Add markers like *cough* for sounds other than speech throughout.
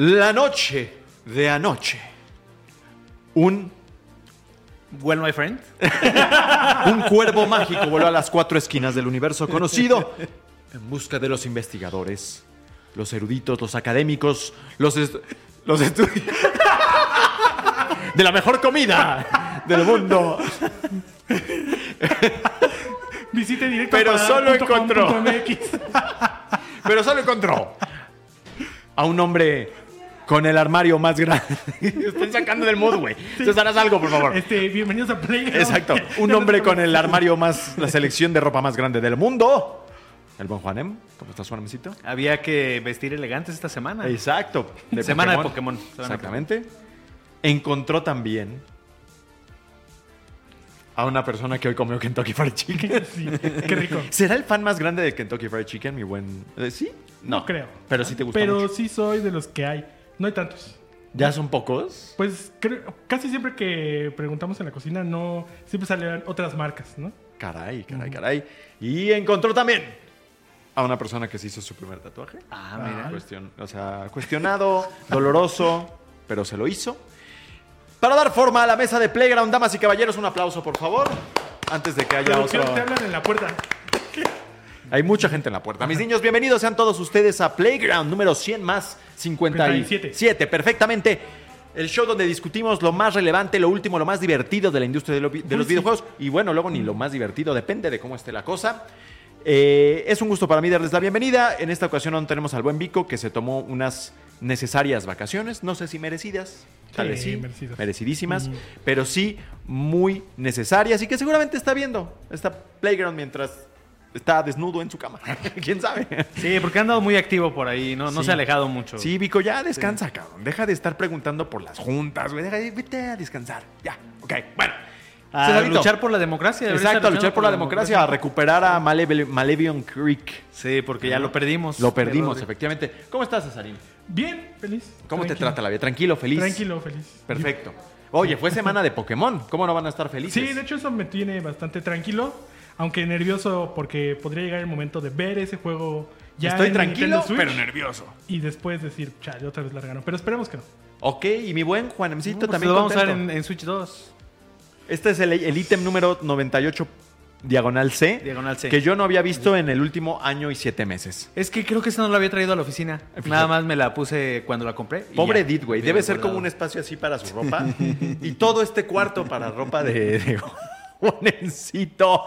La noche de anoche. Un, Well, my friend. *laughs* un cuervo mágico voló a las cuatro esquinas del universo conocido en busca de los investigadores, los eruditos, los académicos, los, los estudiantes *laughs* de la mejor comida del mundo. *laughs* Visite directo Pero solo encontró. Pero solo encontró a un hombre con el armario más grande. *laughs* Están sacando del mood, güey. Entonces harás algo, por favor. Este, bienvenidos a Playground. Exacto. *laughs* Un hombre con el armario más, la selección de ropa más grande del mundo. El buen Juanem. ¿Cómo estás, Juanemcito? Había que vestir elegantes esta semana. Exacto. Semana de Pokémon. Exactamente. Encontró también a una persona que hoy comió Kentucky Fried Chicken. *laughs* Sí, qué rico. ¿Será el fan más grande de Kentucky Fried Chicken, mi buen? eh, ¿Sí? No, creo. Pero sí te gusta Pero mucho. sí soy de los que hay. No hay tantos. ¿Ya son pocos? Pues creo- casi siempre que preguntamos en la cocina, no siempre salen otras marcas, ¿no? Caray, caray, caray. Y encontró también a una persona que se hizo su primer tatuaje. Ah, mira. O sea, cuestionado, *laughs* doloroso, pero se lo hizo. Para dar forma a la mesa de Playground, damas y caballeros, un aplauso, por favor. Antes de que haya Producción, otro. te hablan en la puerta. Hay mucha gente en la puerta. Mis niños, bienvenidos sean todos ustedes a Playground número 100 más 57. 57. perfectamente. El show donde discutimos lo más relevante, lo último, lo más divertido de la industria de, lo vi- de los sí. videojuegos. Y bueno, luego ni lo más divertido, depende de cómo esté la cosa. Eh, es un gusto para mí darles la bienvenida. En esta ocasión aún tenemos al buen Vico que se tomó unas necesarias vacaciones, no sé si merecidas, tal Sí, vez sí, merecidas. merecidísimas, Mm. pero sí muy necesarias y que seguramente está viendo esta Playground mientras está desnudo en su cama. *laughs* ¿Quién sabe? Sí, porque ha andado muy activo por ahí. No, no Sí. se ha alejado mucho. Sí, Vico, ya descansa, cabrón. Deja de estar preguntando por las juntas, güey. Deja de, vete a descansar. Ya, ok, bueno. A Cesarito. luchar por la democracia. Exacto, a luchar por la democracia, a recuperar a Malev- Malevion Creek. Sí, porque ya lo perdimos. Lo perdimos, efectivamente. ¿Cómo estás, Cesarín? Bien, feliz. ¿Cómo te trata la vida? Tranquilo, feliz. Tranquilo, feliz. Perfecto. Oye, fue semana de Pokémon. ¿Cómo no van a estar felices? Sí, de hecho eso me tiene bastante tranquilo, aunque nervioso porque podría llegar el momento de ver ese juego ya Estoy en tranquilo, Switch pero nervioso. y después decir, chale, otra vez la regaron. Pero esperemos que no. Ok, y mi buen Juanemcito Pues también lo vamos a ver en, en Switch 2. Este es el ítem número 98 diagonal C. Diagonal C. Que yo no había visto en el último año y siete meses. Es que creo que esa no la había traído a la oficina. Nada más me la puse cuando la compré. Pobre. Edith, güey. Debe ser guardado. como un espacio así para su *laughs* ropa. y todo este cuarto para ropa de, de *laughs* Juanemcito.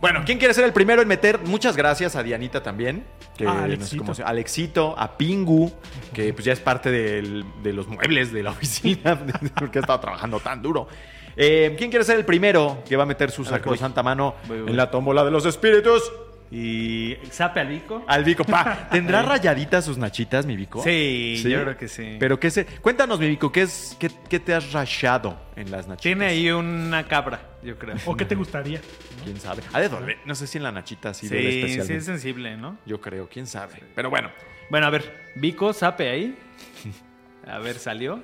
Bueno, ¿quién quiere ser el primero en meter? Muchas gracias a Dianita también. Que A nos- Alexito. a Pingu, que pues ya es parte del- de los muebles de la oficina, *laughs* porque ha estado trabajando tan duro. Eh, ¿Quién quiere ser el primero que va a meter su sacrosanta mano Voy, voy. en la tómbola de los espíritus? Y sape al bico. Al Vico, pa. *laughs* ¿Tendrá rayaditas sus nachitas, mi Vico? Sí, yo creo que sí. Pero qué se. Cuéntanos, mi Vico, ¿qué, es, qué, qué te has rayado en las nachitas? Tiene ahí una cabra, yo creo. ¿O qué te gustaría? ¿Quién sabe? Ha de doler. No sé si en la nachita sí, duele Sí, sí especialmente. es sensible, ¿no? Yo creo, quién sabe. Pero bueno, Bueno, a ver, Vico, sape ahí. A ver, salió.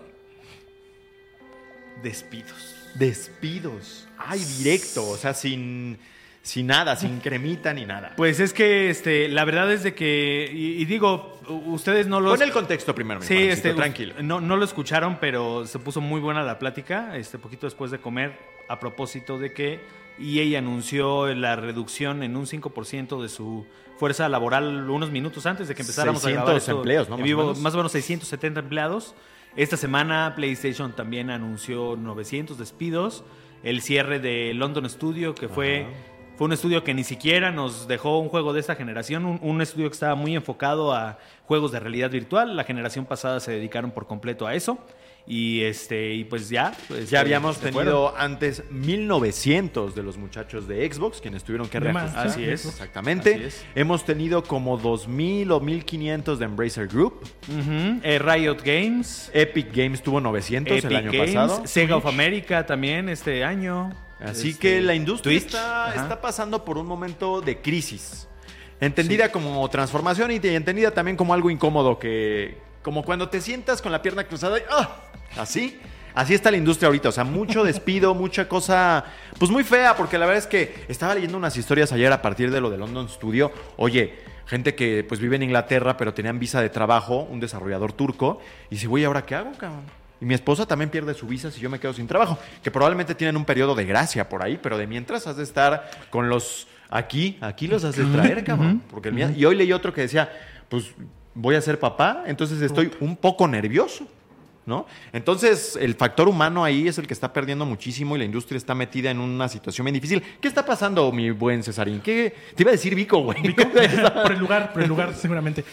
Despidos. despidos. Ay, directo. O sea, sin, sin nada, sin cremita ni nada. Pues es que este, la verdad es de que, y, y digo, ustedes no lo Pon el contexto primero, mi Sí, este, tranquilo. No, no lo escucharon, pero se puso muy buena la plática, este poquito después de comer, a propósito de que EA anunció la reducción en un 5% de su fuerza laboral unos minutos antes de que empezáramos a 600 grabar esto empleos, ¿no? Más o vivo, menos. más o menos 670 empleados. Esta semana PlayStation también anunció 900 despidos, el cierre de London Studio que fue Ajá. Fue un estudio que ni siquiera nos dejó un juego de esta generación, un, un estudio que estaba muy enfocado a juegos de realidad virtual. La generación pasada se dedicaron por completo a eso. Y este y pues ya. pues, Ya habíamos tenido fueron. antes 1900 de los muchachos de Xbox quienes tuvieron que reajustar. Así es. Exactamente. Así es. Hemos tenido como 2000 o 1500 de Embracer Group. Eh, Riot Games. Epic Games tuvo 900 Epic el año Games, pasado. Sega of America también este año. Así Este, que la industria está, pasando por un momento de crisis. Entendida como transformación y entendida también como algo incómodo que... Como cuando te sientas con la pierna cruzada y... ¡ah! Así. Así está la industria ahorita. O sea, mucho *laughs* despido, mucha cosa... Pues muy fea, porque la verdad es que estaba leyendo unas historias ayer a partir de lo de London Studio. Oye, gente que pues vive en Inglaterra pero tenían visa de trabajo, un desarrollador turco. Y dice, güey, ¿ahora qué hago, cabrón? Y mi esposa también pierde su visa si yo me quedo sin trabajo. Que probablemente tienen un periodo de gracia por ahí, pero de mientras has de estar con los aquí, aquí los has de traer, cabrón. Porque el mía- Y hoy leí otro que decía, pues voy a ser papá, entonces estoy un poco nervioso. ¿No? Entonces, el factor humano ahí es el que está perdiendo muchísimo y la industria está metida en una situación bien difícil. ¿Qué está pasando, mi buen Cesarín? ¿Qué? Te iba a decir Vico, güey. *laughs* *laughs* por el lugar, por el lugar, seguramente.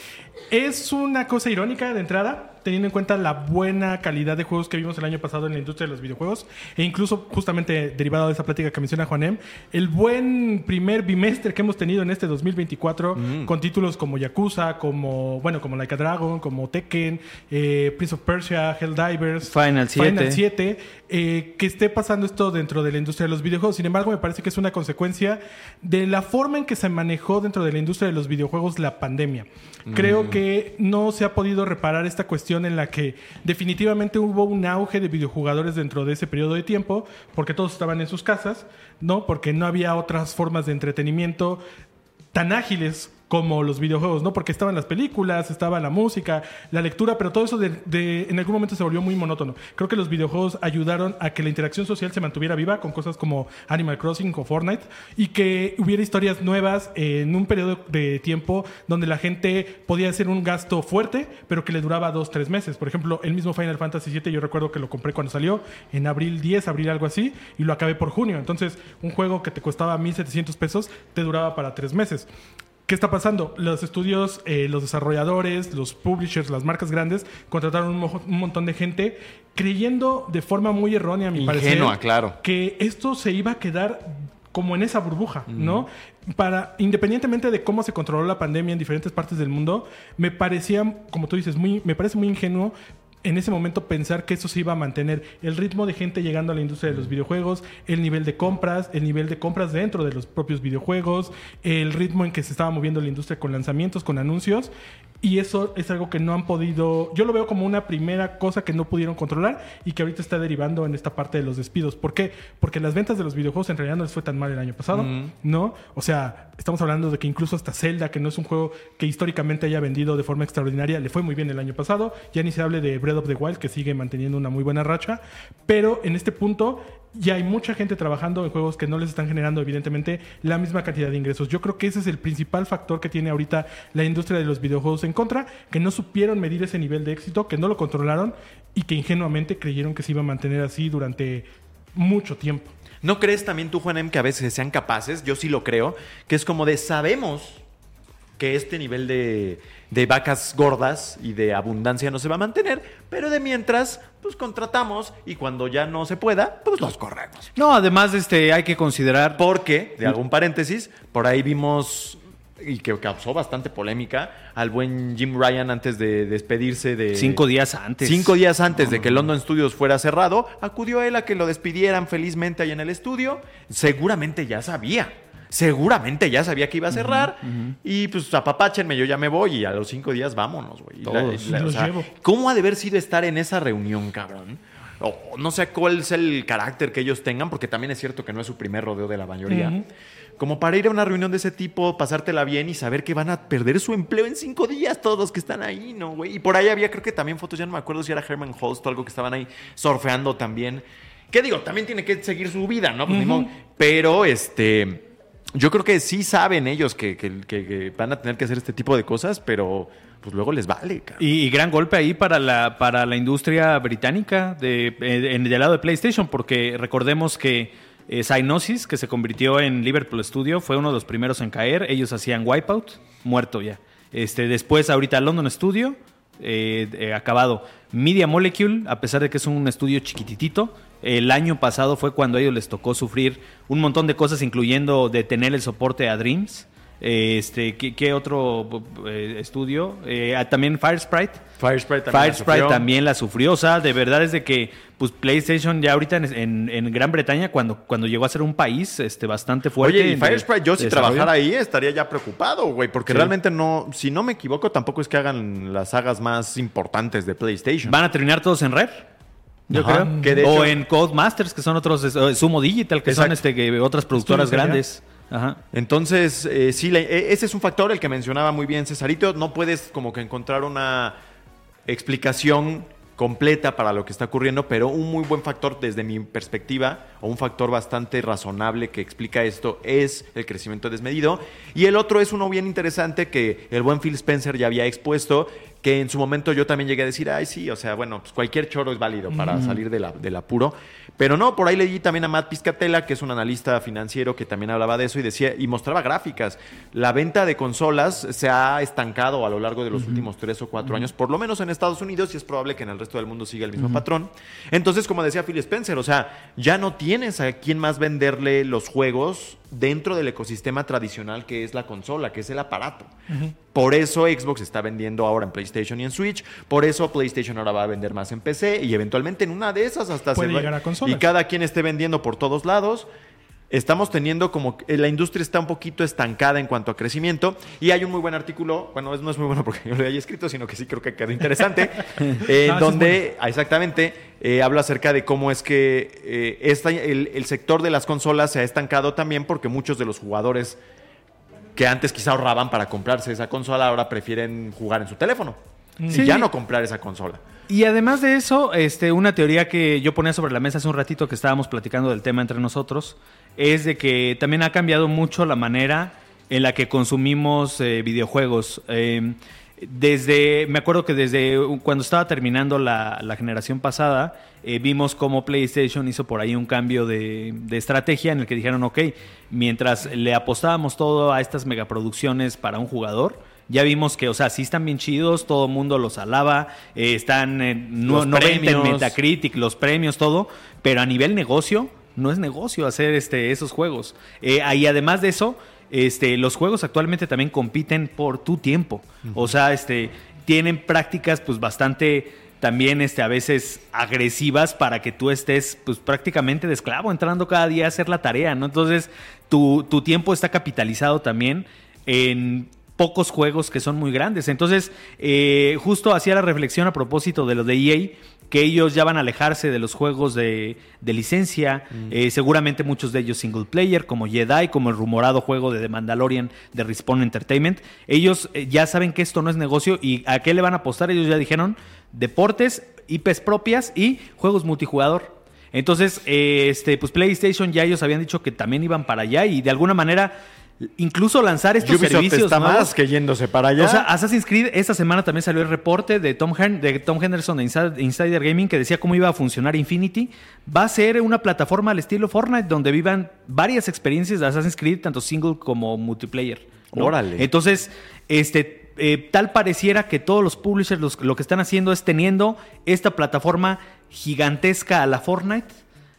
Es una cosa irónica de entrada, teniendo en cuenta la buena calidad de juegos que vimos el año pasado en la industria de los videojuegos, e incluso justamente derivado de esa plática que menciona Juanem, el buen primer bimestre que hemos tenido en este 2024, con títulos como Yakuza, como, bueno, como Like a Dragon, como Tekken, eh, Prince of Persia, Helldivers, Final 7. Final 7, eh, que esté pasando esto dentro de la industria de los videojuegos. Sin embargo, me parece que es una consecuencia de la forma en que se manejó dentro de la industria de los videojuegos la pandemia. Creo que no se ha podido reparar esta cuestión en la que definitivamente hubo un auge de videojugadores dentro de ese periodo de tiempo, porque todos estaban en sus casas, ¿no? Porque no había otras formas de entretenimiento tan ágiles como los videojuegos, ¿no? Porque estaban las películas, estaba la música, la lectura, pero todo eso de, en algún momento se volvió muy monótono. Creo que los videojuegos ayudaron a que la interacción social se mantuviera viva con cosas como Animal Crossing o Fortnite y que hubiera historias nuevas en un periodo de tiempo donde la gente podía hacer un gasto fuerte, pero que le duraba dos, tres meses. Por ejemplo, el mismo Final Fantasy VII, yo recuerdo que lo compré cuando salió, en abril 10, abril algo así, y lo acabé por junio. Entonces, un juego que te costaba 1.700 pesos te duraba para tres meses. ¿Qué está pasando? Los estudios, eh, los desarrolladores, los publishers, las marcas grandes contrataron un, mo- un montón de gente creyendo de forma muy errónea, a mi Ingenua, parecer, claro. que esto se iba a quedar como en esa burbuja, ¿no? Para, independientemente de cómo se controló la pandemia en diferentes partes del mundo, me parecía, como tú dices, muy, me parece muy ingenuo en ese momento pensar que eso se iba a mantener. El ritmo de gente llegando a la industria de los videojuegos, el nivel de compras, el nivel de compras dentro de los propios videojuegos, el ritmo en que se estaba moviendo la industria con lanzamientos, con anuncios. Y eso es algo que no han podido, yo lo veo como una primera cosa que no pudieron controlar y que ahorita está derivando en esta parte de los despidos. ¿Por qué? Porque las ventas de los videojuegos en realidad no les fue tan mal el año pasado, ¿no? O sea, estamos hablando de que incluso hasta Zelda, que no es un juego que históricamente haya vendido de forma extraordinaria, le fue muy bien el año pasado. Ya ni se hable de Breath of the Wild, que sigue manteniendo una muy buena racha. Pero en este punto ya hay mucha gente trabajando en juegos que no les están generando, evidentemente, la misma cantidad de ingresos. Yo creo que ese es el principal factor que tiene ahorita la industria de los videojuegos en contra, que no supieron medir ese nivel de éxito, que no lo controlaron y que ingenuamente creyeron que se iba a mantener así durante mucho tiempo. ¿No crees también tú, Juanem, que a veces sean capaces? Yo sí lo creo, que es como de sabemos que este nivel de, de vacas gordas y de abundancia no se va a mantener, pero de mientras, pues contratamos y cuando ya no se pueda, pues los corremos. No, además este, hay que considerar Porque, de algún paréntesis, por ahí vimos y que causó bastante polémica al buen Jim Ryan antes de despedirse de cinco días antes. Cinco días antes de que London Studios fuera cerrado, acudió él a que lo despidieran felizmente ahí en el estudio. Seguramente ya sabía. Seguramente ya sabía que iba a cerrar. Y pues apapáchenme, yo ya me voy. Y a los cinco días vámonos, güey. O sea, llevo. ¿Cómo ha de haber sido estar en esa reunión, cabrón? O no sé cuál es el carácter que ellos tengan, porque también es cierto que no es su primer rodeo de la mayoría. Como para ir a una reunión de ese tipo, pasártela bien y saber que van a perder su empleo en cinco días todos los que están ahí, ¿no, güey? Y por ahí había, creo que también fotos, ya no me acuerdo si era Herman Holst o algo que estaban ahí surfeando también. ¿Qué digo? También tiene que seguir su vida, ¿no? Pues ni modo. Pero, este... Yo creo que sí saben ellos que, que- que- que van a tener que hacer este tipo de cosas, pero pues luego les vale, cabrón. Y, y gran golpe ahí para la, para la industria británica de, eh, en, del lado de PlayStation, porque recordemos que Eh, Psygnosis, que se convirtió en Liverpool Studio, fue uno de los primeros en caer. Ellos hacían Wipeout, muerto ya. Este, después, ahorita London Studio, eh, eh, acabado. Media Molecule, a pesar de que es un estudio chiquititito, el año pasado fue cuando a ellos les tocó sufrir un montón de cosas, incluyendo detener el soporte a Dreams. Este, ¿qué, qué otro eh, estudio? Eh, ah, también Firesprite. Firesprite también. Fire la Sprite sufrió. también la sufrió. O sea, de verdad es de que pues PlayStation ya ahorita en, en- en Gran Bretaña, cuando, cuando llegó a ser un país este, bastante fuerte. Oye, y en- Firesprite, yo si trabajara ahí estaría ya preocupado, güey, porque Sí. realmente no, si no me equivoco, tampoco es que hagan las sagas más importantes de PlayStation. Van a terminar todos en Red. Yo Ajá, creo. que de o hecho- en Codemasters, que son otros, eh, Sumo Digital, que son este, que, otras productoras allá. Ajá. Entonces, eh, sí, e- ese es un factor el que mencionaba muy bien Cesarito. No puedes como que encontrar una explicación completa para lo que está ocurriendo, pero un muy buen factor desde mi perspectiva, o un factor bastante razonable que explica esto, es el crecimiento desmedido. Y el otro es uno bien interesante que el buen Phil Spencer ya había expuesto, que en su momento yo también llegué a decir, ay, sí, o sea, bueno, pues cualquier choro es válido para salir de la- del apuro. Pero no, por ahí leí también a Matt Piscatella, que es un analista financiero que también hablaba de eso y decía, y mostraba gráficas. La venta de consolas se ha estancado a lo largo de los últimos tres o cuatro años, por lo menos en Estados Unidos, y es probable que en el resto del mundo siga el mismo patrón. Entonces, como decía Phil Spencer, o sea, ya no tienes a quién más venderle los juegos dentro del ecosistema tradicional que es la consola, que es el aparato. Por eso Xbox está vendiendo ahora en PlayStation y en Switch, por eso PlayStation ahora va a vender más en PC y eventualmente en una de esas hasta Puede se va- llegar a consolas. y cada quien esté vendiendo por todos lados. Estamos teniendo como que la industria está un poquito estancada en cuanto a crecimiento y hay un muy buen artículo, bueno, no es muy bueno porque *laughs* yo lo haya escrito, sino que sí creo que quedó interesante, *laughs* eh, donde ah, exactamente eh, habla acerca de cómo es que eh, esta- el, el sector de las consolas se ha estancado también porque muchos de los jugadores que antes quizá ahorraban para comprarse esa consola ahora prefieren jugar en su teléfono Sí. y ya no comprar esa consola. Y además de eso, este, una teoría que yo ponía sobre la mesa hace un ratito que estábamos platicando del tema entre nosotros, es de que también ha cambiado mucho la manera en la que consumimos eh, videojuegos. Eh, desde, me acuerdo que desde cuando estaba terminando la, la generación pasada, eh, vimos cómo PlayStation hizo por ahí un cambio de, de estrategia en el que dijeron, ok, mientras le apostábamos todo a estas megaproducciones para un jugador, ya vimos que, o sea, sí están bien chidos, todo el mundo los alaba, eh, están en Los 90 en premios. Metacritic, los premios, todo, pero a nivel negocio, no es negocio hacer este, esos juegos. Eh, y además de eso, este, los juegos actualmente también compiten por tu tiempo. O sea, este, tienen prácticas pues bastante también este, a veces agresivas para que tú estés pues prácticamente de esclavo, entrando cada día a hacer la tarea, ¿no? Entonces, tu, tu tiempo está capitalizado también en pocos juegos que son muy grandes. Entonces, eh, justo hacía la reflexión a propósito de lo de EA, que ellos ya van a alejarse de los juegos de, de licencia, eh, seguramente muchos de ellos single player, como Jedi, como el rumorado juego de The Mandalorian de Respawn Entertainment. Ellos eh, ya saben que esto no es negocio y a qué le van a apostar, ellos ya dijeron, deportes, IPs propias y juegos multijugador. Entonces, eh, este, pues PlayStation ya ellos habían dicho que también iban para allá y de alguna manera incluso lanzar estos Ubisoft servicios está nuevos. más que yéndose para allá. O sea, Assassin's Creed, esta semana también salió el reporte de Tom, Hen- de Tom Henderson de Inside- Insider Gaming que decía cómo iba a funcionar Infinity. Va a ser una plataforma al estilo Fortnite donde vivan varias experiencias de Assassin's Creed, tanto single como multiplayer. ¿no? Órale. Entonces, este, eh, tal pareciera que todos los publishers los- lo que están haciendo es teniendo esta plataforma gigantesca a la Fortnite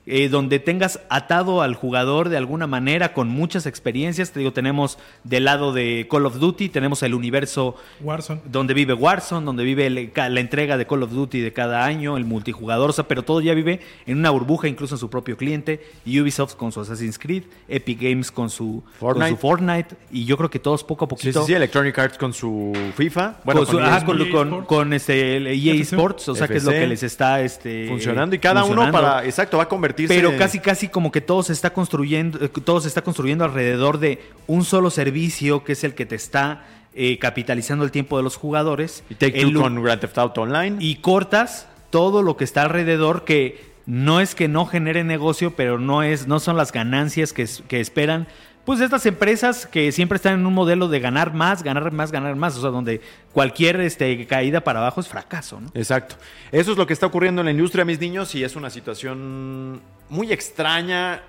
eh, donde tengas atado al jugador de alguna manera con muchas experiencias. Te digo, tenemos del lado de Call of Duty, tenemos el universo Warzone. donde vive Warzone, donde vive el- la entrega de Call of Duty de cada año, el multijugador, o sea, pero todo ya vive en una burbuja, incluso en su propio cliente. Ubisoft con su Assassin's Creed, Epic Games con su con Fortnite. su Fortnite, y yo creo que todos poco a poquito. sí, sí, Electronic Arts con su FIFA. Bueno, con, su- con EA con, EA con- Sports. con, este, el EA FC. Sports, o sea, que es lo FC. que les está este, funcionando y cada uno para, exacto, va a convertirse Pero casi casi como que todo se está construyendo, eh, todo se está construyendo alrededor de un solo servicio que es el que te está eh, capitalizando el tiempo de los jugadores. y Take El Two con Grand Theft Auto Online. y cortas todo lo que está alrededor que no es que no genere negocio, pero no es no son las ganancias que esperan pues estas empresas que siempre están en un modelo de ganar más, ganar más, ganar más, o sea, donde cualquier este, caída para abajo es fracaso, ¿no? Exacto. Eso es lo que está ocurriendo en la industria, mis niños, y es una situación muy extraña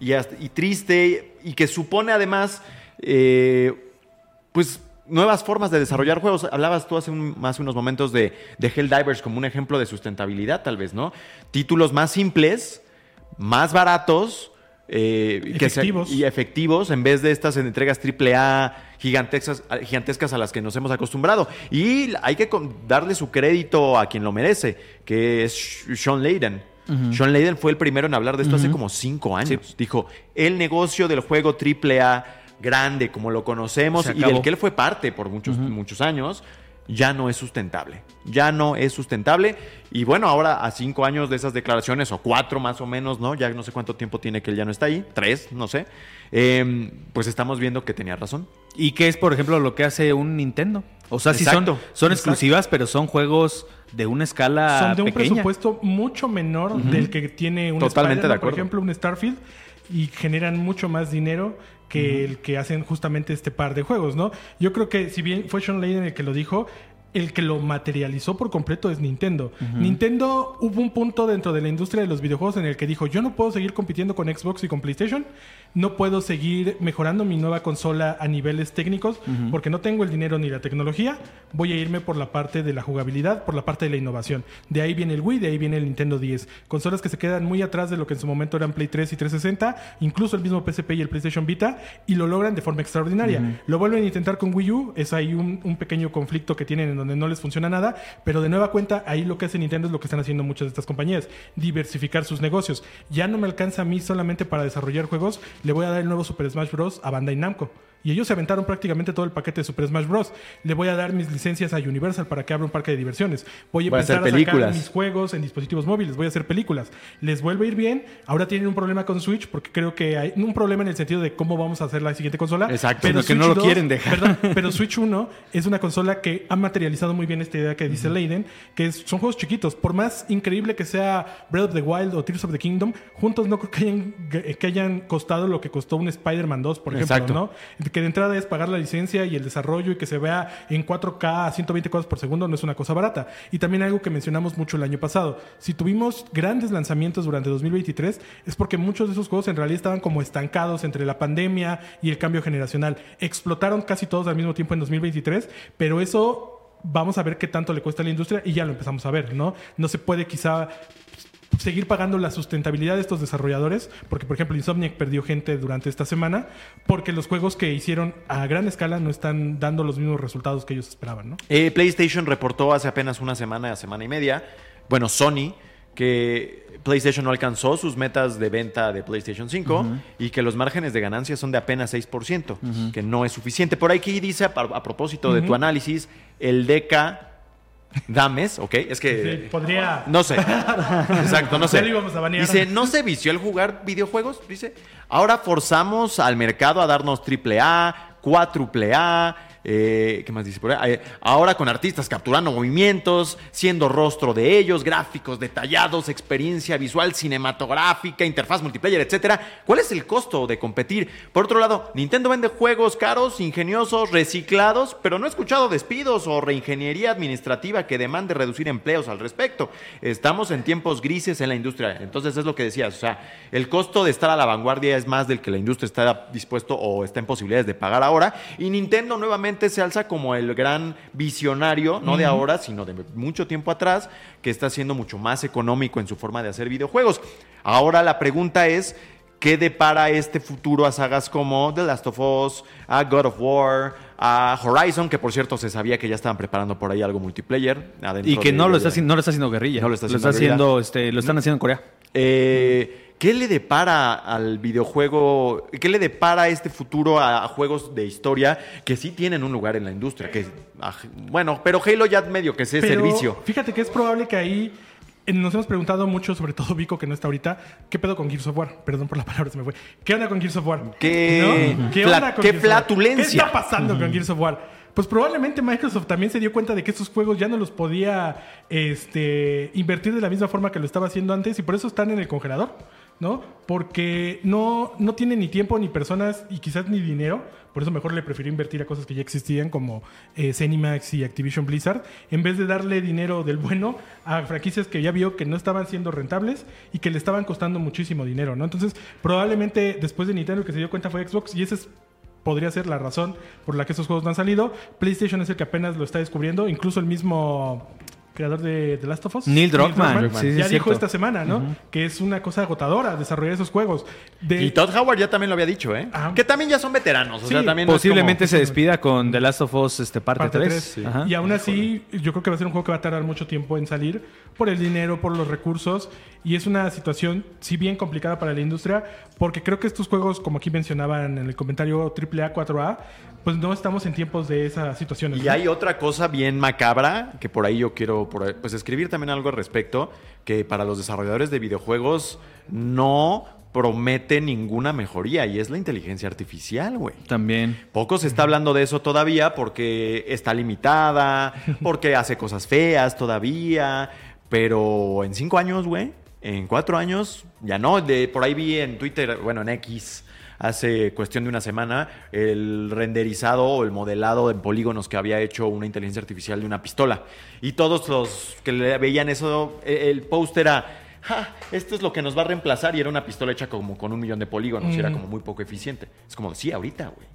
y, triste y que supone además, eh, pues nuevas formas de desarrollar juegos. Hablabas tú hace, un- unos momentos de, de Helldivers como un ejemplo de sustentabilidad, tal vez, ¿no? Títulos más simples, más baratos. Eh, que Efectivos. y efectivos en vez de estas entregas AAA gigantescas, gigantescas a las que nos hemos acostumbrado. Y hay que darle su crédito a quien lo merece, que es Sean Layden. Sean Layden fue el primero en hablar de esto hace como cinco años. Dijo, el negocio del juego AAA grande, como lo conocemos, y del que él fue parte por muchos, muchos años, ya no es sustentable. Ya no es sustentable. Y bueno, ahora a cinco años de esas declaraciones, o cuatro más o menos, ¿no? Ya no sé cuánto tiempo tiene que él ya no está ahí, tres, no sé. Eh, pues estamos viendo que tenía razón. ¿Y qué es, por ejemplo, lo que hace un Nintendo? O sea, sí son, Exacto. son exclusivas, pero son juegos de una escala Son de un pequeña. presupuesto mucho menor del que tiene un Totalmente de por acuerdo. ejemplo, un Starfield, y generan mucho más dinero que el que hacen justamente este par de juegos, ¿no? Yo creo que si bien fue Sean Layden el que lo dijo, el que lo materializó por completo es Nintendo. Nintendo hubo un punto dentro de la industria de los videojuegos en el que dijo, yo no puedo seguir compitiendo con Xbox y con PlayStation, no puedo seguir mejorando mi nueva consola a niveles técnicos porque no tengo el dinero ni la tecnología, voy a irme por la parte de la jugabilidad, por la parte de la innovación. De ahí viene el Wii, de ahí viene el Nintendo 10. Consolas que se quedan muy atrás de lo que en su momento eran Play 3 y 360, incluso el mismo PSP y el PlayStation Vita, y lo logran de forma extraordinaria. Lo vuelven a intentar con Wii U, es ahí un, un pequeño conflicto que tienen en donde no les funciona nada, pero de nueva cuenta, ahí lo que hace Nintendo es lo que están haciendo muchas de estas compañías, diversificar sus negocios. Ya no me alcanza a mí solamente para desarrollar juegos, le voy a dar el nuevo Super Smash Bros. a Bandai Namco. Y ellos se aventaron prácticamente todo el paquete de Super Smash Bros. Le voy a dar mis licencias a Universal para que abra un parque de diversiones. Voy a Voy a empezar hacer a, sacar mis juegos en dispositivos móviles, voy a hacer películas. Les vuelve a ir bien. Ahora tienen un problema con Switch porque creo que hay un problema en el sentido de cómo vamos a hacer la siguiente consola. Exacto. Pero que no lo quieren dejar. Perdón, pero Switch 1 es una consola que ha materializado muy bien esta idea que dice Leiden, que son juegos chiquitos. Por más increíble que sea Breath of the Wild o Tears of the Kingdom, juntos no creo que hayan, que hayan costado lo que costó un Spider-Man 2, por ejemplo, Exacto. ¿no? Que de entrada es pagar la licencia y el desarrollo y que se vea en 4K a 120 cuadros por segundo no es una cosa barata. Y también algo que mencionamos mucho el año pasado. Si tuvimos grandes lanzamientos durante 2023 es porque muchos de esos juegos en realidad estaban como estancados entre la pandemia y el cambio generacional. Explotaron casi todos al mismo tiempo en 2023, pero eso vamos a ver qué tanto le cuesta a la industria y ya lo empezamos a ver, ¿no? No se puede quizá seguir pagando la sustentabilidad de estos desarrolladores, porque por ejemplo Insomniac perdió gente durante esta semana, porque los juegos que hicieron a gran escala no están dando los mismos resultados que ellos esperaban, ¿no? Eh, PlayStation reportó hace apenas una semana, semana y media, bueno, Sony, que PlayStation no alcanzó sus metas de venta de PlayStation 5 y que los márgenes de ganancia son de apenas 6%, que no es suficiente. Por aquí dice, a, a propósito de tu análisis, el DK Dames, ¿ok? Es que... Sí, podría... No sé. Exacto, no *laughs* sé. Dice, ¿no se vició el jugar videojuegos? Dice, ahora forzamos al mercado a darnos triple A, cuádruple A, eh, ¿qué más dice por ahí? Ahora con artistas capturando movimientos, siendo rostro de ellos, gráficos detallados, experiencia visual cinematográfica, interfaz multiplayer, etcétera. ¿Cuál es el costo de competir? Por otro lado, Nintendo vende juegos caros, ingeniosos, reciclados, pero no he escuchado despidos o reingeniería administrativa que demande reducir empleos al respecto. Estamos en tiempos grises en la industria. Entonces es lo que decías, o sea, el costo de estar a la vanguardia es más del que la industria está dispuesto o está en posibilidades de pagar ahora. Y Nintendo nuevamente se alza como el gran visionario, no de ahora, sino de mucho tiempo atrás, que está siendo mucho más económico en su forma de hacer videojuegos. Ahora la pregunta es, ¿qué depara este futuro a sagas como The Last of Us, a God of War, a Horizon, que por cierto se sabía que ya estaban preparando por ahí algo multiplayer? Y que de- no lo está haciendo, no lo está haciendo guerrilla. No lo está Lo haciendo haciendo, este, lo están haciendo en Corea. Eh, ¿Qué le depara al videojuego? ¿Qué le depara este futuro a, a juegos de historia que sí tienen un lugar en la industria? Que, ah, bueno, pero Halo ya medio que Pero servicio. Fíjate que es probable que ahí nos hemos preguntado mucho, sobre todo Vico, que no está ahorita, ¿qué pedo con Gears of War? Perdón por la palabra, se me fue. ¿Qué onda con Gears of War? ¿Qué- ¿No? qué qué Gears of War? flatulencia? ¿Qué está pasando con Gears of War? Pues probablemente Microsoft también se dio cuenta de que estos juegos ya no los podía este, invertir de la misma forma que lo estaba haciendo antes y por eso están en el congelador. ¿No? Porque no, no tiene ni tiempo, ni personas, y quizás ni dinero. Por eso mejor le prefirió invertir a cosas que ya existían, como eh, y Activision Blizzard, en vez de darle dinero del bueno a franquicias que ya vio que no estaban siendo rentables y que le estaban costando muchísimo dinero, ¿no? Entonces, probablemente después de Nintendo el que se dio cuenta fue Xbox, y ese es podría ser la razón por la que estos juegos no han salido. PlayStation es el que apenas lo está descubriendo. Incluso el mismo creador de The Last of Us, Neil Druckmann. Sí, sí, ya es dijo cierto. esta semana, ¿no? Que es una cosa agotadora desarrollar esos juegos. De, Y Todd Howard ya también lo había dicho, ¿eh? Ajá. Que también ya son veteranos. O Sí, sea, también no Posiblemente como- se despida con The Last of Us este, parte, parte 3. 3. Y aún así, yo creo que va a ser un juego que va a tardar mucho tiempo en salir por el dinero, por los recursos. Y es una situación, si bien complicada para la industria, porque creo que estos juegos, como aquí mencionaban en el comentario AAA, 4A, pues no estamos en tiempos de esas situaciones. Y ¿no? hay otra cosa bien macabra que por ahí yo quiero pues escribir también algo al respecto, que para los desarrolladores de videojuegos no promete ninguna mejoría y es la inteligencia artificial, güey. También. Poco se está hablando de eso todavía porque está limitada, *laughs* porque hace cosas feas todavía, pero en cinco años, güey, en cuatro años, ya no. De, por ahí vi en Twitter, bueno, en X, hace cuestión de una semana, el renderizado o el modelado en polígonos que había hecho una inteligencia artificial de una pistola. Y todos los que le veían eso, e- el post era... "Ja, esto es lo que nos va a reemplazar y era una pistola hecha como con un millón de polígonos y era Mm. como muy poco eficiente. Es como, sí, ahorita, güey.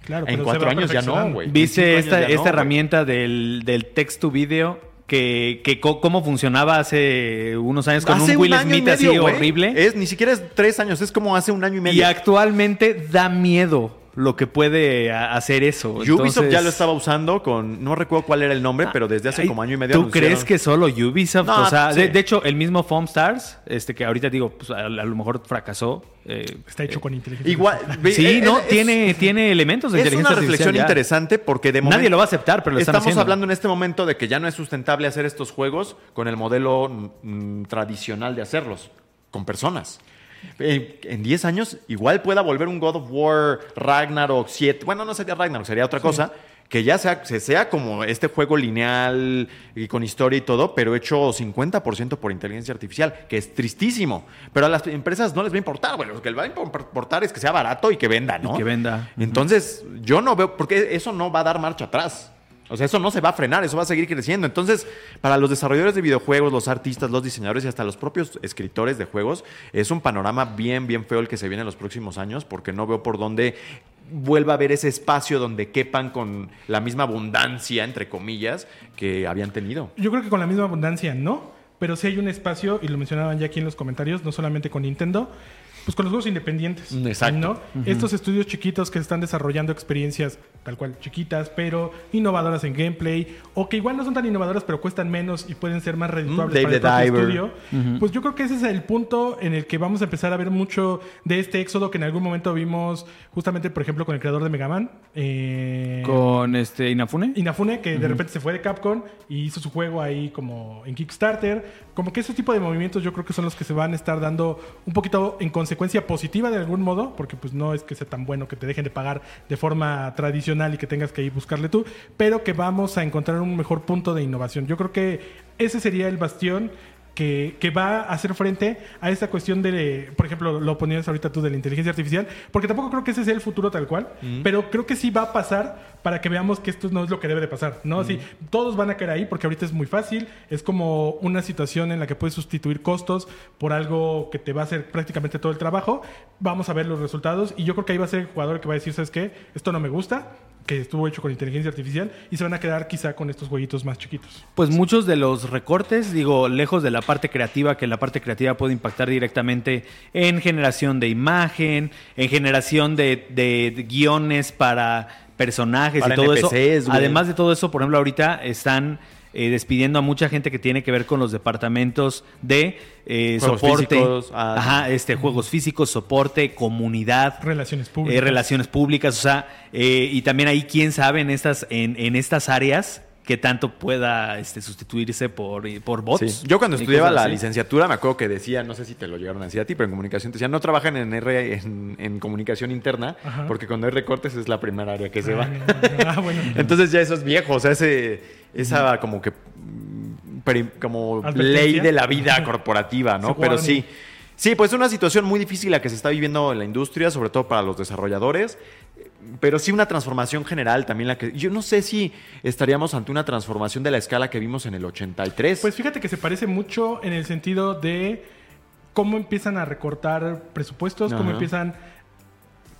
Claro, en pero cuatro años ya no, güey. ¿Viste esta, esta no, herramienta del, del text to video? Que, cómo funcionaba hace unos años con Hace un Will y Smith así medio, güey. horrible. Es, ni siquiera es tres años, es como hace un año y y medio. actualmente da miedo lo que puede hacer eso. Ubisoft Entonces- ya lo estaba usando con, no recuerdo cuál era el nombre, pero desde hace Ay, como año y medio ¿Tú anunciaron- crees que solo Ubisoft? No, o sea, sí. de, de hecho, el mismo Foam Stars, este que ahorita digo, pues a, a lo mejor fracasó. eh, Está hecho con inteligencia Igual, sí, eh, no, es- tiene, tiene elementos de Es inteligencia una reflexión interesante porque de momento... Nadie lo va a aceptar, pero lo están Estamos haciendo. hablando en este momento de que ya no es sustentable hacer estos juegos con el modelo mm, tradicional de hacerlos, con personas. En 10 años igual pueda volver un God of War Ragnarok 7. Bueno, no sería Ragnarok, sería otra cosa. Que ya sea, se sea como este juego lineal y con historia y todo, pero hecho 50% por inteligencia artificial, que es tristísimo. Pero a las empresas no les va a importar, güey. Lo que les va a importar es que sea barato y que venda, ¿no? Y que venda. Entonces, yo no veo, porque eso no va a dar marcha atrás. O sea, eso no se va a frenar, eso va a seguir creciendo. Entonces, para los desarrolladores de videojuegos, los artistas, los diseñadores y hasta los propios escritores de juegos, es un panorama bien, bien feo el que se viene en los próximos años, porque no veo por dónde vuelva a haber ese espacio donde quepan con la misma abundancia, entre comillas, que habían tenido. Yo creo que con la misma abundancia no, pero sí hay un espacio, y lo mencionaban ya aquí en los comentarios, no solamente con Nintendo, pues con los juegos independientes. Mm, exacto. ¿no? Estos estudios chiquitos que están desarrollando experiencias tal cual chiquitas, pero innovadoras en gameplay, o que igual no son tan innovadoras, pero cuestan menos y pueden ser más redituables Dave para el the propio Diver. estudio. Pues yo creo que ese es el punto en el que vamos a empezar a ver mucho de este éxodo que en algún momento vimos justamente, por ejemplo, con el creador de Mega Man. eh, Con este Inafune. Inafune, que de repente se fue de Capcom y hizo su juego ahí como en Kickstarter. Como que ese tipo de movimientos yo creo que son los que se van a estar dando un poquito en consecuencia positiva de algún modo, porque pues no es que sea tan bueno que te dejen de pagar de forma tradicional y que tengas que ir buscarle tú, pero que vamos a encontrar un mejor punto de innovación. Yo creo que ese sería el bastión que, que va a hacer frente a esta cuestión de, por ejemplo, lo ponías ahorita tú de la inteligencia artificial, porque tampoco creo que ese sea el futuro tal cual, pero creo que sí va a pasar para que veamos que esto no es lo que debe de pasar, ¿no? Así, todos van a caer ahí porque ahorita es muy fácil, es como una situación en la que puedes sustituir costos por algo que te va a hacer prácticamente todo el trabajo, vamos a ver los resultados y yo creo que ahí va a ser el jugador que va a decir, ¿sabes qué? Esto no me gusta, que estuvo hecho con inteligencia artificial y se van a quedar quizá con estos jueguitos más chiquitos. Pues muchos de los recortes, digo, lejos de la parte creativa, que la parte creativa puede impactar directamente en generación de imagen, en generación de, de- de guiones para personajes Para y todo NPCs, eso. Además de todo eso, por ejemplo, ahorita están eh, despidiendo a mucha gente que tiene que ver con los departamentos de eh, Juegos soporte, físicos, ah, ajá, este, juegos físicos, soporte, comunidad, Relaciones públicas. eh, relaciones públicas, o sea, eh, y también ahí quién sabe en estas, en, en estas áreas que tanto pueda este, sustituirse por, por bots. Sí. Yo cuando estudiaba la así. licenciatura me acuerdo que decía, no sé si te lo llegaron a decir a ti, pero en comunicación te decían, no trabajan en R en, en comunicación interna, Ajá. porque cuando hay recortes es la primera área que se va. Ah, *laughs* bueno. Entonces ya eso es viejo, o sea, ese, esa como que mm, como ley de la *laughs* vida corporativa, ¿no? Pero sí, Sí, pues es una situación muy difícil la que se está viviendo en la industria, sobre todo para los desarrolladores, pero sí una transformación general también la que yo no sé si estaríamos ante una transformación de la escala que vimos en el 83. Pues fíjate que se parece mucho en el sentido de cómo empiezan a recortar presupuestos, cómo empiezan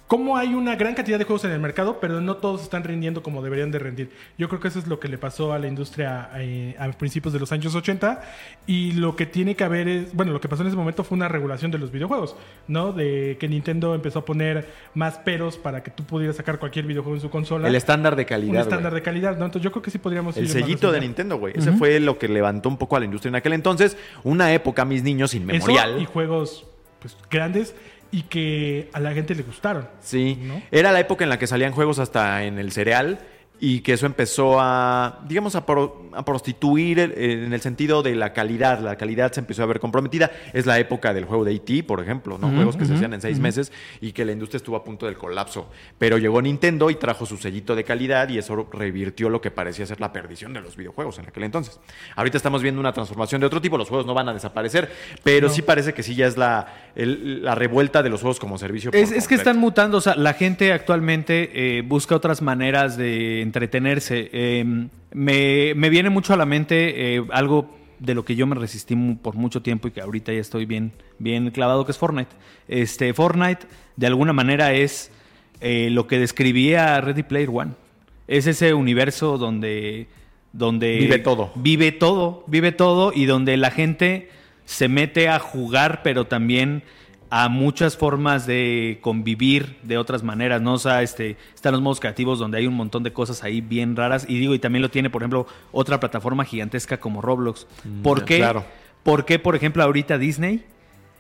cómo hay una gran cantidad de juegos en el mercado, pero no todos están rindiendo como deberían de rendir. Yo creo que eso es lo que le pasó a la industria eh, a principios de los años 80 y lo que tiene que haber es, bueno, lo que pasó en ese momento fue una regulación de los videojuegos, ¿no? De que Nintendo empezó a poner más peros para que tú pudieras sacar cualquier videojuego en su consola. el estándar de un calidad. estándar güey. de calidad, ¿no? Entonces yo creo que sí podríamos El sellito de. Nintendo, güey. Ese fue lo que levantó un poco a la industria en aquel entonces. Una época, mis niños, inmemorial. Eso y juegos pues, grandes y que a la gente le gustaron. Sí, ¿no? era la época en la que salían juegos hasta en el cereal y que eso empezó a, digamos, a, pro- a prostituir el- en el sentido de la calidad. La calidad se empezó a ver comprometida. Es la época del juego de E.T., por ejemplo, ¿no? Juegos que se hacían en seis meses y que la industria estuvo a punto del colapso. Pero llegó Nintendo y trajo su sellito de calidad y eso revirtió lo que parecía ser la perdición de los videojuegos en aquel entonces. Ahorita estamos viendo una transformación de otro tipo. Los juegos no van a desaparecer, pero sí parece que sí ya es la, el- la revuelta de los juegos como servicio. Es, es que están mutando, o sea, la gente actualmente eh, busca otras maneras de entretenerse. Eh, me, me viene mucho a la mente eh, algo de lo que yo me resistí por mucho tiempo y que ahorita ya estoy bien, bien clavado, que es Fortnite. Este, Fortnite, de alguna manera, es eh, lo que describía Ready Player One. Es ese universo donde, donde Vive todo. Vive todo, vive todo y donde la gente se mete a jugar, pero también a muchas formas de convivir de otras maneras, ¿no? O sea, este, están los modos creativos donde hay un montón de cosas ahí bien raras. Y digo, y también lo tiene, por ejemplo, otra plataforma gigantesca como Roblox. ¿Por qué? claro. ¿Por qué, por ejemplo, ahorita Disney?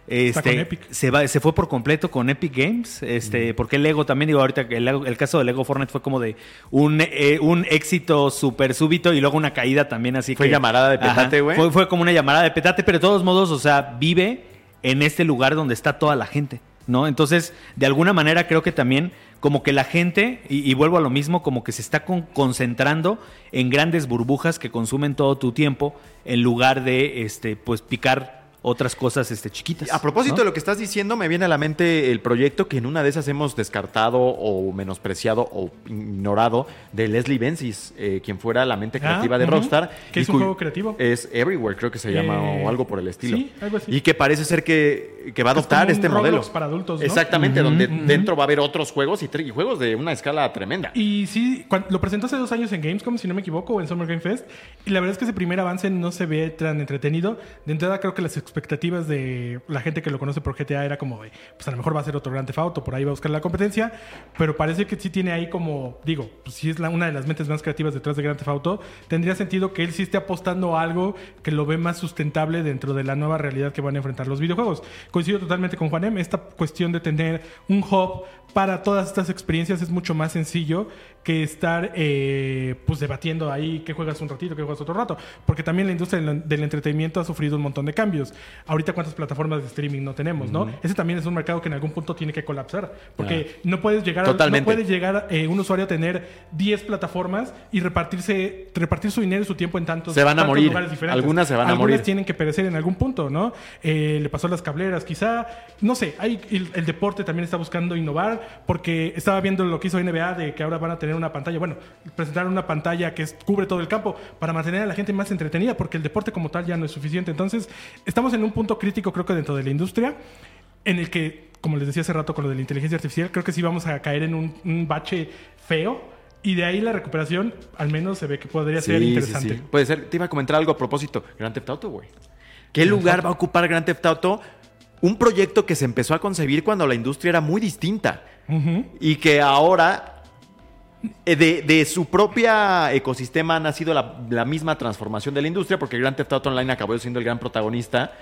Este. Se, va, se fue por completo con Epic Games. Este, Porque Lego también, digo, ahorita el, el caso de Lego Fortnite fue como de un, eh, un éxito súper súbito y luego una caída también así Fue que- llamarada de petate, güey. Fue, fue como una llamada de petate, pero de todos modos, o sea, vive en este lugar donde está toda la gente, ¿no? Entonces, de alguna manera creo que también como que la gente, y, vuelvo a lo mismo, como que se está con- concentrando en grandes burbujas que consumen todo tu tiempo en lugar de, este, pues, picar otras cosas este, chiquitas. A propósito ¿no? de lo que estás diciendo, me viene a la mente el proyecto que en una de esas hemos descartado o menospreciado o ignorado de Leslie Benzies, eh, quien fuera la mente Ah, creativa de ujú. Rockstar. Que es un juego creativo. Es Everywhere, creo que se llama, Eh, o algo por el estilo. sí, algo así. Y que parece ser que, que va a Es adoptar como un este Roblox modelo. para adultos, ¿no? Exactamente, donde dentro va a haber otros juegos y, y juegos de una escala tremenda. Y sí, lo presentó hace dos años en Gamescom, si no me equivoco, o en Summer Game Fest. Y la verdad es que ese primer avance no se ve tan entretenido. De entrada, creo que las expectativas de la gente que lo conoce por GTA era como de, pues a lo mejor va a ser otro Grand Theft Auto, por ahí va a buscar la competencia. Pero parece que sí tiene ahí como, digo, pues sí es la- una de las mentes más creativas detrás de Grand Theft Auto. Tendría sentido que él sí esté apostando a algo que lo ve más sustentable dentro de la nueva realidad que van a enfrentar los videojuegos. Coincido totalmente con Juanem, esta cuestión de tener un hub para todas estas experiencias es mucho más sencillo que estar eh, pues debatiendo ahí qué juegas un ratito, qué juegas otro rato. Porque también la industria del, del entretenimiento ha sufrido un montón de cambios. Ahorita cuántas plataformas de streaming no tenemos, ¿no? Ese también es un mercado que en algún punto tiene que colapsar. Porque no puedes llegar, a- Totalmente. no puede llegar eh, un usuario a tener 10 plataformas y repartirse, repartir su dinero y su tiempo en tantos, Se van a tantos morir. lugares diferentes. Algunas se van a Algunas morir. tienen que perecer en algún punto, ¿no? Eh, le pasó a las cableras, quizá. No sé, hay, el, el deporte también está buscando innovar porque estaba viendo lo que hizo NBA de que ahora van a tener una pantalla, bueno, presentaron una pantalla que cubre todo el campo para mantener a la gente más entretenida porque el deporte como tal ya no es suficiente. Entonces, estamos en un punto crítico, creo que dentro de la industria, en el que, como les decía hace rato con lo de la inteligencia artificial, creo que sí vamos a caer en un, un bache feo. Y de ahí la recuperación, al menos se ve que podría ser Sí, sí, interesante. sí. Puede ser. Te iba a comentar algo a propósito. Grand Theft Auto, güey. ¿Qué lugar va a ocupar Grand Theft Auto? Un proyecto que se empezó a concebir cuando la industria era muy distinta. Y que ahora, de, de su propia ecosistema, ha nacido la, la misma transformación de la industria, porque Grand Theft Auto Online acabó siendo el gran protagonista.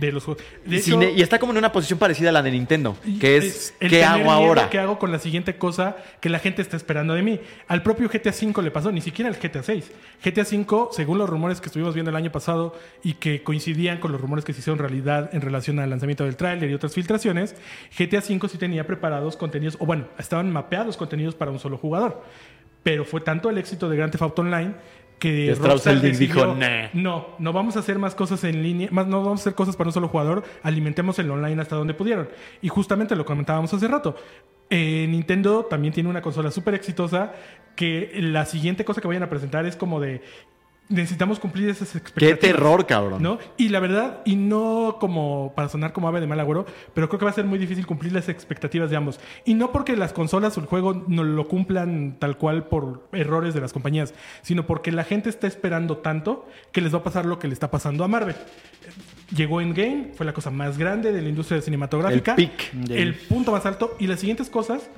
De los juegos. De y está como en una posición parecida a la de Nintendo, que es, el ¿qué hago ahora? ¿Qué hago con la siguiente cosa que la gente está esperando de mí? Al propio GTA V le pasó, ni siquiera al GTA 6. GTA V, según los rumores que estuvimos viendo el año pasado y que coincidían con los rumores que se hicieron realidad en relación al lanzamiento del tráiler y otras filtraciones, GTA V sí tenía preparados contenidos, o bueno, estaban mapeados contenidos para un solo jugador. Pero fue tanto el éxito de Grand Theft Auto Online que Strauss Rockstar dijo, "Nah". no, no vamos a hacer más cosas en línea, más no vamos a hacer cosas para un solo jugador, alimentemos el online hasta donde pudieron. Y justamente lo comentábamos hace rato. Eh, Nintendo también tiene una consola súper exitosa que la siguiente cosa que vayan a presentar es como de necesitamos cumplir esas Qué expectativas. terror, cabrón. ¿No? Y la verdad, y no como para sonar como ave de mal agüero, pero creo que va a ser muy difícil cumplir las expectativas de ambos. Y no porque las consolas o el juego no lo cumplan tal cual por errores de las compañías, sino porque la gente está esperando tanto que les va a pasar lo que le está pasando a Marvel. Llegó Endgame, fue la cosa más grande de la industria cinematográfica. El peak. El punto más alto. Y las siguientes cosas,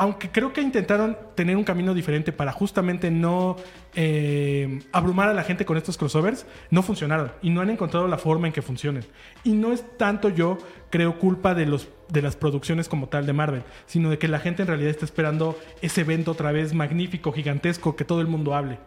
aunque creo que intentaron tener un camino diferente para justamente no eh, abrumar a la gente con estos crossovers, no funcionaron. Y no han encontrado la forma en que funcionen. Y no es tanto yo, creo, culpa de, los, de las producciones como tal de Marvel, sino de que la gente en realidad está esperando ese evento otra vez magnífico, gigantesco, que todo el mundo hable.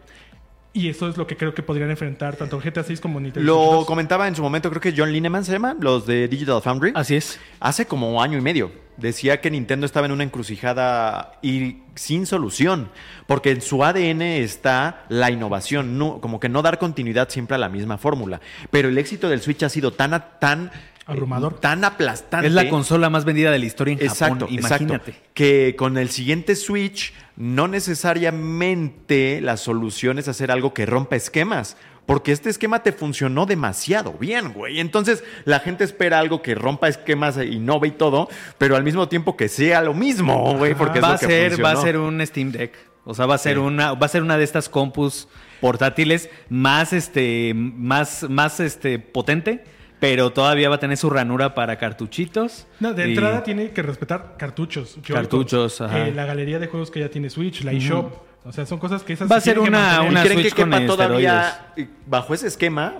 Y eso es lo que creo que podrían enfrentar tanto GTA 6 como Nintendo Switch Lo 2. comentaba en su momento, creo que John Lineman se llama, los de Digital Foundry. Así es. Hace como año y medio. Decía que Nintendo estaba en una encrucijada y sin solución. Porque en su ADN está la innovación. No, como que no dar continuidad siempre a la misma fórmula. Pero el éxito del Switch ha sido tan, tan Abrumador. Tan aplastante. Es la consola más vendida de la historia en Exacto, Japón. exacto. Imagínate. Que con el siguiente Switch, no necesariamente la solución es hacer algo que rompa esquemas. Porque este esquema te funcionó demasiado bien, güey. Entonces la gente espera algo que rompa esquemas e innove y todo, pero al mismo tiempo que sea lo mismo, güey. Porque es va lo a que ser, va a ser un Steam Deck. O sea, va a ser Sí. una, va a ser una de estas compus portátiles más este, más, más este potente, pero todavía va a tener su ranura para cartuchitos. No, de Y- entrada tiene que respetar cartuchos. Cartuchos, ajá. eh, la galería de juegos que ya tiene Switch, la eShop. O sea, son cosas que esas Va a se ser que una- mantener. ¿Y una creen que Switch con quepa todavía, esteroides. bajo ese esquema,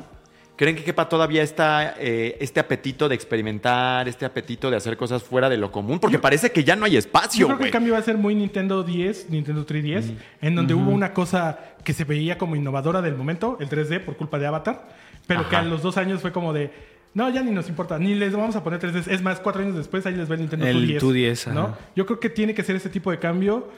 creen que quepa todavía esta, eh, este apetito de experimentar, este apetito de hacer cosas fuera de lo común? Porque parece que ya no hay Yo espacio, creo que el cambio va a ser muy Nintendo 10, Nintendo 3DS, en donde hubo una cosa que se veía como innovadora del momento, el 3D por culpa de Avatar, pero que a los dos años fue como de, no, ya ni nos importa, ni les vamos a poner 3D. Es más, cuatro años después ahí les ve el Nintendo El 2DS. 2DS, ¿no? Yo creo que tiene que ser ese tipo de cambio.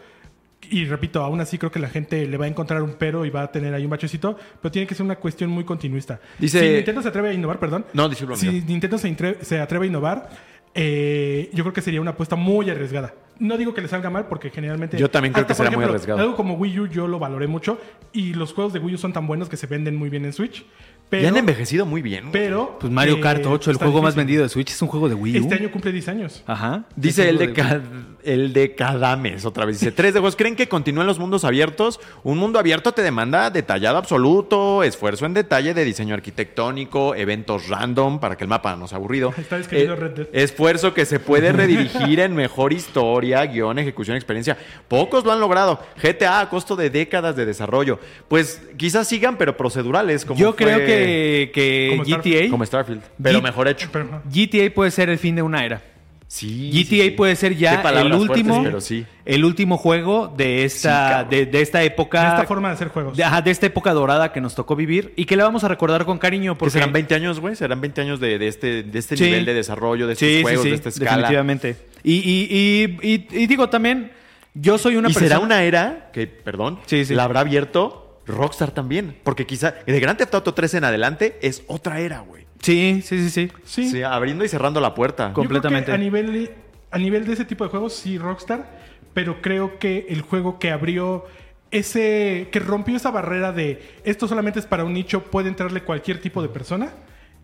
Y repito, aún así creo que la gente le va a encontrar un pero y va a tener ahí un bachecito, pero tiene que ser una cuestión muy continuista. Dice- Si Nintendo se atreve a innovar, perdón. No, disculpa, Si. Nintendo se, se atreve a innovar, eh, yo creo que sería una apuesta muy arriesgada. No digo que le salga mal porque generalmente... Yo también creo Hasta, que será muy arriesgado. Algo como Wii U yo lo valoré mucho y los juegos de Wii U son tan buenos que se venden muy bien en Switch. Pero, Ya han envejecido muy bien. pero Pues Mario eh, Kart 8, el juego más vendido de Switch, es un juego de Wii U. Este año cumple 10 años. Ajá. Dice Es el de, ca- el de cada mes, otra vez. Dice, tres de juegos. ¿Creen que continúen los mundos abiertos? Un mundo abierto te demanda detallado absoluto, esfuerzo en detalle de diseño arquitectónico, eventos random para que el mapa no sea aburrido. *laughs* Está Eh, Red Dead. Esfuerzo que se puede redirigir en mejor historia, guion, ejecución, experiencia. Pocos lo han logrado. GTA a costo de décadas de desarrollo. Pues quizás sigan, pero procedurales. Como Yo fue- creo que, que Como GTA, Starfield. Como Starfield, pero mejor hecho. GTA puede ser el fin de una era. Sí. GTA sí, sí. puede ser ya el fuertes, último, pero sí. el último juego de esta, de, de esta época, de esta forma de hacer juegos. de, ajá, de esta época dorada que nos tocó vivir y que le vamos a recordar con cariño Que porque serán 20 años, güey. Serán 20 años de, de este, de este Sí. nivel de desarrollo, de estos sí, juegos, sí, sí, de esta escala. definitivamente. Y, y, y, y- y digo también, yo soy una y persona. será una era que, perdón, Sí, sí. la habrá abierto Rockstar también. Porque quizá de Grand Theft Auto 3 en adelante es otra era, güey. Sí, sí, sí, sí. Sí. Sí, abriendo y cerrando la puerta. Yo creo que completamente. a nivel, a nivel de ese tipo de juegos, sí, Rockstar. Pero creo que el juego que abrió ese. que rompió esa barrera de esto solamente es para un nicho, puede entrarle cualquier tipo de persona,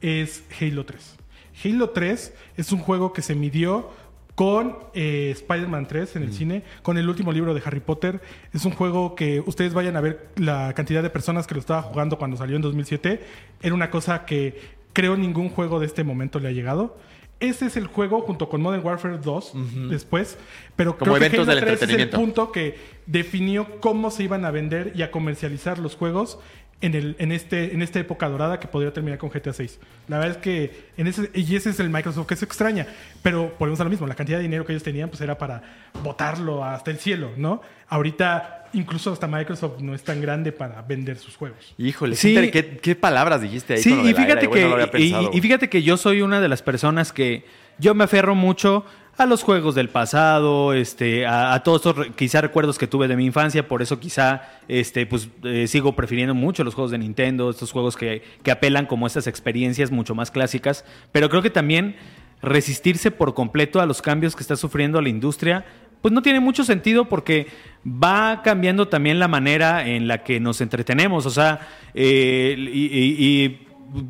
es Halo 3. Halo 3 es un juego que se midió con eh, Spider-Man 3 en el cine, con el último libro de Harry Potter. Es un juego que ustedes vayan a ver la cantidad de personas que lo estaba jugando cuando salió en 2007. Era una cosa que creo ningún juego de este momento le ha llegado. Ese es el juego junto con Modern Warfare 2 después, pero Como creo que Halo del 3 es el punto que definió cómo se iban a vender y a comercializar los juegos en, el, en, este, en esta época dorada que podría terminar con GTA 6. La verdad es que en ese, y ese es el Microsoft que se extraña, pero volvemos a lo mismo, la cantidad de dinero que ellos tenían pues era para botarlo hasta el cielo, ¿no? Ahorita incluso hasta Microsoft no es tan grande para vender sus juegos. Híjole, Sí. qué, ¿qué, qué palabras dijiste ahí. Sí, y fíjate, que, no y- fíjate que yo soy una de las personas que yo me aferro mucho a los juegos del pasado, este, a, a todos estos quizá recuerdos que tuve de mi infancia, por eso quizá este, pues, eh, sigo prefiriendo mucho los juegos de Nintendo, estos juegos que, que apelan como a estas experiencias mucho más clásicas, pero creo que también resistirse por completo a los cambios que está sufriendo la industria, pues no tiene mucho sentido porque va cambiando también la manera en la que nos entretenemos, o sea, eh, y-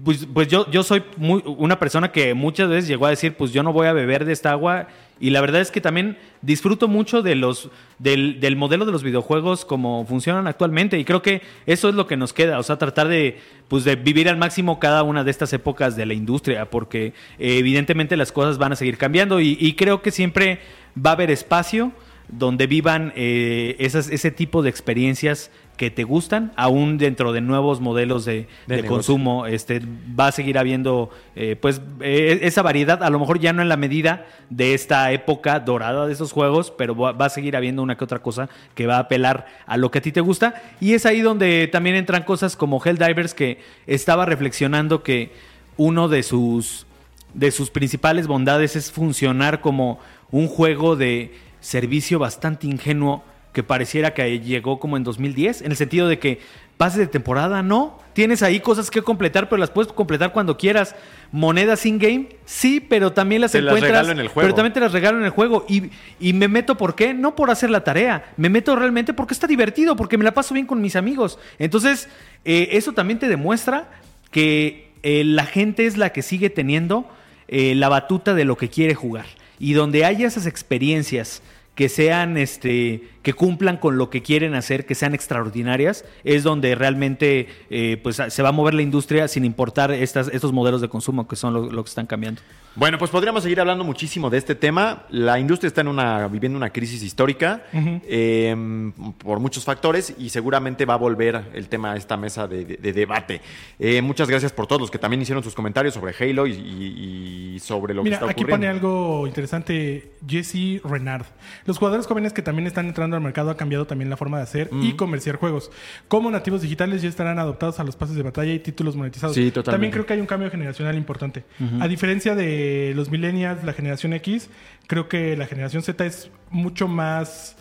pues, pues yo, soy muy- una persona que muchas veces llegó a decir, pues yo no voy a beber de esta agua. Y la verdad es que también disfruto mucho de los, del, del modelo de los videojuegos como funcionan actualmente. Y creo que eso es lo que nos queda. O sea, tratar de, pues, de vivir al máximo cada una de estas épocas de la industria. Porque eh, evidentemente las cosas van a seguir cambiando. Y, y creo que siempre va a haber espacio donde vivan eh, esas, ese tipo de experiencias que te gustan, aún dentro de nuevos modelos de, De consumo. Este, va a seguir habiendo eh, pues eh, esa variedad, a lo mejor ya no en la medida de esta época dorada de esos juegos, pero va, va a seguir habiendo una que otra cosa que va a apelar a lo que a ti te gusta. Y es ahí donde también entran cosas como Helldivers, que estaba reflexionando que uno de sus, de sus principales bondades es funcionar como un juego de servicio bastante ingenuo que pareciera que llegó como en 2010, en el sentido de que pases de temporada, no. Tienes ahí cosas que completar, pero las puedes completar cuando quieras. Monedas in-game, sí, pero también las Te las encuentras. regalo en el juego. Pero también te las regalo en el juego. Y, y me meto, ¿por qué? No por hacer la tarea. Me meto realmente porque está divertido, porque me la paso bien con mis amigos. Entonces, eh, eso también te demuestra que eh, la gente es la que sigue teniendo eh, la batuta de lo que quiere jugar. Y donde haya esas experiencias que sean, este, que cumplan con lo que quieren hacer, que sean extraordinarias, es donde realmente eh, pues, se va a mover la industria sin importar estas, estos modelos de consumo que son lo, lo que están cambiando. Bueno, pues podríamos seguir hablando muchísimo de este tema. La industria está en una, viviendo una crisis histórica eh, por muchos factores y seguramente va a volver el tema a esta mesa de, de- de debate. Eh, muchas gracias por todos los que también hicieron sus comentarios sobre Halo y, y- y sobre lo Mira, que está aquí ocurriendo. pone algo interesante Jesse Renard. Los jugadores jóvenes que también están entrando al mercado ha cambiado también la forma de hacer y comerciar juegos. Como nativos digitales ya estarán adoptados a los pases de batalla y títulos monetizados. Sí, totalmente. También creo que hay un cambio generacional importante. A diferencia de los millennials, la generación X, creo que la generación Z es mucho más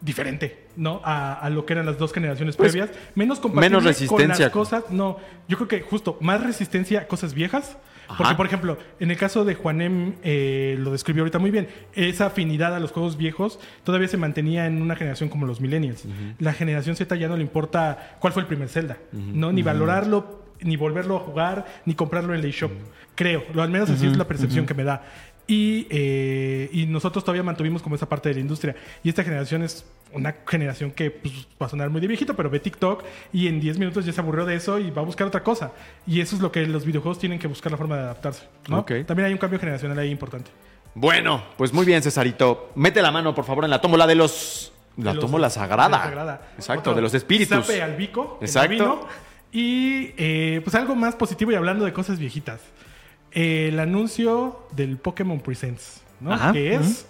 diferente, ¿no? A, a lo que eran las dos generaciones Pues, previas. Menos menos con resistencia. las cosas. No, yo creo que justo más resistencia a cosas viejas. Porque, por ejemplo, en el caso de Juanem, eh, lo describió ahorita muy bien, esa afinidad a los juegos viejos todavía se mantenía en una generación como los millennials. La generación Z ya no le importa cuál fue el primer Zelda, ¿no? Ni valorarlo, ni volverlo a jugar, ni comprarlo en el eShop. Creo, lo, al menos así es la percepción que me da. Y, eh, y nosotros todavía mantuvimos como esa parte de la industria. Y esta generación es una generación que pues, va a sonar muy de viejito, pero ve TikTok y en 10 minutos ya se aburrió de eso y va a buscar otra cosa. Y eso es lo que los videojuegos tienen que buscar la forma de adaptarse. También hay un cambio generacional ahí importante. Bueno, pues muy bien, Cesarito. Mete la mano, por favor, en la tómbola de los... La De los- sagrada. de la sagrada. Exacto, Otro, de los espíritus. Sape al bico. el Exacto. vino. Y eh, pues algo más positivo y hablando de cosas viejitas. El anuncio del Pokémon Presents, ¿no? Ajá. Que es...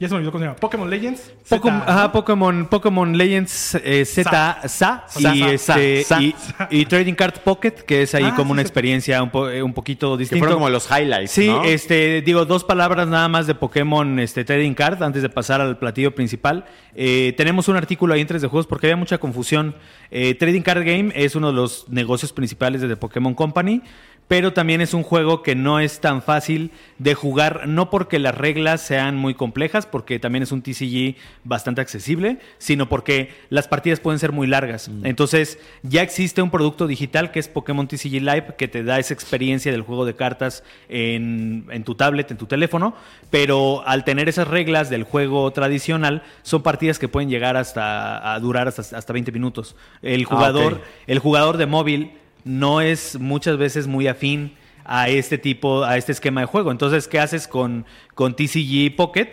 Ya se me olvidó cómo se llama. Pokémon Legends. Pokémon, Z, ajá, ¿no? Pokémon, Pokémon Legends eh, Z, Sa, Sa, y, sa, este, sa, y, y Trading Card Pocket, que es ahí Ah, como sí, una sí. experiencia un, po- eh, un poquito Que distinta. fueron como los highlights, Sí, ¿no? este, digo, dos palabras nada más de Pokémon este, Trading Card antes de pasar al platillo principal. Eh, tenemos un artículo ahí en 3 de juegos porque había mucha confusión. Eh, Trading Card Game es uno de los negocios principales de The Pokémon Company, pero también es un juego que no es tan fácil de jugar, no porque las reglas sean muy complejas, porque también es un TCG bastante accesible, sino porque las partidas pueden ser muy largas. Entonces, ya existe un producto digital que es Pokémon TCG Live, que te da esa experiencia del juego de cartas en, en tu tablet, en tu teléfono, pero al tener esas reglas del juego tradicional, son partidas que pueden llegar hasta a durar hasta, hasta 20 minutos. El jugador, ok. el jugador de móvil no es muchas veces muy afín a este tipo, a este esquema de juego. Entonces, ¿qué haces con, con TCG Pocket?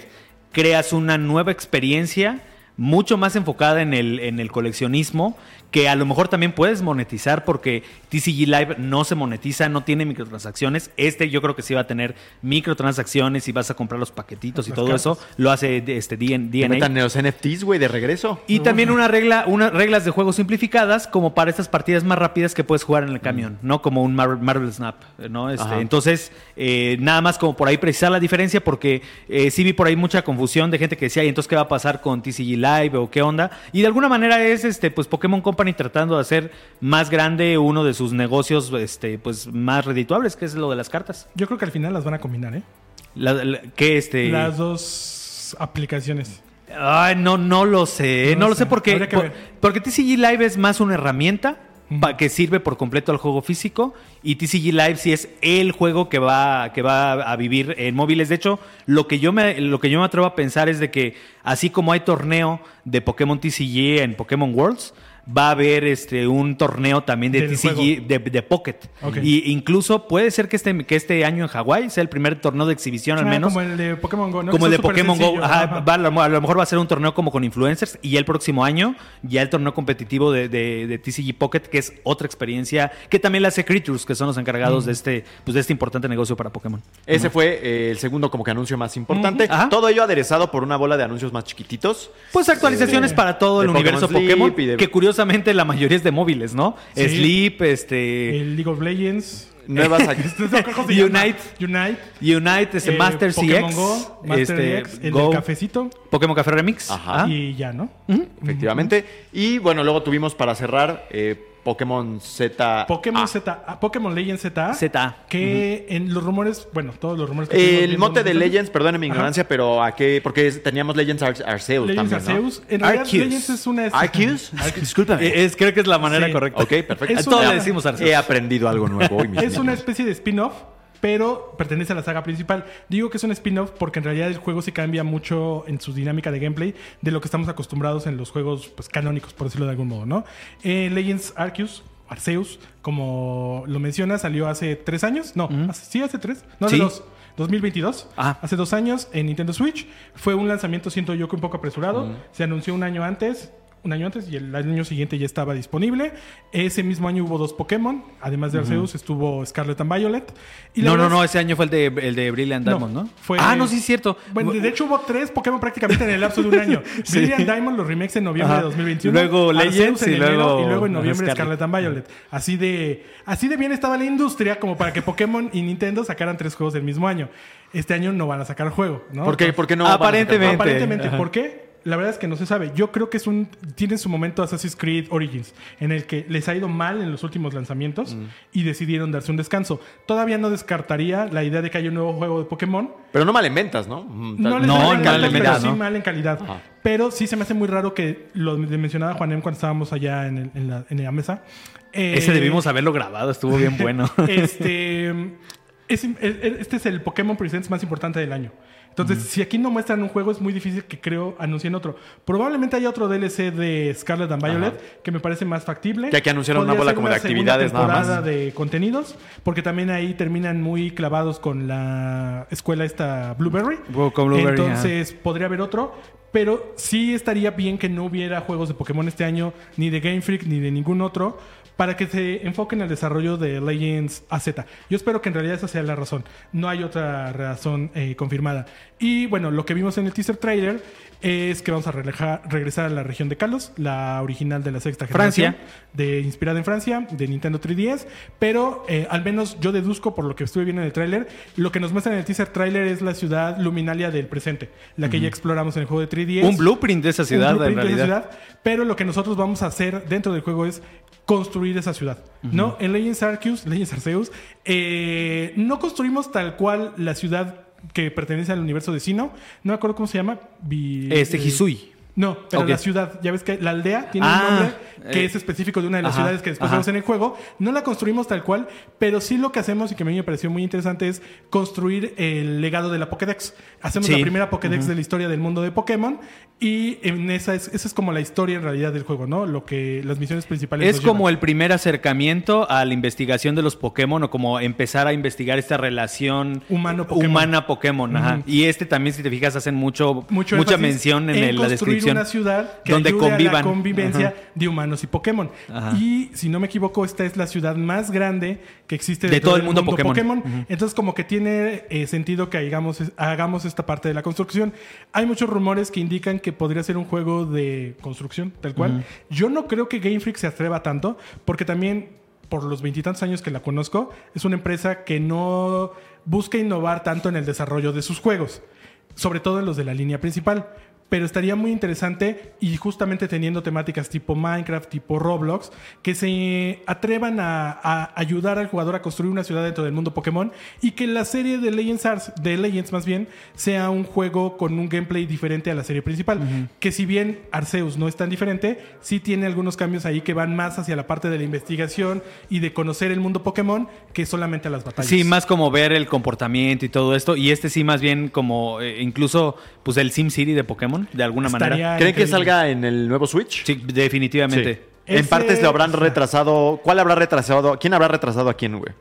Creas una nueva experiencia mucho más enfocada en el, en el coleccionismo que a lo mejor también puedes monetizar porque TCG Live no se monetiza, no tiene microtransacciones. Este yo creo que sí va a tener microtransacciones y vas a comprar los paquetitos y todo cartas. eso. Lo hace este DN Que metan DNA. los NFTs, güey, de regreso. Y también una regla, unas reglas de juego simplificadas como para estas partidas más rápidas que puedes jugar en el camión, ¿no? Como un Mar- Marvel Snap, ¿no? Este, entonces, eh, nada más como por ahí precisar la diferencia porque eh, sí vi por ahí mucha confusión de gente que decía, ¿y entonces qué va a pasar con TCG Live o qué onda? Y de alguna manera es este pues Pokémon Company tratando de hacer más grande uno de sus negocios este pues más redituables, que es lo de las cartas. Yo creo que al final las van a combinar, ¿eh? La- la- que este Las dos aplicaciones. Ay, no, no lo sé. No, No lo sé sé. porque, por- porque TCG Live es más una herramienta que sirve por completo al juego físico y TCG Live sí es el juego que va, que va a vivir en móviles. De hecho, lo que, yo me, lo que yo me atrevo a pensar es de que así como hay torneo de Pokémon TCG en Pokémon Worlds, va a haber este un torneo también de TCG de, de Pocket. Y incluso puede ser que este, que este año en Hawái sea el primer torneo de exhibición al Ah, menos Como el de Pokémon Go, ¿no? como el de Pokémon Go. sencillos. Ajá, Ajá. va- a, lo, a lo mejor va a ser un torneo como con influencers y ya el próximo año ya el torneo competitivo de, de- de TCG Pocket, que es otra experiencia que también la hace Creatures, que son los encargados de este pues de este importante negocio para Pokémon. Ese fue eh, el segundo como que anuncio más importante. Todo ello aderezado por una bola de anuncios más chiquititos. Pues actualizaciones Eh, para todo de el universo Pokémon Pokémon, Sleep y de- que curiosamente la mayoría es de móviles, ¿no? Sí. Sleep, este El League of Legends. Nuevas *laughs* ¿Cómo se llama? *laughs* Unite. Unite. Unite, este eh, Master Pokémon CX, Go, Master este, X, el Go, del cafecito. Pokémon Café Remix. Ajá. Y ya, ¿no? Efectivamente. Y bueno, luego tuvimos para cerrar eh, Pokémon Z. Pokémon. Z, Pokémon Legends ZA. ZA. Que en los rumores, bueno, todos los rumores que El mote de Legends, perdóname mi Ajá. ignorancia, pero ¿a qué? Porque teníamos Legends Ar- Arceus Legends también, ¿no? Arceus. En realidad, Arceus. Legends es una. ¿Arceus? *laughs* Discúlpame. Eh, Es, creo que es la manera Sí. correcta. Ok, perfecto. Es Todos una- le decimos Arceus. He aprendido algo nuevo hoy, Es una especie de spin-off, pero pertenece a la saga principal. Digo que es un spin-off porque en realidad el juego sí cambia mucho en su dinámica de gameplay de lo que estamos acostumbrados en los juegos pues, canónicos, por decirlo de algún modo, ¿no? Eh, Legends Arceus, Arceus, como lo menciona, salió hace tres años. No, hace- sí, hace tres. No, hace Sí. dos. 2022, Ah. hace dos años en Nintendo Switch. Fue un lanzamiento, siento yo, que un poco apresurado. Se anunció un año antes, un año antes y el año siguiente ya estaba disponible. Ese mismo año hubo dos Pokémon, además de Arceus estuvo Scarlet and Violet. Y No, no, no, es- ese año fue el de, el de Brilliant Diamond, ¿no? fue- ah, no, sí es cierto. Bueno, de hecho hubo tres Pokémon prácticamente en el lapso de un año. *laughs* Sí. Brilliant Diamond, los remakes en noviembre Ajá. de 2021. Luego Legends en y enero, luego y luego en noviembre Scarlet. Scarlet and Violet. Así de, así de bien estaba la industria como para que Pokémon y Nintendo sacaran tres juegos del mismo año. Este año no van a sacar juego, ¿no? ¿Por qué, por qué no? van a sacar- Aparentemente. Aparentemente. ¿por qué? La verdad es que no se sabe. Yo creo que es un tiene su momento Assassin's Creed Origins en el que les ha ido mal en los últimos lanzamientos Mm. y decidieron darse un descanso. Todavía no descartaría la idea de que haya un nuevo juego de Pokémon. Pero no mal en ventas, ¿no? Mm, No, les No, en mal en ventas, pero ¿no? sí mal en calidad. Ajá. Pero sí se me hace muy raro que lo mencionaba Juanem cuando estábamos allá en, el- en la, en la mesa. Eh, Ese debimos haberlo grabado, estuvo bien *laughs* bueno. este, es- es- este es el Pokémon Presents más importante del año. Entonces, si aquí no muestran un juego, es muy difícil que creo anuncien otro. Probablemente haya otro DLC de Scarlet and Violet que me parece más factible. Que aquí anunciaron una bola como de segunda actividades nada más. temporada de contenidos, porque también ahí terminan muy clavados con la escuela esta Blueberry. Con Blueberry, Entonces, podría haber otro. Pero sí estaría bien que no hubiera juegos de Pokémon este año, ni de Game Freak, ni de ningún otro, para que se enfoquen en el desarrollo de Legends AZ. Yo espero que en realidad esa sea la razón. No hay otra razón eh, confirmada. Y bueno, lo que vimos en el teaser trailer es que vamos a releja- regresar a la región de Kalos, la original de la sexta Francia. generación, de, inspirada en Francia, de Nintendo 3DS. Pero eh, al menos yo deduzco por lo que estuve viendo en el tráiler, lo que nos muestra en el teaser trailer es la ciudad luminalia del presente, la que ya exploramos en el juego de 3DS. Un blueprint de esa ciudad, Un blueprint en de esa realidad. ciudad, pero lo que nosotros vamos a hacer dentro del juego es construir esa ciudad. ¿no? En Legends Arceus, Legends Arceus eh, no construimos tal cual la ciudad que pertenece al universo de Sino. No me acuerdo cómo se llama. Vi- Este, eh, Hisui. No, pero la ciudad, ya ves que la aldea tiene Ah, un nombre que eh, es específico de una de las ajá, ciudades que después ajá. vemos en el juego. No la construimos tal cual, pero sí lo que hacemos y que a mí me pareció muy interesante es construir el legado de la Pokédex. Hacemos Sí. la primera Pokédex de la historia del mundo de Pokémon y en esa es, esa es como la historia en realidad del juego, ¿no? Lo que las misiones principales Es como llevan. el primer acercamiento a la investigación de los Pokémon o como empezar a investigar esta relación Humano-Pokémon. humana Pokémon. ajá. Y este también, si te fijas, hacen mucho, Mucho mucha mención en, el- la construir construir una ciudad que donde ayude a la convivan. convivencia Ajá. de humanos y Pokémon. Ajá. Y si no me equivoco, esta es la ciudad más grande que existe De todo el del mundo Pokémon. Entonces, como que tiene eh, sentido que hagamos, hagamos esta parte de la construcción. Hay muchos rumores que indican que podría ser un juego de construcción, tal cual. Yo no creo que Game Freak se atreva tanto, porque también, por los veintitantos años que la conozco, es una empresa que no busca innovar tanto en el desarrollo de sus juegos, sobre todo en los de la línea principal. Pero estaría muy interesante y justamente teniendo temáticas tipo Minecraft, tipo Roblox, que se atrevan a, a ayudar al jugador a construir una ciudad dentro del mundo Pokémon y que la serie de Legends, Ars- de Legends más bien sea un juego con un gameplay diferente a la serie principal. Que si bien Arceus no es tan diferente, sí tiene algunos cambios ahí que van más hacia la parte de la investigación y de conocer el mundo Pokémon que solamente a las batallas. Sí, más como ver el comportamiento y todo esto. Y este sí, más bien como eh, incluso pues el Sim City de Pokémon, de alguna Estaría manera. ¿Creen que salga en el nuevo Switch? Sí, definitivamente. Sí. En Ese- partes lo habrán retrasado. ¿Cuál habrá retrasado? ¿Quién habrá retrasado a quién, güey?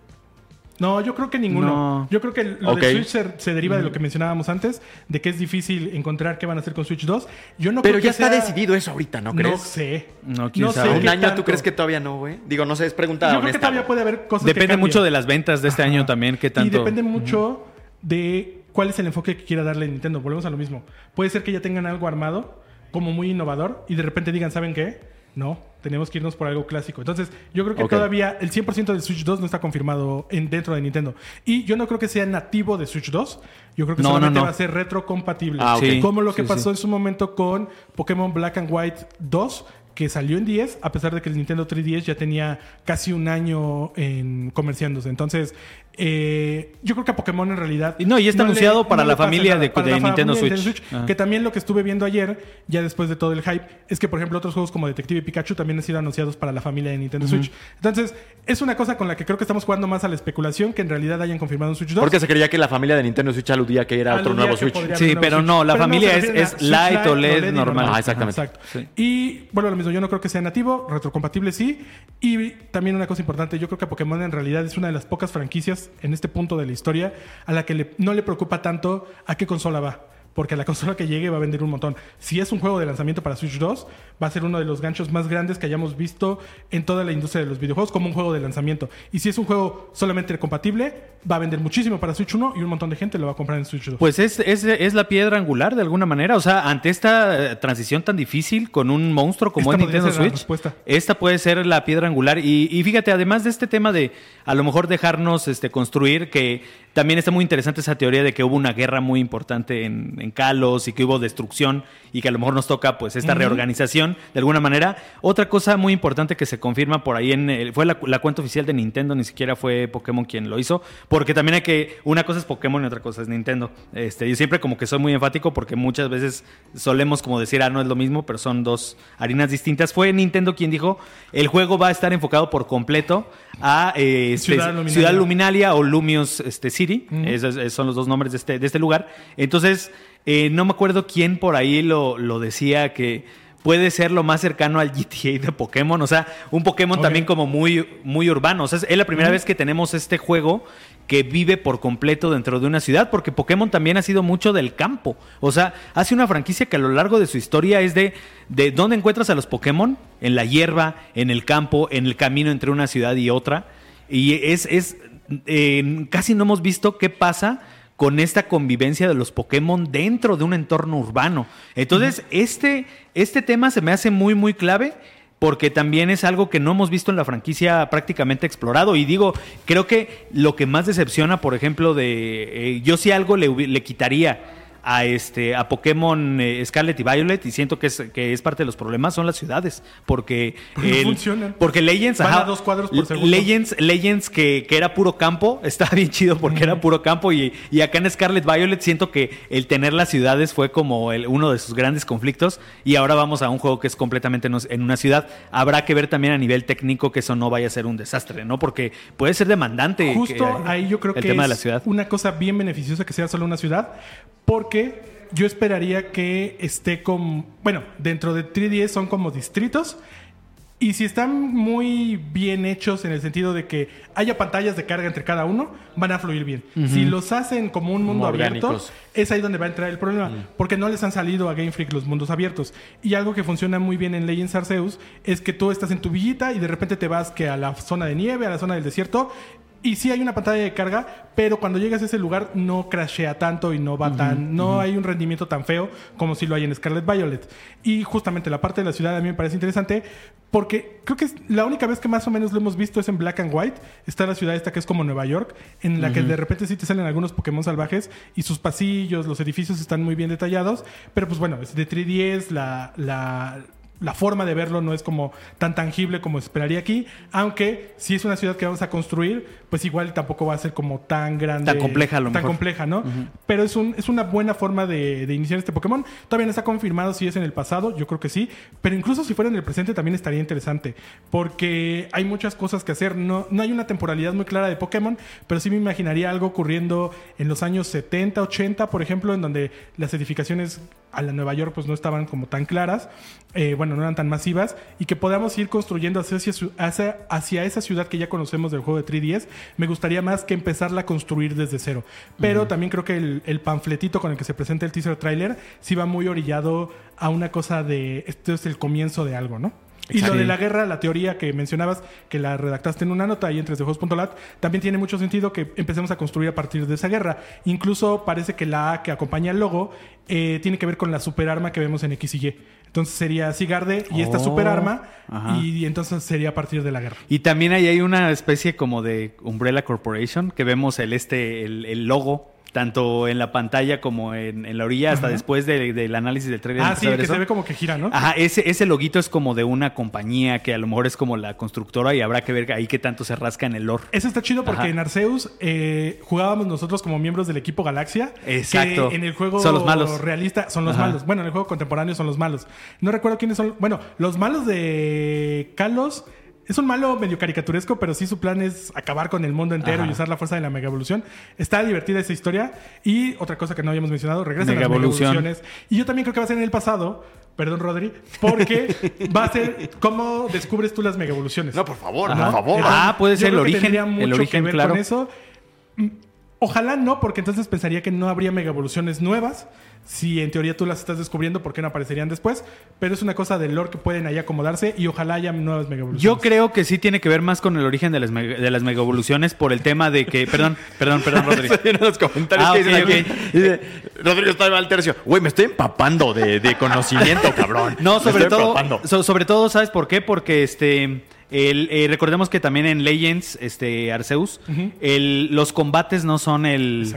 No, yo creo que ninguno. No. Yo creo que lo de Switch se, se deriva de lo que mencionábamos antes, de que es difícil encontrar qué van a hacer con Switch 2. Yo no Pero creo ya que está sea- decidido eso ahorita, ¿no No crees? sé. No, quién no sabe. sé ¿Un año tanto. tú crees que todavía no, güey? Digo, no sé, es pregunta Yo creo que todavía puede haber cosas que Depende mucho de las ventas de este Ajá. año también, qué tanto. Y depende mucho de cuál es el enfoque que quiera darle Nintendo. Volvemos a lo mismo. Puede ser que ya tengan algo armado, como muy innovador, y de repente digan, ¿saben qué? No, tenemos que irnos por algo clásico. Entonces, yo creo que todavía el 100% del Switch 2 no está confirmado en, dentro de Nintendo. Y yo no creo que sea nativo de Switch 2. Yo creo que No, solamente no. va a ser retrocompatible. Ah, ok. Sí. Como lo que Sí, pasó en su momento con Pokémon Black and White 2, que salió en 10, a pesar de que el Nintendo 3DS ya tenía casi un año en comerciándose. Entonces, eh, yo creo que a Pokémon en realidad... Y no, y está anunciado para la familia nada. de- Para de la Nintendo familia de Switch. Ajá. Que también lo que estuve viendo ayer, ya después de todo el hype, es que, por ejemplo, otros juegos como Detective Pikachu también han sido anunciados para la familia de Nintendo Switch. Entonces, es una cosa con la que creo que estamos jugando más a la especulación que en realidad hayan confirmado un Switch 2. Porque se creía que la familia de Nintendo Switch aludía que era otro nuevo Switch. Sí, pero no, la familia es- Switch Lite, OLED y normal. Ah, exactamente. Exacto. Sí. Y bueno, lo mismo, yo no creo que sea nativo, retrocompatible sí. Y también una cosa importante, yo creo que Pokémon en realidad es una de las pocas franquicias en este punto de la historia a la que le- no le preocupa tanto a qué consola va. Porque la *laughs* consola que llegue va a vender un montón. Si es un juego de lanzamiento para Switch 2, va a ser uno de los ganchos más grandes que hayamos visto en toda la industria de los videojuegos como un juego de lanzamiento. Y si es un juego solamente compatible, va a vender muchísimo para Switch 1 y un montón de gente lo va a comprar en Switch 2. Pues es, es, es la piedra angular de alguna manera. O sea, ante esta eh, transición tan difícil con un monstruo como Esta es Nintendo Switch, esta puede ser la piedra angular. Y, y fíjate, además de este tema de a lo mejor dejarnos este, construir, que también está muy interesante esa teoría de que hubo una guerra muy importante en, en Kalos y que hubo destrucción y que a lo mejor nos toca pues esta reorganización de alguna manera. Otra cosa muy importante que se confirma por ahí en el- fue la, la cuenta oficial de Nintendo, ni siquiera fue Pokémon quien lo hizo, porque también hay que una cosa es Pokémon y otra cosa es Nintendo. Este, yo siempre como que soy muy enfático porque muchas veces solemos como decir, ah, no es lo mismo, pero son dos harinas distintas. Fue Nintendo quien dijo, el juego va a estar enfocado por completo a eh, este, Ciudad Luminaria. Ciudad Luminalia o Lumios este, City. Esos, esos son los dos nombres de este, de este lugar. Entonces, eh, no me acuerdo quién por ahí lo, lo decía que puede ser lo más cercano al *laughs* GTA de Pokémon. O sea, un Pokémon Ok. también como muy, muy urbano. O sea, es la primera vez que tenemos este juego que vive por completo dentro de una ciudad, porque Pokémon también ha sido mucho del campo. O sea, hace una franquicia que a lo largo de su historia es de, de dónde encuentras a los Pokémon, en la hierba, en el campo, en el camino entre una ciudad y otra. Y es, es eh, casi no hemos visto qué pasa con esta convivencia de los Pokémon dentro de un entorno urbano. Entonces, este, este tema se me hace muy, muy clave porque también es algo que no hemos visto en la franquicia prácticamente explorado. Y digo, creo que lo que más decepciona, por ejemplo, de... eh, yo si algo le, quitaría a este a Pokémon eh, Scarlet y Violet y siento que es, que es parte de los problemas son las ciudades porque no el- funcionan. porque Legends Van ajá, a dos cuadros por segundo. Legends Legends que, que era puro campo *laughs* estaba bien chido porque era puro campo y, y acá en Scarlet Violet siento que el tener las ciudades fue como el- uno de sus grandes conflictos y ahora vamos a un juego que es completamente en, en una ciudad habrá que ver también a nivel técnico que eso no vaya a ser un desastre no porque puede ser demandante Justo que- ahí yo creo el que tema es de la ciudad una cosa bien beneficiosa que sea solo una ciudad, porque yo esperaría que esté con, bueno, dentro de 3DS son como distritos Y si están muy bien hechos en el sentido de que haya pantallas de carga entre cada uno, van a fluir bien. Si los hacen como un mundo Como abierto, orgánicos. es ahí donde va a entrar el problema. Porque no les han salido a Game Freak los mundos abiertos. Y algo que funciona muy bien en Legends Arceus es que tú estás en tu villita y de repente te vas que a la zona de nieve, a la zona del desierto. Y sí hay una pantalla de carga, pero cuando llegas a ese lugar no crashea tanto y no va tan, no hay un rendimiento tan feo como si lo hay en Scarlet Violet. Y justamente la parte de la ciudad a mí me parece interesante porque creo que es la única vez que más o menos lo hemos visto es en Black and White. Está la ciudad esta que es como Nueva York, en la que de repente sí te salen algunos Pokémon salvajes y sus pasillos, los edificios están muy bien detallados. Pero pues bueno, es de 3DS, la, la, la forma de verlo no es como tan tangible como esperaría aquí. Aunque si es una ciudad que vamos a construir, pues igual tampoco va a ser como tan grande. Tan compleja, a lo Tan mejor. compleja, ¿no? Pero es, un, es una buena forma de, de iniciar este Pokémon. Todavía no está confirmado si es en el pasado, yo creo que sí. Pero incluso si fuera en el presente también estaría interesante. Porque hay muchas cosas que hacer. No, no hay una temporalidad muy clara de Pokémon, pero sí me imaginaría algo ocurriendo en los años 70, 80, por ejemplo, en donde las edificaciones a la Nueva York pues no estaban como tan claras, eh, bueno, no eran tan masivas, y que podamos ir construyendo hacia, hacia, hacia esa ciudad que ya conocemos del juego de 3DS, me gustaría más que empezarla a construir desde cero. Pero también creo que el, el panfletito con el que se presenta el teaser trailer sí va muy orillado a una cosa de, esto es el comienzo de algo, ¿no? Y lo de la guerra, la teoría que mencionabas, que la redactaste en una nota ahí en 3dejuegos.lat, también tiene mucho sentido que empecemos a construir a partir de esa guerra. Incluso parece que la A que acompaña el logo eh, tiene que ver con la superarma que vemos en X y Y. Entonces sería Sigarde y esta Oh, superarma, y, y entonces sería a partir de la guerra. Y también ahí hay una especie como de Umbrella Corporation, que vemos el este, el, el logo, tanto en la pantalla como en, en la orilla, hasta después de- del análisis del trailer. Ah, sí, que eso. se ve como que gira, ¿no? Ajá, ese, ese loguito es como de una compañía que a lo mejor es como la constructora y habrá que ver ahí qué tanto se rasca en el lore. Eso está chido porque Ajá. en Arceus eh, jugábamos nosotros como miembros del equipo Galaxia. Exacto. Que en el juego Son los malos. realista son los Ajá. malos. Bueno, en el juego contemporáneo son los malos. No recuerdo quiénes son. Bueno, los malos de Kalos. Es un malo medio caricaturesco, pero sí su plan es acabar con el mundo entero Ajá. y usar la fuerza de la mega evolución. Está divertida esa historia. Y otra cosa que no habíamos mencionado, regresan las mega evoluciones. Y yo también creo que va a ser en el pasado. Perdón, Rodri. Porque *laughs* va a ser cómo descubres tú las mega evoluciones. No, por favor, Ajá. por favor. Ah, puede Yo ser el creo que origen, tendría el origen, que ver claro. con eso. Ojalá no, porque entonces pensaría que no habría mega evoluciones nuevas. Si en teoría tú las estás descubriendo, ¿por qué no aparecerían después? Pero es una cosa del lore que pueden ahí acomodarse y ojalá haya nuevas mega evoluciones. Yo creo que sí tiene que ver más con el origen de las, mega- de las megaevoluciones por el tema de que... *laughs* Perdón, perdón, perdón, Rodri. Estoy los comentarios Ah, que ok, dicen aquí. ok. Dice, Rodrigo está al tercio. Güey, me estoy empapando de, de conocimiento, cabrón. No, Me sobre estoy todo, empapando. so- sobre todo, ¿sabes por qué? Porque este el, eh, recordemos que también en Legends, este Arceus, el- los combates no son el,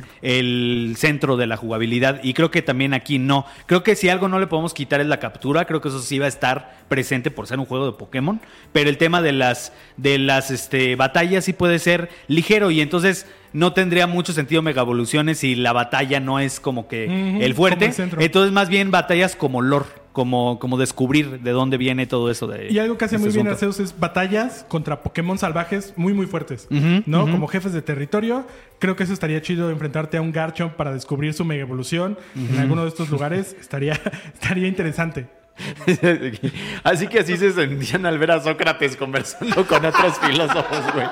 centro de la jugabilidad y creo que también aquí no. Creo que si algo no le podemos quitar es la captura, creo que eso sí va a estar presente por ser un juego de Pokémon, pero el tema de las de las este, batallas sí puede ser ligero y entonces no tendría mucho sentido mega evoluciones si la batalla no es como que el fuerte. el. Entonces más bien batallas como lore, como, como descubrir de dónde viene todo eso de Y algo que hace este muy bien asunto. Arceus es batallas contra Pokémon salvajes muy, muy fuertes. ¿No? Como jefes de territorio. Creo que eso estaría chido enfrentarte a un Garchomp para descubrir su mega evolución en alguno de estos lugares. *laughs* Estaría, estaría interesante. *laughs* Así que así se sentían al ver a Sócrates conversando con otros filósofos, güey.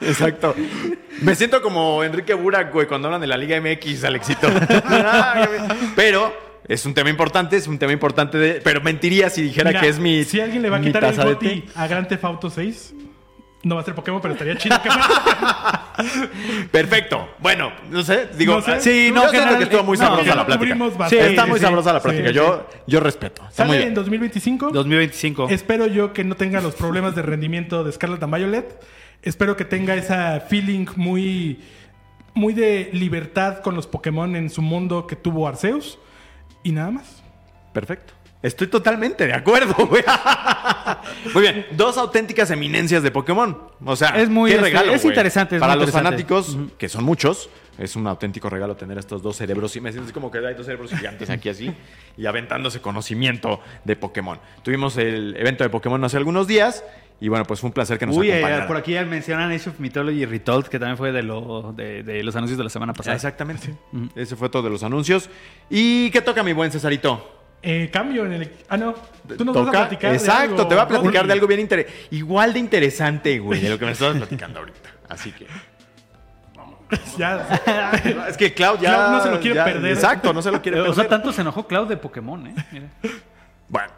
Exacto. Me siento como Enrique Burak, güey, cuando hablan de la Liga MX, Alexito. *laughs* Pero es un tema importante, es un tema importante de... Pero mentiría si dijera Mira, que es mi Si alguien le va a quitar el té. a Grand Theft Auto 6, no va a ser Pokémon, pero estaría chido que. *laughs* Perfecto. Bueno, no sé, digo... No sé. Sí, yo no, siento general- que estuvo muy no, sabrosa la plática. cubrimos Sí, está muy Sí, sabrosa la plática. sí. Yo, yo respeto. Está muy Sale bien. en 2025. 2025. Espero yo que no tenga los problemas de rendimiento de Scarlet and Violet. Espero que tenga esa feeling muy, muy de libertad con los Pokémon en su mundo que tuvo Arceus. Y nada más. Perfecto. Estoy totalmente de acuerdo, güey. *laughs* Muy bien, dos auténticas eminencias de Pokémon. O sea, Es muy, qué este, regalo, es güey. interesante, es Para los interesante. fanáticos, que son muchos, es un auténtico regalo tener estos dos cerebros. Y me siento como que hay dos cerebros gigantes aquí así y aventándose conocimiento de Pokémon. Tuvimos el evento de Pokémon hace algunos días y bueno, pues fue un placer que nos Uy, eh, acompañaran. por aquí ya mencionan Age of Mythology Retold, que también fue de, lo, de, de los anuncios de la semana pasada. Exactamente. Ese fue todo de los anuncios. ¿Y qué toca mi buen Cesarito? Eh, cambio en el. Ah, no. Tú nos vas a Toca- platicar. de Exacto, algo, te voy a platicar de algo bien interesante. Igual de interesante, güey, de lo que me estabas platicando ahorita. Así que. *laughs* Ya. *laughs* Es que Cloud ya. Cloud no se lo quiere ya- perder. Exacto, no se lo quiere O perder. sea, tanto se enojó Cloud de Pokémon, ¿eh? Mira. Bueno.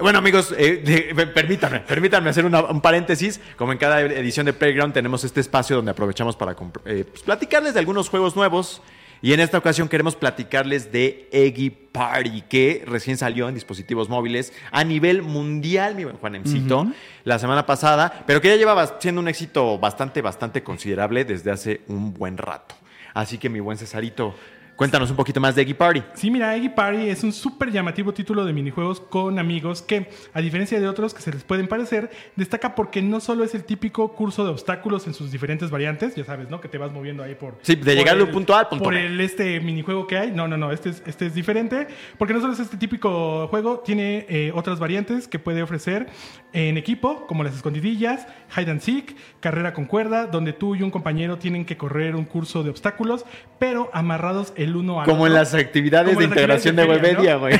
Bueno amigos, eh, permítanme, permítanme hacer una- un paréntesis. Como en cada edición de Playground tenemos este espacio donde aprovechamos para eh, pues, platicarles de algunos juegos nuevos. Y en esta ocasión queremos platicarles de Eggy Party, que recién salió en dispositivos móviles a nivel mundial, mi buen Juanemcito, la semana pasada, pero que ya llevaba siendo un éxito bastante, bastante considerable desde hace un buen rato. Así que mi buen Cesarito, cuéntanos un poquito más de Eggy Party. Sí, mira, Eggy Party es un súper llamativo título de minijuegos con amigos que, a diferencia de otros que se les pueden parecer, destaca porque no solo es el típico curso de obstáculos en sus diferentes variantes, ya sabes, ¿no? Que te vas moviendo ahí por... Sí, de por llegar de un punto A al punto Por B. el este minijuego que hay. No, no, no, este es, este es diferente, porque no solo es este típico juego, tiene eh, otras variantes que puede ofrecer en equipo, como las escondidillas, hide and seek, carrera con cuerda, donde tú y un compañero tienen que correr un curso de obstáculos, pero amarrados el uno al Como en las actividades de integración de Webedia, güey. *laughs*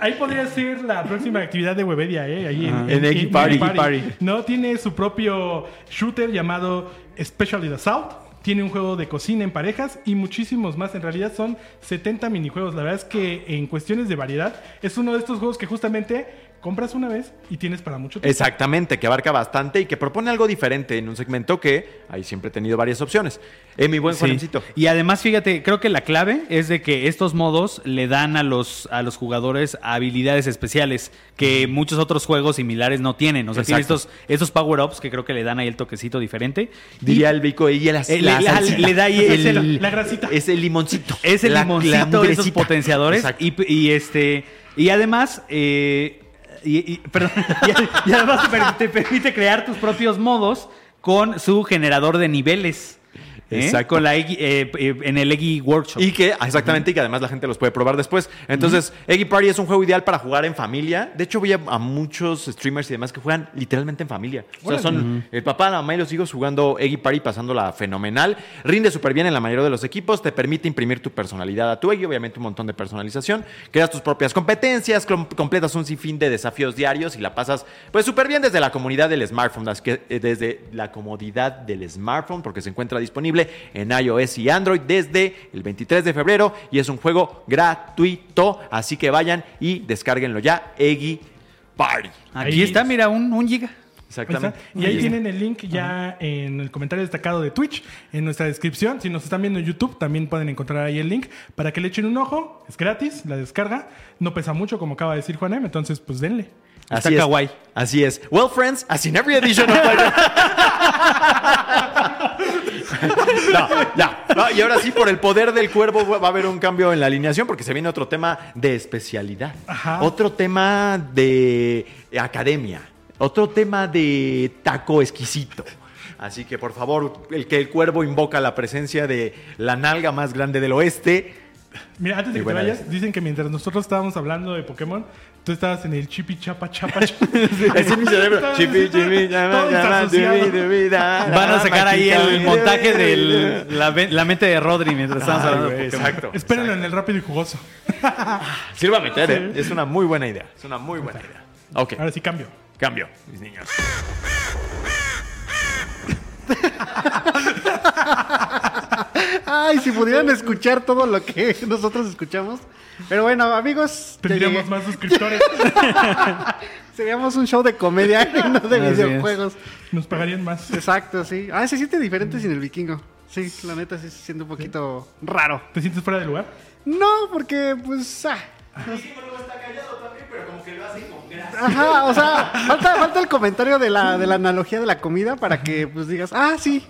Ahí podría ser la próxima actividad de Webedia, ¿eh? Ahí en, En Eggy Party. Party. No, tiene su propio shooter llamado Specialty Assault. Tiene un juego de cocina en parejas y muchísimos más. En realidad son 70 minijuegos. La verdad es que en cuestiones de variedad es uno de estos juegos que justamente compras una vez y tienes para mucho tiempo. Exactamente, que abarca bastante y que propone algo diferente en un segmento que ahí siempre he tenido varias opciones. Eh, mi buen Sí. Juanemcito. Y además, fíjate, creo que la clave es de que estos modos le dan a los, a los jugadores habilidades especiales que muchos otros juegos similares no tienen. O sea, tiene estos, estos power-ups que creo que le dan ahí el toquecito diferente. Diría el Vico y el Eh, le- le- le da ahí *laughs* el- la grasita. Es el limoncito. Es el La- la limoncito de esos potenciadores. Y este. Y además. eh, y, y- *laughs* además te permite crear tus propios modos con su generador de niveles. ¿Eh? Exacto. Con la Eggy- eh, eh, en el Eggy Workshop. Y que, ah, exactamente, y que además la gente los puede probar después. Entonces, Eggy Party es un juego ideal para jugar en familia. De hecho, voy a, a muchos streamers y demás que juegan literalmente en familia. O sea, son el papá, la mamá y los hijos jugando Eggy Party, pasándola fenomenal. Rinde súper bien en la mayoría de los equipos. Te permite imprimir tu personalidad a tu Eggy, obviamente un montón de personalización. Creas tus propias competencias, com- completas un sinfín de desafíos diarios y la pasas pues súper bien desde la comunidad del smartphone. Desde la comodidad del smartphone, porque se encuentra disponible en iOS y Android desde el 23 de febrero y es un juego gratuito. Así que vayan y descárguenlo ya, Eggy Party. Aquí Ahí- está, mira, un, un giga. Exactamente. está. Y ahí tienen el link ya en el comentario destacado de Twitch, en nuestra descripción. Si nos están viendo en YouTube, también pueden encontrar ahí el link para que le echen un ojo. Es gratis, la descarga. No pesa mucho, como acaba de decir Juanem, entonces pues denle. Está Así es. kawaii. Así es. Well, friends, as in every edition of. *laughs* *laughs* no, ya. No, y ahora sí, por el poder del cuervo va a haber un cambio en la alineación porque se viene otro tema de especialidad. Ajá. Otro tema de academia. Otro tema de taco exquisito. Así que, por favor, el que el cuervo invoca la presencia de la nalga más grande del oeste. Mira, antes de que te vayas, vez. dicen que mientras nosotros estábamos hablando de Pokémon, tú estabas en el chipi chapa chapa. *laughs* chapa. Ese es mi cerebro. Chipi, chipi, llama, llama, desasociado. dubi, dubi, da, Van a sacar ahí el montaje de la, mente de Rodri mientras estamos hablando. Exacto. Espérenlo en el rápido y jugoso. *laughs* Sí lo va a meter, ¿eh? Es una muy buena idea. Es una muy buena idea. Ok, Ahora sí cambio. cambio, mis niños. *laughs* Ay, si pudieran escuchar todo lo que *laughs* nosotros escuchamos. Pero bueno, amigos, Tendríamos más suscriptores. *laughs* seríamos un show de comedia y *laughs* no de Así es. videojuegos. Nos pagarían más. Exacto, sí. Ah, se siente diferente sin el vikingo. Sí, la neta sí se siente un poquito raro. ¿Te sientes fuera de lugar? No, porque pues... Ah. Ajá, o sea, falta, falta el comentario de la, de la analogía de la comida para que pues digas, ah, sí.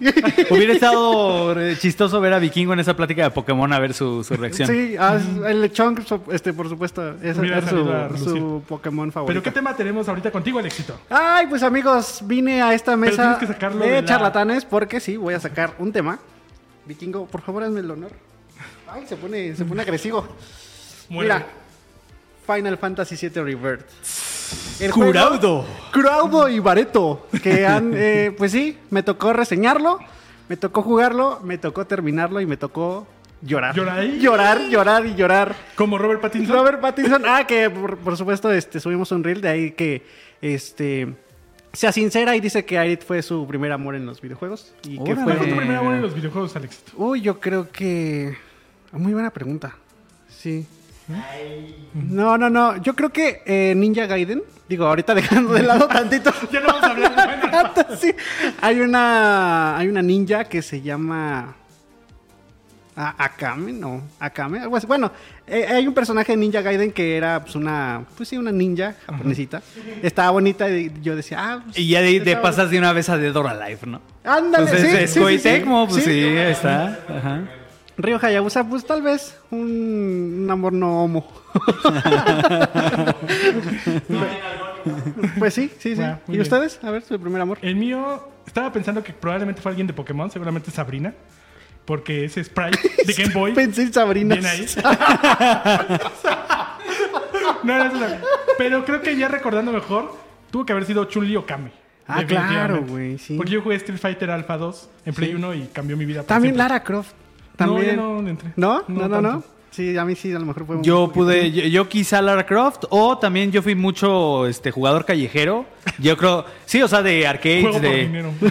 Hubiera estado eh, chistoso ver a Vikingo en esa plática de Pokémon a ver su, su reacción. Sí, ah, el lechón, este, por supuesto, es su, su Pokémon ¿Pero favorito. qué tema tenemos ahorita contigo, el éxito? Ay, pues amigos, vine a esta mesa que de, de la- charlatanes porque sí, voy a sacar un tema. Vikingo, por favor, hazme el honor. Ay, se pone, se pone agresivo. Muere. Mira, Final Fantasy VII Rebirth. El Curaudo. juego- Curaudo y Bareto, que *laughs* han, eh, pues sí, me tocó reseñarlo, me tocó jugarlo, me tocó terminarlo y me tocó llorar. ¿Llorar? Llorar, llorar y llorar. Como Robert Pattinson. Robert Pattinson, *laughs* ah, que por, por supuesto este, subimos un reel de ahí que este sea sincera y dice que Aerith fue su primer amor en los videojuegos. Y que Órale. ¿Cuál fue tu primer amor en los videojuegos, Alex? Uy, yo creo que. Muy buena pregunta. Sí. No, no, no. Yo creo que eh, Ninja Gaiden. Digo, ahorita dejando de lado tantito. *laughs* Ya no vamos a hablar de *laughs* sí. Hay una. Hay una ninja que se llama. A- Akame, no. Akame, algo así. Bueno, eh, hay un personaje de Ninja Gaiden que era pues una. Pues sí, una ninja japonesita. Estaba bonita y yo decía, ah. pues, Y ya de, pasas de una vez a Dead or Alive, ¿no? Ándale, Entonces, sí, es sí, sí, Koei sí. Tecmo, pues Sí. sí, ahí está. Ajá. Río Hayabusa, pues tal vez un, un amor no homo. *laughs* pues sí, sí, sí. Bueno, ¿Y bien. ustedes? A ver, su primer amor. El mío, estaba pensando que probablemente fue alguien de Pokémon, seguramente Sabrina. Porque ese sprite de Game Boy. *laughs* Pensé en Sabrina. Ahí. *laughs* no, no, una- Pero creo que ya recordando mejor, tuvo que haber sido Chun-Li o Kame. Ah, claro, güey, sí. Porque yo jugué Street Fighter Alpha 2 en Play Sí. 1 y cambió mi vida. para También siempre. Lara Croft. No, También. no entré. ¿No? No, no, no. Sí, a mí sí, a lo mejor fue un Yo pude, yo, yo quizá Lara Croft, o también yo fui mucho este jugador callejero. Yo creo, sí, o sea, de arcades, Juego por de. dinero. *laughs*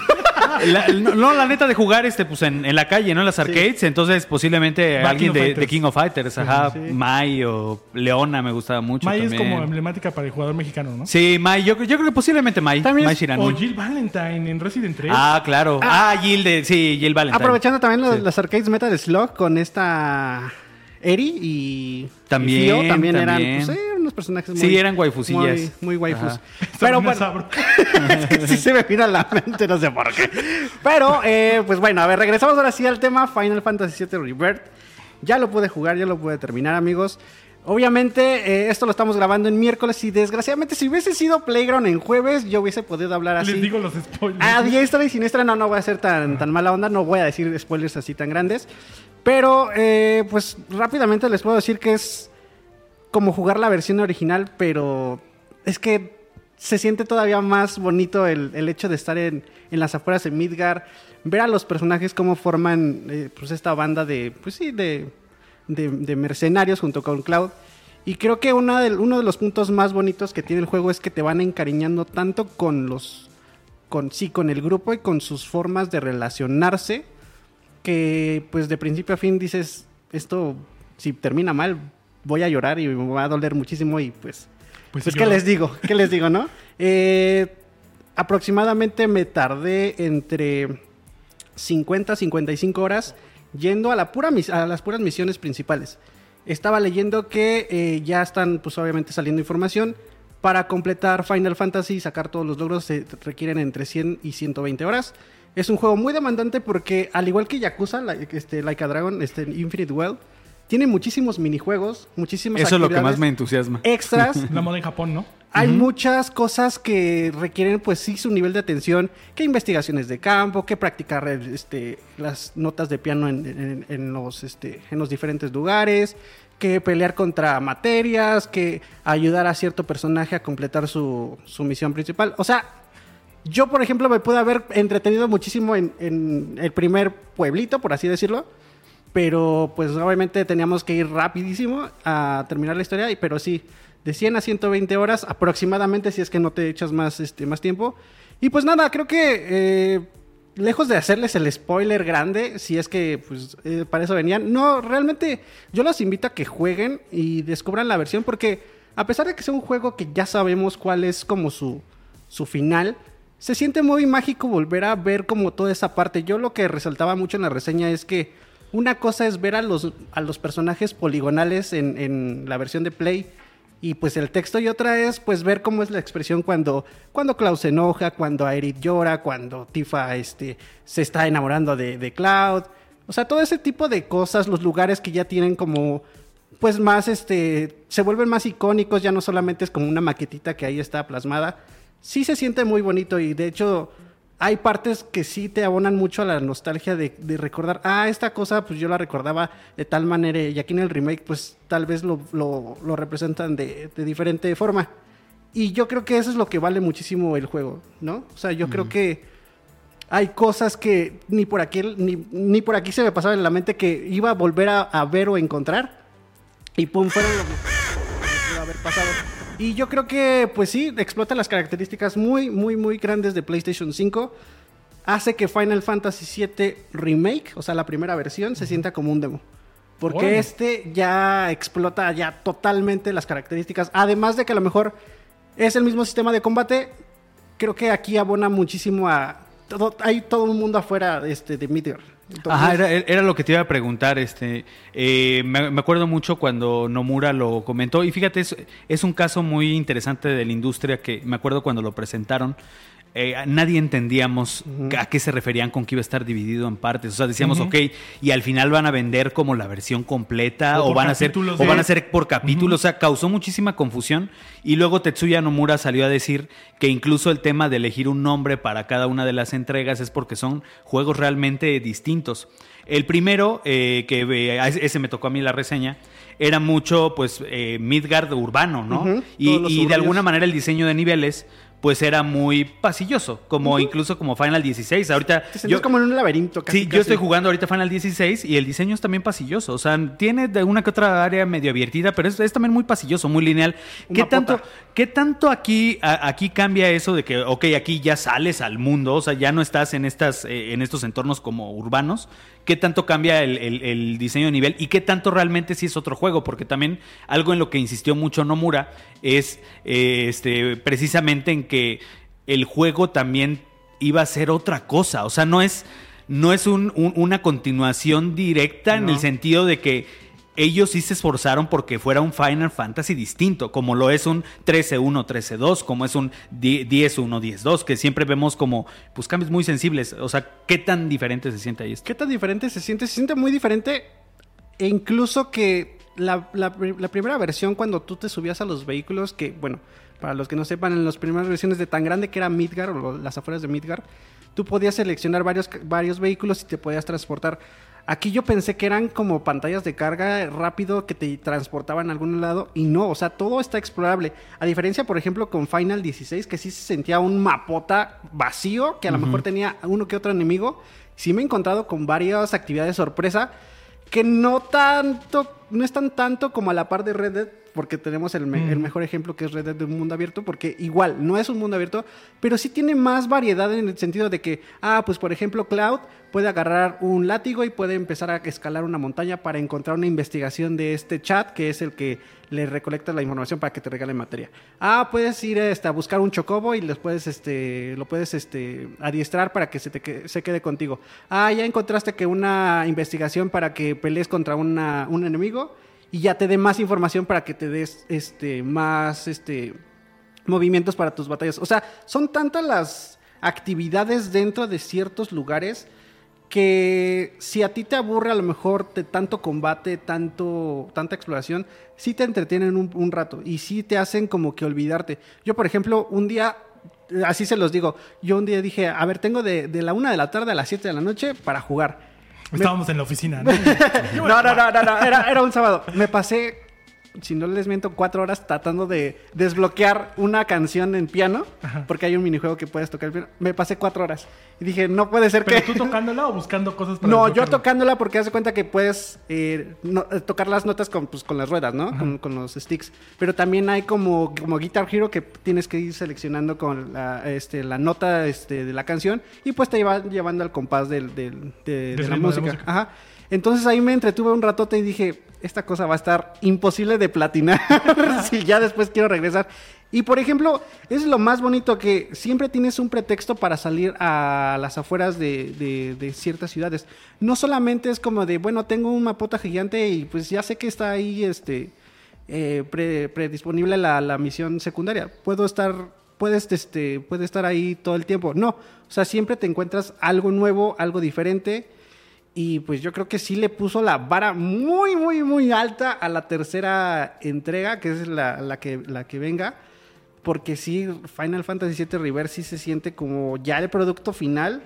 La- no, no, la neta de jugar este, pues en, en la calle, ¿no? En las arcades. Entonces, posiblemente Va alguien King of de. King of Fighters, ajá. Sí. Mai o Leona me gustaba mucho. Mai es como emblemática para el jugador mexicano, ¿no? Sí, Mai, yo, yo creo que posiblemente Mai. También Mai es-. O Jill Valentine en Resident 3. Ah, claro. Ah, Jill de, sí, Jill Valentine. Aprovechando también los- Sí. las arcades Metal Slug con esta Eri y También, y Fio, también, eran pues, eh, unos personajes muy Sí, eran waifusillas. muy, muy waifus. Ajá. Pero bueno, Sabro. *laughs* es que sí se me vino a la mente, no sé por qué. Pero, eh, pues bueno, a ver, regresamos ahora sí al tema Final Fantasy VII Rebirth. Ya lo pude jugar, ya lo pude terminar, amigos. Obviamente, eh, esto lo estamos grabando en miércoles y desgraciadamente, si hubiese sido Playground en jueves, yo hubiese podido hablar así. Les digo los spoilers. A diestra y siniestra, no, no voy a ser tan, tan mala onda, no voy a decir spoilers así tan grandes. Pero, eh, pues rápidamente les puedo decir que es como jugar la versión original, pero es que se siente todavía más bonito el, el hecho de estar en, en las afueras de Midgar, ver a los personajes cómo forman eh, pues esta banda de, pues sí, de, de, de mercenarios junto con Cloud. Y creo que una uno de los puntos más bonitos que tiene el juego es que te van encariñando tanto con los, con sí, con el grupo y con sus formas de relacionarse, que pues de principio a fin dices, esto si termina mal, voy a llorar y me va a doler muchísimo y pues, Pues pues, ¿qué les digo? ¿Qué les digo, no? *laughs* Eh, aproximadamente me tardé entre 50 a 55 horas yendo a, la pura mis- a las puras misiones principales. Estaba leyendo que eh, ya están, pues obviamente saliendo información. Para completar Final Fantasy y sacar todos los logros se requieren entre 100 y 120 horas. Es un juego muy demandante porque, al igual que Yakuza, la- este, Like a Dragon, este, Infinite Well, tiene muchísimos minijuegos, muchísimas Eso es lo que más me entusiasma. extras. *laughs* La moda en Japón, ¿no? Hay muchas cosas que requieren, pues sí, su nivel de atención, que investigaciones de campo, que practicar este, las notas de piano en, en- en los, este, en los diferentes lugares, que pelear contra materias, que ayudar a cierto personaje a completar su, su misión principal. O sea, yo, por ejemplo, me pude haber entretenido muchísimo en, en el primer pueblito, por así decirlo. Pero pues obviamente teníamos que ir rapidísimo a terminar la historia. Pero sí, de 100 a 120 horas aproximadamente, si es que no te echas más, este, más tiempo. Y pues nada, creo que eh, lejos de hacerles el spoiler grande, si es que pues eh, para eso venían, no, realmente yo los invito a que jueguen y descubran la versión porque a pesar de que sea un juego que ya sabemos cuál es como su, su final, se siente muy mágico volver a ver como toda esa parte. Yo lo que resaltaba mucho en la reseña es que una cosa es ver a los, a los personajes poligonales en, en la versión de Play y pues el texto y otra es pues ver cómo es la expresión cuando, cuando Cloud se enoja, cuando Aerith llora, cuando Tifa este, se está enamorando de, de Cloud. O sea, todo ese tipo de cosas, los lugares que ya tienen como pues más este se vuelven más icónicos, ya no solamente es como una maquetita que ahí está plasmada. Sí se siente muy bonito y de hecho hay partes que sí te abonan mucho a la nostalgia de, de recordar, ah, esta cosa pues yo la recordaba de tal manera y aquí en el remake pues tal vez lo, lo- lo representan de, de diferente forma. Y yo creo que eso es lo que vale muchísimo el juego, ¿no? O sea, yo creo que hay cosas que ni por aquí, ni, ni por aquí se me pasaba en la mente que iba a volver a, a ver o encontrar. Y pum, fueron lo que pudo haber pasado. Y yo creo que, pues sí, explota las características muy, muy, muy grandes de PlayStation 5. Hace que Final Fantasy VII Remake, o sea, la primera versión, se sienta como un demo. Porque este ya explota ya totalmente las características. Además de que a lo mejor es el mismo sistema de combate, creo que aquí abona muchísimo a... Todo, hay todo un mundo afuera este, de Midgar. Ajá, era, era lo que te iba a preguntar. Este, eh, me, acuerdo mucho cuando Nomura lo comentó. Y fíjate, es un caso muy interesante de la industria que me acuerdo cuando lo presentaron. Eh, nadie entendíamos a qué se referían con que iba a estar dividido en partes. O sea, decíamos, ok, y al final van a vender como la versión completa O van a ser capítulos o de- van a ser por capítulo. O sea, causó muchísima confusión. Y luego Tetsuya Nomura salió a decir que incluso el tema de elegir un nombre para cada una de las entregas es porque son juegos realmente distintos. El primero, eh, que eh, ese me tocó a mí la reseña, era mucho, pues, eh, Midgard urbano, ¿no? Y de alguna manera el diseño de niveles, pues, era muy pasilloso, como incluso como Final 16. Ahorita te sientes como en un laberinto. Casi, sí, casi. yo estoy jugando ahorita Final 16 y el diseño es también pasilloso. O sea, tiene de una que otra área medio abiertita, pero es, es también muy pasilloso, muy lineal. ¿Qué tanto, ¿Qué tanto aquí, a- aquí cambia eso de que, ok, aquí ya sales al mundo, o sea, ya no estás en, estas, eh, en estos entornos como urbanos? ¿Qué tanto cambia el, el- el diseño de nivel y qué tanto realmente sí es otro juego? Porque también algo en lo que insistió mucho Nomura es eh, este, precisamente en que el juego también iba a ser otra cosa. O sea, no es, no es un- un- una continuación directa en el sentido de que ellos sí se esforzaron porque fuera un Final Fantasy distinto, como lo es un 13-1, 13-2, como es un 10-1, 10-2, que siempre vemos como pues cambios muy sensibles. O sea, ¿qué tan diferente se siente ahí esto? ¿Qué tan diferente se siente? Se siente muy diferente. E incluso que la, la pri- la primera versión, cuando tú te subías a los vehículos, que, bueno, para los que no sepan, en las primeras versiones de tan grande que era Midgar, o las afueras de Midgar, tú podías seleccionar varios vehículos y te podías transportar. Aquí yo pensé que eran como pantallas de carga rápido que te transportaban a algún lado y no, o sea, todo está explorable. A diferencia, por ejemplo, con Final 16, que sí se sentía un mapota vacío, que a lo mejor tenía uno que otro enemigo. Sí me he encontrado con varias actividades sorpresa que no tanto, no están tanto como a la par de Red Dead, porque tenemos el, me- el mejor ejemplo que es Red Dead de un mundo abierto, porque igual no es un mundo abierto, pero sí tiene más variedad en el sentido de que, ah, pues por ejemplo Cloud puede agarrar un látigo y puede empezar a escalar una montaña para encontrar una investigación de este chat, que es el que le recolecta la información para que te regale materia. Ah, puedes ir este, a buscar un chocobo y les puedes, este, lo puedes este, adiestrar para que se, te que- se quede contigo. Ah, ya encontraste que una investigación para que pelees contra una- un enemigo y ya te dé más información para que te des este, más este, movimientos para tus batallas. O sea, son tantas las actividades dentro de ciertos lugares que si a ti te aburre a lo mejor de tanto combate, tanto, tanta exploración, sí te entretienen un, rato y sí te hacen como que olvidarte. Yo, por ejemplo, un día, así se los digo, yo un día dije, a ver, tengo de, de la una de la tarde a las 7 de la noche para jugar. Estábamos en la oficina. ¿no? *laughs* no, no, no, no, no, Era, era un sábado. Me pasé, si no les miento, cuatro horas tratando de desbloquear una canción en piano, porque hay un minijuego que puedes tocar el piano. Me pasé cuatro horas y dije, no puede ser ¿Pero que... tú *laughs* tocándola o buscando cosas para No, yo tocándola porque haz de cuenta que puedes eh, no- eh, tocar las notas con, pues, con las ruedas, ¿no? Con, con los sticks. Pero también hay como, como Guitar Hero que tienes que ir seleccionando con la, este, la nota este, de la canción y pues te lleva llevando al compás del, del- de, de la, ritmo de la música. música. Ajá. Entonces ahí me entretuve un ratote y dije, esta cosa va a estar imposible de platinar *laughs* si ya después quiero regresar. Y por ejemplo, es lo más bonito que siempre tienes un pretexto para salir a las afueras de, ciertas ciudades. No solamente es como de, bueno, tengo un mapota gigante y pues ya sé que está ahí este eh, pre- predisponible la, la misión secundaria. Puedo estar, puedes, este, puede estar ahí todo el tiempo. No, o sea, siempre te encuentras algo nuevo, algo diferente. Y pues yo creo que sí le puso la vara muy, muy, muy alta a la tercera entrega, que es la, la que, la que venga. Porque sí, Final Fantasy VII Reverse sí se siente como ya el producto final.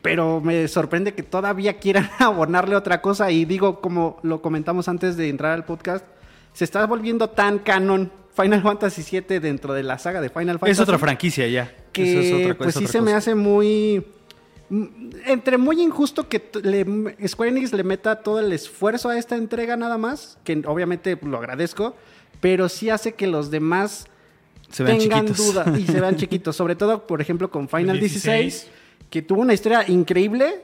Pero me sorprende que todavía quieran *laughs* abonarle otra cosa. Y digo, como lo comentamos antes de entrar al podcast, se está volviendo tan canon Final Fantasy VII dentro de la saga de Final Fantasy Es otra franquicia ya. que Eso es otra co- pues es sí se me hace muy entre muy injusto que le- Square Enix le meta todo el esfuerzo a esta entrega nada más, que obviamente lo agradezco, pero sí hace que los demás Se vean tengan chiquitos. duda y se vean *laughs* chiquitos. Sobre todo, por ejemplo, con Final El 16, 16, que tuvo una historia increíble,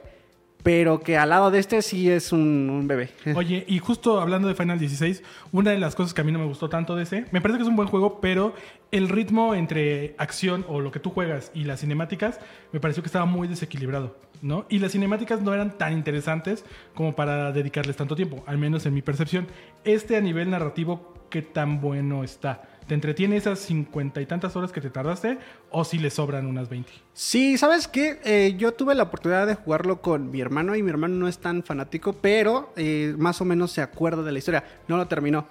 pero que al lado de este sí es un, bebé. *laughs* Oye, y justo hablando de Final 16, una de las cosas que a mí no me gustó tanto de ese, me parece que es un buen juego, pero el ritmo entre acción o lo que tú juegas y las cinemáticas me pareció que estaba muy desequilibrado, ¿no? Y las cinemáticas no eran tan interesantes como para dedicarles tanto tiempo, al menos en mi percepción. Este a nivel narrativo, ¿qué tan bueno está? ¿Te entretiene esas cincuenta y tantas horas que te tardaste o si le sobran unas 20? Sí, ¿sabes qué? Eh, yo tuve la oportunidad de jugarlo con mi hermano y mi hermano no es tan fanático, pero eh, más o menos se acuerda de la historia. No lo terminó.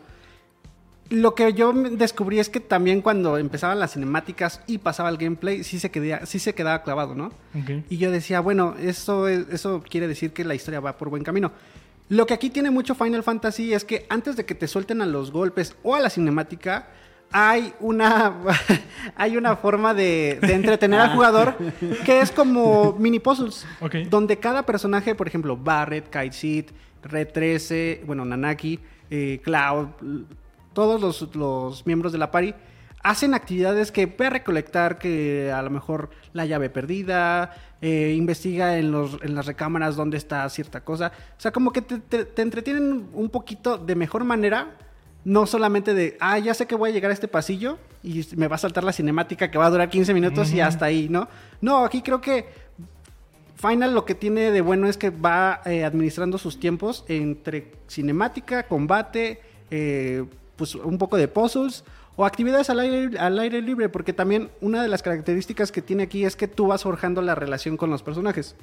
Lo que yo descubrí es que también cuando empezaban las cinemáticas y pasaba el gameplay, sí se, quedía, sí se quedaba clavado, ¿no? Ok. Y yo decía, bueno, eso, es- eso quiere decir que la historia va por buen camino. Lo que aquí tiene mucho Final Fantasy es que antes de que te suelten a los golpes o a la cinemática, hay una, *laughs* hay una forma de, de entretener al jugador que es como *laughs* mini puzzles. Donde cada personaje, por ejemplo, Barret, Kite Red 13, bueno, Nanaki, eh, Cloud, todos los, los miembros de la party hacen actividades que puede recolectar que a lo mejor la llave perdida, eh, investiga en, los, en las recámaras dónde está cierta cosa. O sea, como que te, te- te entretienen un poquito de mejor manera. No solamente de, ah, ya sé que voy a llegar a este pasillo y me va a saltar la cinemática que va a durar 15 minutos y hasta ahí, ¿no? No, aquí creo que Final lo que tiene de bueno es que va eh, administrando sus tiempos entre cinemática, combate, eh, pues un poco de puzzles o actividades al aire, al aire libre, porque también una de las características que tiene aquí es que tú vas forjando la relación con los personajes.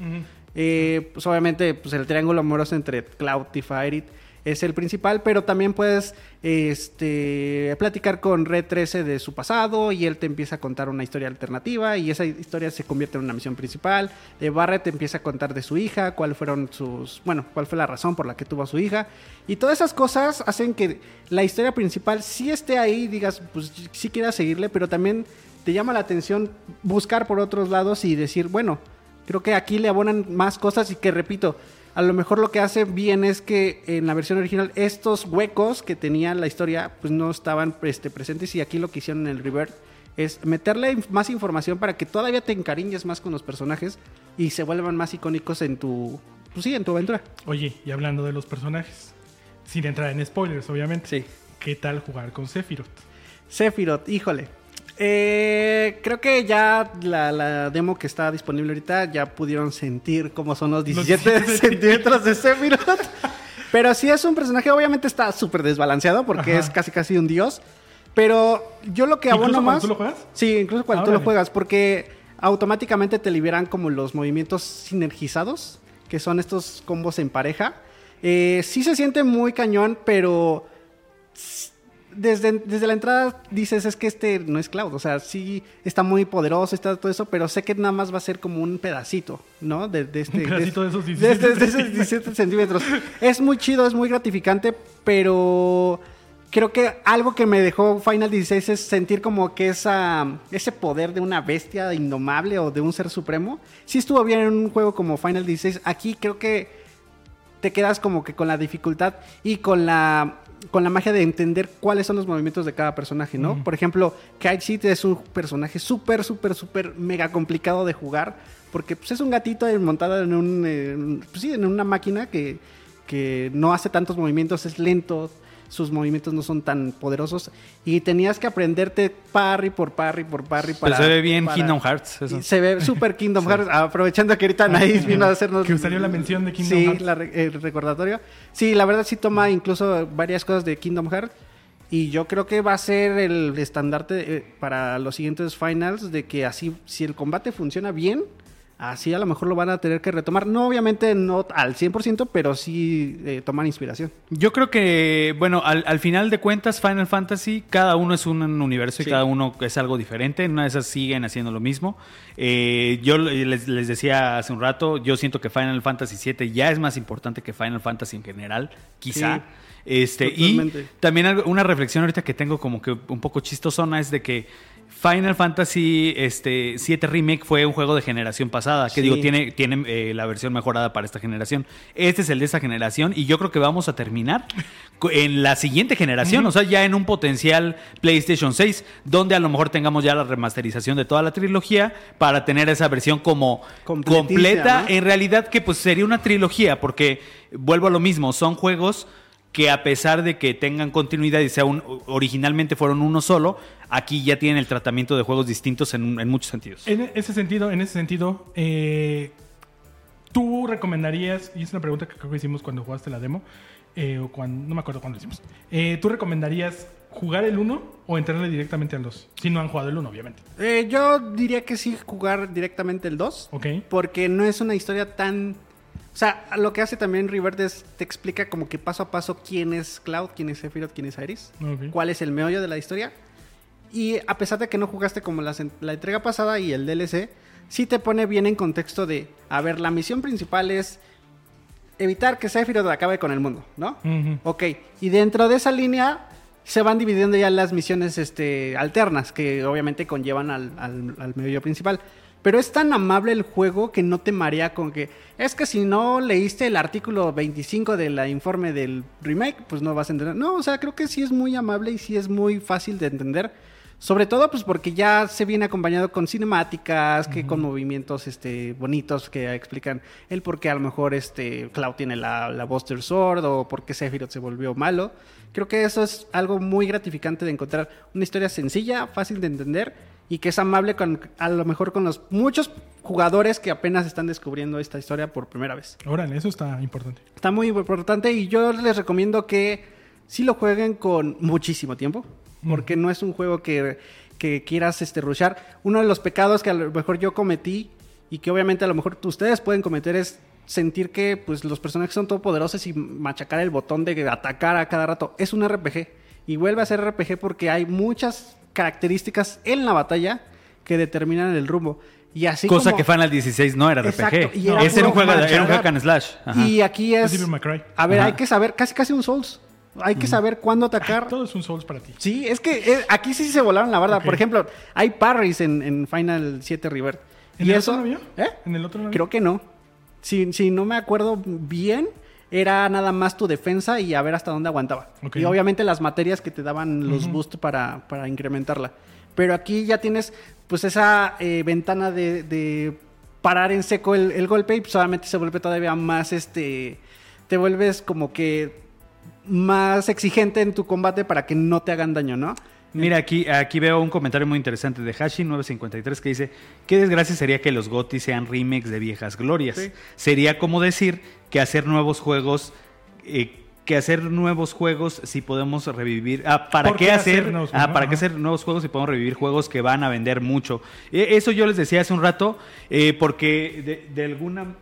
Eh, pues obviamente pues el triángulo amoroso entre Cloud y Fairy es el principal, pero también puedes este, platicar con Red 13 de su pasado y él te empieza a contar una historia alternativa y esa historia se convierte en una misión principal. De Barret te empieza a contar de su hija, cuál fueron sus, bueno, cuál fue la razón por la que tuvo a su hija y todas esas cosas hacen que la historia principal sí esté ahí, digas, pues sí quieras seguirle, pero también te llama la atención buscar por otros lados y decir, bueno, Creo que aquí le abonan más cosas y que repito, a lo mejor lo que hace bien es que en la versión original estos huecos que tenía la historia pues no estaban este, presentes y aquí lo que hicieron en el revert es meterle más información para que todavía te encariñes más con los personajes y se vuelvan más icónicos en tu pues sí, en tu aventura. Oye, y hablando de los personajes, sin entrar en spoilers, obviamente. Sí. ¿Qué tal jugar con Sephiroth? Sephiroth, híjole. Eh, creo que ya la, la demo que está disponible ahorita ya pudieron sentir cómo son los 17 17 *laughs* centímetros de Sephiroth. Pero sí es un personaje, obviamente está súper desbalanceado porque Ajá. es casi casi un dios. Pero yo lo que ¿Incluso abono cuando más. tú lo juegas? Sí, incluso cuando Ah, tú lo juegas, porque automáticamente te liberan como los movimientos sinergizados, que son estos combos en pareja. Eh, sí se siente muy cañón, pero desde, desde la entrada dices, es que este no es Cloud, o sea, sí está muy poderoso, está todo eso, pero sé que nada más va a ser como un pedacito, ¿no? De, de este, Un pedacito de esos de 17 este- de esos 17 centímetros. Es muy chido, es muy gratificante, pero creo que algo que me dejó Final 16 es sentir como que esa, ese poder de una bestia indomable o de un ser supremo. Sí estuvo bien en un juego como Final 16, aquí creo que te quedas como que con la dificultad y con la con la magia de entender cuáles son los movimientos de cada personaje, ¿no? Por ejemplo, Kite es un personaje súper, súper, súper mega complicado de jugar porque pues, es un gatito montado en un, eh, pues, sí, en una máquina que, que no hace tantos movimientos, es lento, sus movimientos no son tan poderosos y tenías que aprenderte parry por parry por parry Pero para... se ve bien para- Kingdom Hearts. Eso. Se ve súper Kingdom *laughs* Hearts, aprovechando que ahorita Anaís vino a hacernos... Que salió la mención de Kingdom sí, Hearts. la re- el recordatorio. Sí, la verdad sí toma incluso varias cosas de Kingdom Hearts. Y yo creo que va a ser el estandarte eh, para los siguientes finals de que así, si el combate funciona bien, así a lo mejor lo van a tener que retomar. No, obviamente no al 100%, pero sí eh, tomar inspiración. Yo creo que, bueno, al, al final de cuentas, Final Fantasy, cada uno es un universo y cada uno es algo diferente. En una de esas siguen haciendo lo mismo. Eh, yo les, les decía hace un rato, yo siento que Final Fantasy VII ya es más importante que Final Fantasy en general, quizá. Sí. Este, y también una reflexión ahorita que tengo como que un poco chistosona es de que Final Fantasy este, 7 Remake fue un juego de generación pasada, que Sí. digo, tiene, tiene eh, la versión mejorada para esta generación. Este es el de esta generación y yo creo que vamos a terminar en la siguiente generación, o sea, ya en un potencial PlayStation 6, donde a lo mejor tengamos ya la remasterización de toda la trilogía para tener esa versión como completa. ¿no? En realidad que pues sería una trilogía, porque vuelvo a lo mismo, son juegos que a pesar de que tengan continuidad y sea un, originalmente fueron uno solo, aquí ya tienen el tratamiento de juegos distintos en, en muchos sentidos. En ese sentido, en ese sentido, eh, ¿tú recomendarías, y es una pregunta que creo que hicimos cuando jugaste la demo, eh, o cuando, no me acuerdo cuándo lo hicimos, eh, ¿tú recomendarías jugar el 1 o entrarle directamente al 2? Si no han jugado el 1, obviamente. Eh, yo diría que sí jugar directamente el 2. Ok. Porque no es una historia tan... O sea, lo que hace también Revert es te explica como que paso a paso quién es Cloud, quién es Sephiroth, quién es Iris, Ok. cuál es el meollo de la historia. Y a pesar de que no jugaste como la, la entrega pasada y el DLC, sí te pone bien en contexto de, a ver, la misión principal es evitar que Sephiroth acabe con el mundo, ¿no? Ujú. Ok, y dentro de esa línea se van dividiendo ya las misiones este, alternas, que obviamente conllevan al, al, al medio principal. Pero es tan amable el juego que no te marea con que es que si no leíste el artículo 25 del informe del remake, pues no vas a entender. No, o sea, creo que sí es muy amable y sí es muy fácil de entender. Sobre todo, pues porque ya se viene acompañado con cinemáticas, que con movimientos este, bonitos que explican el por qué a lo mejor este, Cloud tiene la, la Buster Sword o por qué Sephiroth se volvió malo. Creo que eso es algo muy gratificante de encontrar una historia sencilla, fácil de entender y que es amable con a lo mejor con los muchos jugadores que apenas están descubriendo esta historia por primera vez. Órale, eso está importante. Está muy importante y yo les recomiendo que sí lo jueguen con muchísimo tiempo, porque no es un juego que, que quieras este, rushar. Uno de los pecados que a lo mejor yo cometí y que obviamente a lo mejor ustedes pueden cometer es sentir que pues, los personajes son todopoderosos y machacar el botón de atacar a cada rato. Es un RPG y vuelve a ser RPG porque hay muchas características en la batalla que determinan el rumbo. Y así Cosa como- que Final 16 no era RPG. y era Ese era un juego, de- era un hack and slash. Ajá. Y aquí es. A ver, Ajá. hay que saber, casi casi un Souls. Hay que saber cuándo atacar. Todo es un Souls para ti. Sí, es que eh, aquí sí se volaron la verdad. Por ejemplo, hay parries en, en Final 7 River. ¿En y el eso, otro no? ¿Eh? ¿En el otro no? Creo que no. Si, si no me acuerdo bien, era nada más tu defensa y a ver hasta dónde aguantaba. Y obviamente las materias que te daban los Ujú. boosts para, para incrementarla. Pero aquí ya tienes pues esa eh, ventana de, de parar en seco el, el golpe y pues, solamente se vuelve todavía más este... Te vuelves como que más exigente en tu combate para que no te hagan daño, ¿no? Mira, aquí, aquí veo un comentario muy interesante de Hashi953 que dice, qué desgracia sería que los GOTY sean remakes de viejas glorias. Sí. Sería como decir que hacer nuevos juegos, eh, que hacer nuevos juegos si podemos revivir... Ah, ¿para ¿Por qué, qué hacer, nuevos ah, juegos? ¿para Ajá. qué hacer nuevos juegos si podemos revivir juegos que van a vender mucho? Eh, eso yo les decía hace un rato, eh, porque de, de alguna...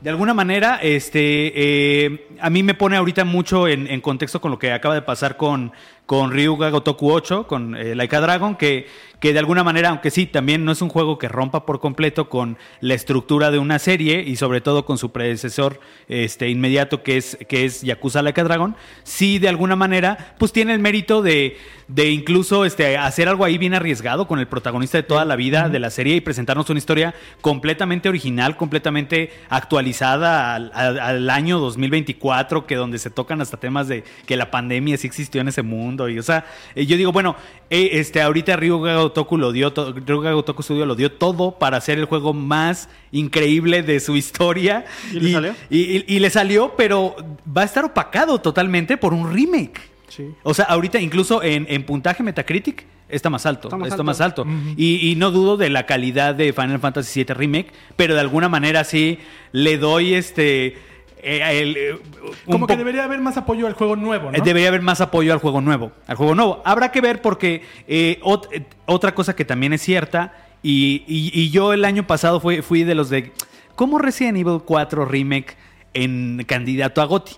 De alguna manera, este, eh, a mí me pone ahorita mucho en, en contexto con lo que acaba de pasar con, con Ryuga Gotoku 8, con eh, Laika Dragon, que, que de alguna manera, aunque sí, también no es un juego que rompa por completo con la estructura de una serie y sobre todo con su predecesor este, inmediato que es, que es Yakuza Laika Dragon, sí de alguna manera, pues tiene el mérito de, de incluso este, hacer algo ahí bien arriesgado con el protagonista de toda la vida de la serie y presentarnos una historia completamente original, completamente actualizada al, al- al año 2024, que donde se tocan hasta temas de que la pandemia sí existió en ese mundo. Y, o sea, eh, yo digo, bueno, eh, este, ahorita Ryuga Gotoku lo dio, Ryuga Gotoku Studio lo dio todo para hacer el juego más increíble de su historia. ¿Y le salió? y- le salió, pero va a estar opacado totalmente por un remake. Sí. O sea, ahorita incluso en, en puntaje Metacritic está más alto. Está más Está alto. más alto. y, y no dudo de la calidad de Final Fantasy VII Remake, pero de alguna manera sí le doy este. Eh, el, eh, Como que debería haber más apoyo al juego nuevo, ¿no? eh, Debería haber más apoyo al juego nuevo. Al juego nuevo. Habrá que ver porque eh, ot- otra cosa que también es cierta, y, y- y yo el año pasado fui, fui de los de. ¿Cómo Resident Evil 4 Remake en candidato a GOTY?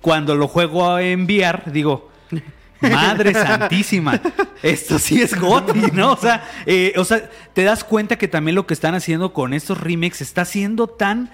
Cuando lo juego a enviar, digo. Madre santísima, esto sí es GOTY, ¿no? O sea, o sea, te das cuenta que también lo que están haciendo con estos remakes está siendo tan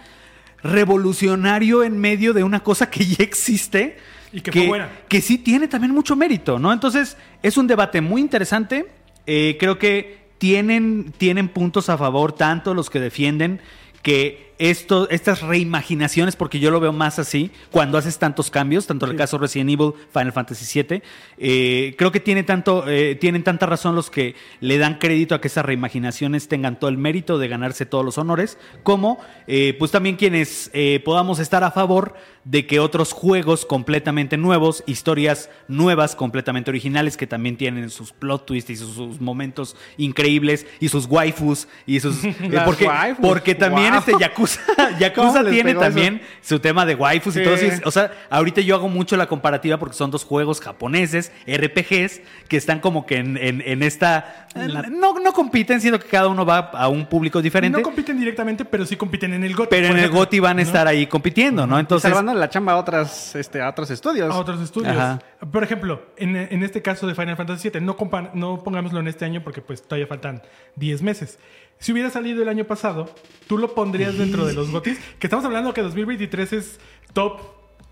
revolucionario en medio de una cosa que ya existe Y que fue buena. que sí tiene también mucho mérito, ¿no? Entonces, es un debate muy interesante. eh, creo que tienen, tienen puntos a favor, tanto los que defienden que esto, estas reimaginaciones, porque yo lo veo más así, cuando haces tantos cambios, tanto en el caso Resident Evil, Final Fantasy VII, eh, creo que tiene tanto, eh, tienen tanta razón los que le dan crédito a que esas reimaginaciones tengan todo el mérito de ganarse todos los honores, como eh, pues también quienes eh, podamos estar a favor de que otros juegos completamente nuevos, historias nuevas, completamente originales, que también tienen sus plot twists y sus, sus momentos increíbles y sus waifus y sus... *laughs* eh, porque, waifus, porque también wow. este Yakuza, *laughs* Yakuza ¿Cómo les tiene eso? también su tema de waifus y todo eso. O sea, ahorita yo hago mucho la comparativa porque son dos juegos japoneses, RPGs, que están como que en, en- en esta... No, no compiten, siendo que cada uno va a un público diferente. No compiten directamente, pero sí compiten en el GOTY. pero en el GOTY van a ¿no? estar ahí compitiendo, ¿no? Entonces... salvando la chamba a otras, este, a otros estudios. a otros estudios. Ajá. Por ejemplo, en, en este caso de Final Fantasy VII, no, compa- no pongámoslo en este año porque pues todavía faltan 10 meses. Si hubiera salido el año pasado, tú lo pondrías dentro de los GOTYs, que estamos hablando que 2023 es top,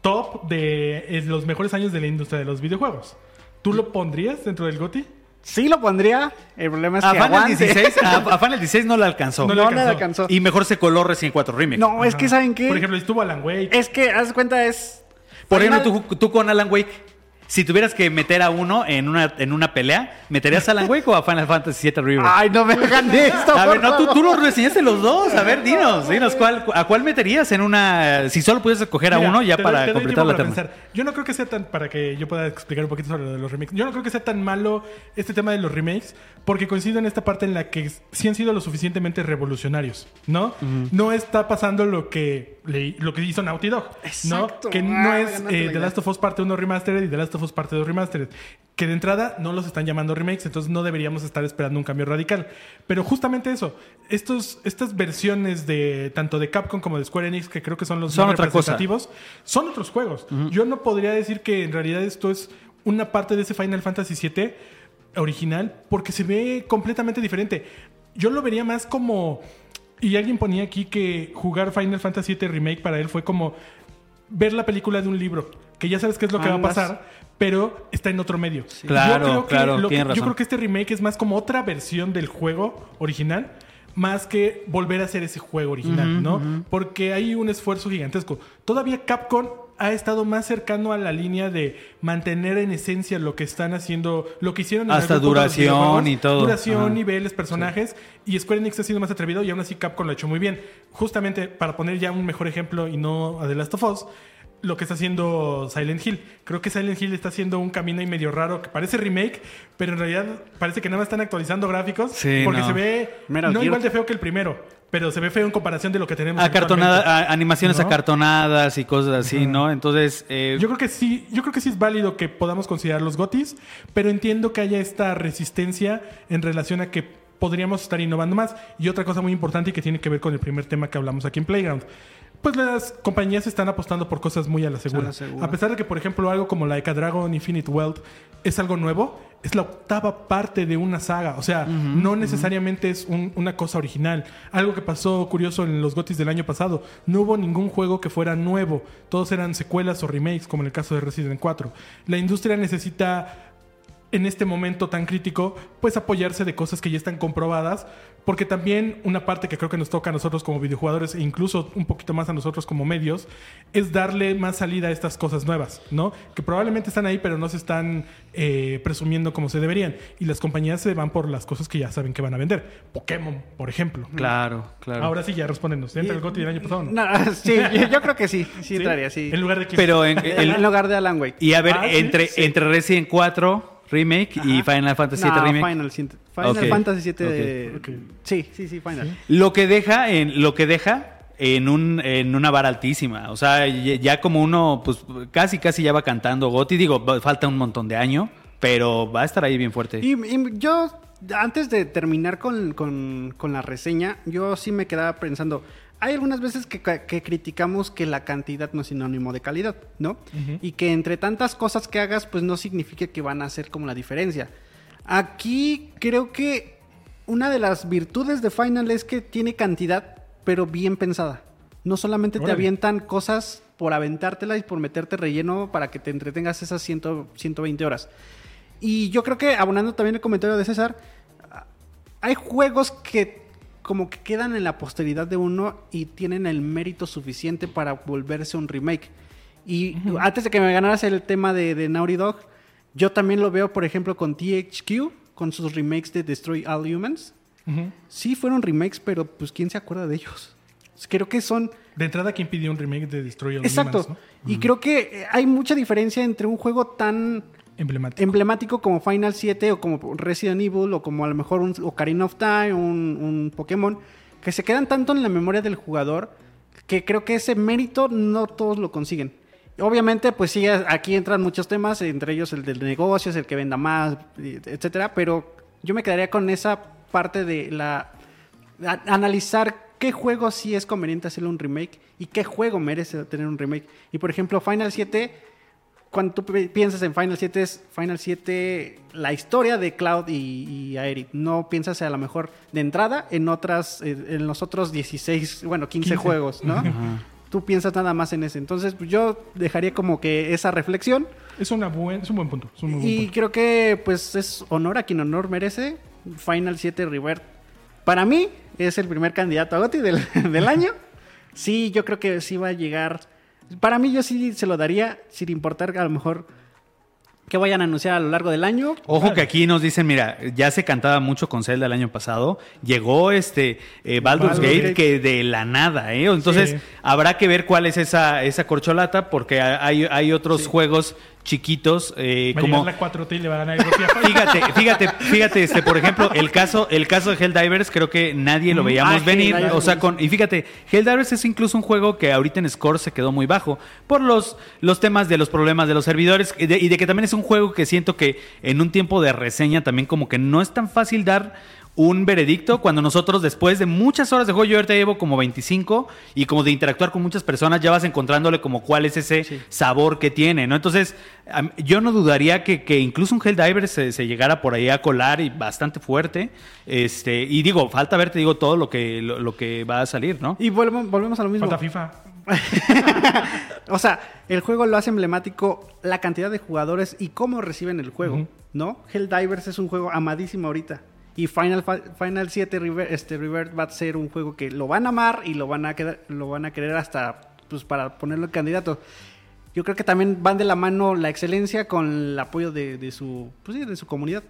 top de es los mejores años de la industria de los videojuegos. ¿Tú lo pondrías dentro del GOTY? Sí lo pondría. El problema es A que Final, aguante. 16, *laughs* a, a Final 16 no le alcanzó. No No le le alcanzó. alcanzó. Y mejor se coló recién 4 Remake. No, es que ¿saben qué? Por ejemplo, estuvo Alan Wake. es que, haz de cuenta, es... Por Final- ejemplo, tú, tú con Alan Wake, si tuvieras que meter a uno en una, en una pelea, ¿meterías a Alan Wake o a Final Fantasy VII River? Ay, no me hagan *laughs* esto, a ver, no, tú, tú los reseñaste los dos. A ver, dinos, dinos, ¿cuál, ¿a cuál meterías en una... Si solo pudieras escoger a Mira, uno ya te doy- para te doy completar tiempo la para terna? pensar. Yo no creo que sea tan, para que yo pueda explicar un poquito sobre lo de los remakes, yo no creo que sea tan malo este tema de los remakes, porque coincido en esta parte en la que sí han sido lo suficientemente revolucionarios, ¿no? No está pasando lo que, le- lo que hizo Naughty Dog, Exacto. ¿no? Que Ah, no es ganaste eh, la The idea. Last of Us Parte 1 Remastered y The Last of Us Parte 2 Remastered. Que de entrada no los están llamando remakes, entonces no deberíamos estar esperando un cambio radical. Pero justamente eso, estos, estas versiones de tanto de Capcom como de Square Enix, que creo que son los Son más cosa. representativos, son otros juegos. Yo no podría decir que en realidad esto es una parte de ese Final Fantasy VII original porque se ve completamente diferente. Yo lo vería más como... Y alguien ponía aquí que jugar Final Fantasy VII Remake para él fue como ver la película de un libro, que ya sabes qué es lo que va a pasar, pero está en otro medio. Claro, yo creo que, claro, lo que- tienes yo razón. creo que este remake es más como otra versión del juego original, más que volver a hacer ese juego original, ¿no? Porque hay un esfuerzo gigantesco. Todavía Capcom ha estado más cercano a la línea de mantener en esencia lo que están haciendo, lo que hicieron en Hasta duración y todo. Duración, niveles, personajes. Y Square Enix ha sido más atrevido y aún así Capcom lo ha hecho muy bien. Justamente para poner ya un mejor ejemplo y no a The Last of Us, lo que está haciendo Silent Hill. Creo que Silent Hill está haciendo un camino ahí medio raro que parece remake, pero en realidad parece que nada más están actualizando gráficos Sí, porque no. se ve Metal no Gear. igual de feo que el primero, pero se ve feo en comparación de lo que tenemos. Acartonada, animaciones ¿No? acartonadas y cosas así, ¿no? Entonces, eh, Yo creo que sí, yo creo que sí es válido que podamos considerar los gotis, pero entiendo que haya esta resistencia en relación a que podríamos estar innovando más. Y otra cosa muy importante y que tiene que ver con el primer tema que hablamos aquí en Playground. Pues las compañías están apostando por cosas muy a la segura. A la segura. A pesar de que, por ejemplo, algo como Like a Dragon Infinite Wealth es algo nuevo, es la octava parte de una saga. O sea, no necesariamente es un- una cosa original. Algo que pasó curioso en los GOTYs del año pasado. No hubo ningún juego que fuera nuevo. Todos eran secuelas o remakes, como en el caso de Resident 4. La industria necesita en este momento tan crítico, pues apoyarse de cosas que ya están comprobadas, porque también una parte que creo que nos toca a nosotros como videojugadores e incluso un poquito más a nosotros como medios, es darle más salida a estas cosas nuevas, ¿no? Que probablemente están ahí, pero no se están eh, presumiendo como se deberían. Y las compañías se van por las cosas que ya saben que van a vender. Pokémon, por ejemplo. claro, claro. Ahora sí, ya respóndenos. ¿Entra el GOTY del año pasado? no? No, *laughs* sí, yo, creo que sí. Sí, ¿Sí? entraría, sí. En lugar de que... Pero en, *laughs* En, el- en lugar de Alan Wake. y a ver, Ah, sí, entre, sí. entre Resident 4 Remake y Final Fantasy VII No, Remake. Final, siete- Final Fantasy VII. Sí, sí, sí, Final. Lo que deja en lo que deja en un en una vara altísima, o sea, ya como uno pues casi casi ya va cantando Goti, digo, falta un montón de año, pero va a estar ahí bien fuerte. Y, y yo, antes de terminar con, con- con la reseña, yo sí me quedaba pensando, hay algunas veces que, que criticamos que la cantidad no es sinónimo de calidad, ¿no? Y que entre tantas cosas que hagas, pues no significa que van a hacer como la diferencia. Aquí creo que una de las virtudes de Final es que tiene cantidad, pero bien pensada. No solamente te avientan cosas por aventártela y por meterte relleno para que te entretengas esas 100 120 horas. Y yo creo que, abonando también el comentario de César, hay juegos que como que quedan en la posteridad de uno y tienen el mérito suficiente para volverse un remake. Y antes de que me ganaras el tema de, de Naughty Dog, yo también lo veo, por ejemplo, con THQ, con sus remakes de Destroy All Humans. Sí fueron remakes, pero pues ¿quién se acuerda de ellos? Creo que son... De entrada, ¿quién pidió un remake de Destroy All Exacto. Humans, no? Y creo que hay mucha diferencia entre un juego tan Emblemático. como Final 7 o como Resident Evil o como a lo mejor un Ocarina of Time, un, un Pokémon, que se quedan tanto en la memoria del jugador que creo que ese mérito no todos lo consiguen. Obviamente, pues sí, aquí entran muchos temas, entre ellos el del negocio, es el que venda más, etcétera, pero yo me quedaría con esa parte de la a- analizar qué juego sí es conveniente hacerle un remake y qué juego merece tener un remake. Y por ejemplo, Final 7 cuando tú pi- piensas en Final 7 es Final 7 la historia de Cloud y, y Aerith. No piensas a lo mejor de entrada en otras en los otros 16, bueno, 15, 15. juegos, ¿no? Tú piensas nada más en ese. Entonces, pues, yo dejaría como que esa reflexión Es, una buen, es un buen punto. Es un muy buen y punto. creo que pues es honor a quien honor merece. Final 7 River. Para mí es el primer candidato a GOTY del, *laughs* del año. Sí, yo creo que sí va a llegar. Para mí yo sí se lo daría sin importar a lo mejor que vayan a anunciar a lo largo del año. Ojo que aquí nos dicen, mira, ya se cantaba mucho con Zelda el año pasado. Llegó este eh, Baldur's Baldur's Gate Gate. que de la nada, ¿eh? Entonces Sí. habrá que ver cuál es esa, esa corcholata porque hay, hay otros juegos chiquitos eh, como... llegar la 4T y le va a ganar el Goti a Final. Fíjate, fíjate, fíjate, este, por ejemplo, el caso, el caso de Helldivers, creo que nadie lo Mm, veíamos ah, venir. Helldivers, O sea, con, y fíjate, Helldivers es incluso un juego que ahorita en score se quedó muy bajo por los, los temas de los problemas de los servidores y de, y de que también es un juego que siento que en un tiempo de reseña también como que no es tan fácil dar un veredicto cuando nosotros después de muchas horas de juego, yo ahorita llevo como 25 y como de interactuar con muchas personas ya vas encontrándole como cuál es ese sabor que tiene, ¿no? Entonces, yo no dudaría que, que incluso un Helldiver se, se llegara por ahí a colar y bastante fuerte. Este, y digo, falta ver, te digo, todo lo que, lo, lo que va a salir, ¿no? Y volvemos, volvemos a lo mismo. Falta FIFA. *laughs* O sea, el juego lo hace emblemático la cantidad de jugadores y cómo reciben el juego. ¿no? Helldivers es un juego amadísimo ahorita. Y Final, Final 7 River, este, River va a ser un juego que lo van a amar y lo van a, quedar- lo van a querer hasta pues, para ponerlo en candidato. Yo creo que también van de la mano la excelencia con el apoyo de, de su, pues, sí, de su comunidad.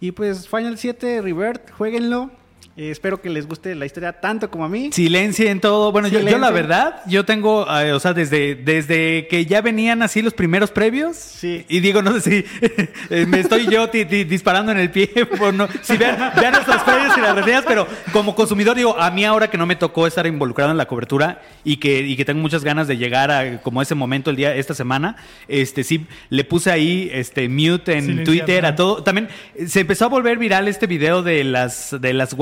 Y pues Final 7 River, jueguenlo. Eh, espero que les guste la historia tanto como a mí. Silencio en todo. Bueno, yo, yo la verdad, yo tengo, eh, o sea, desde, desde que ya venían así los primeros previos. Sí. Y digo, no sé si *laughs* eh, me estoy yo disparando en el pie. *laughs* No, si vean, vean nuestros previos y las reseñas, pero como consumidor, digo, a mí ahora que no me tocó estar involucrado en la cobertura y que, y que tengo muchas ganas de llegar a como ese momento el día, esta semana, este sí, le puse ahí este mute en Silenciar, Twitter a todo. También se empezó a volver viral este video de las, de las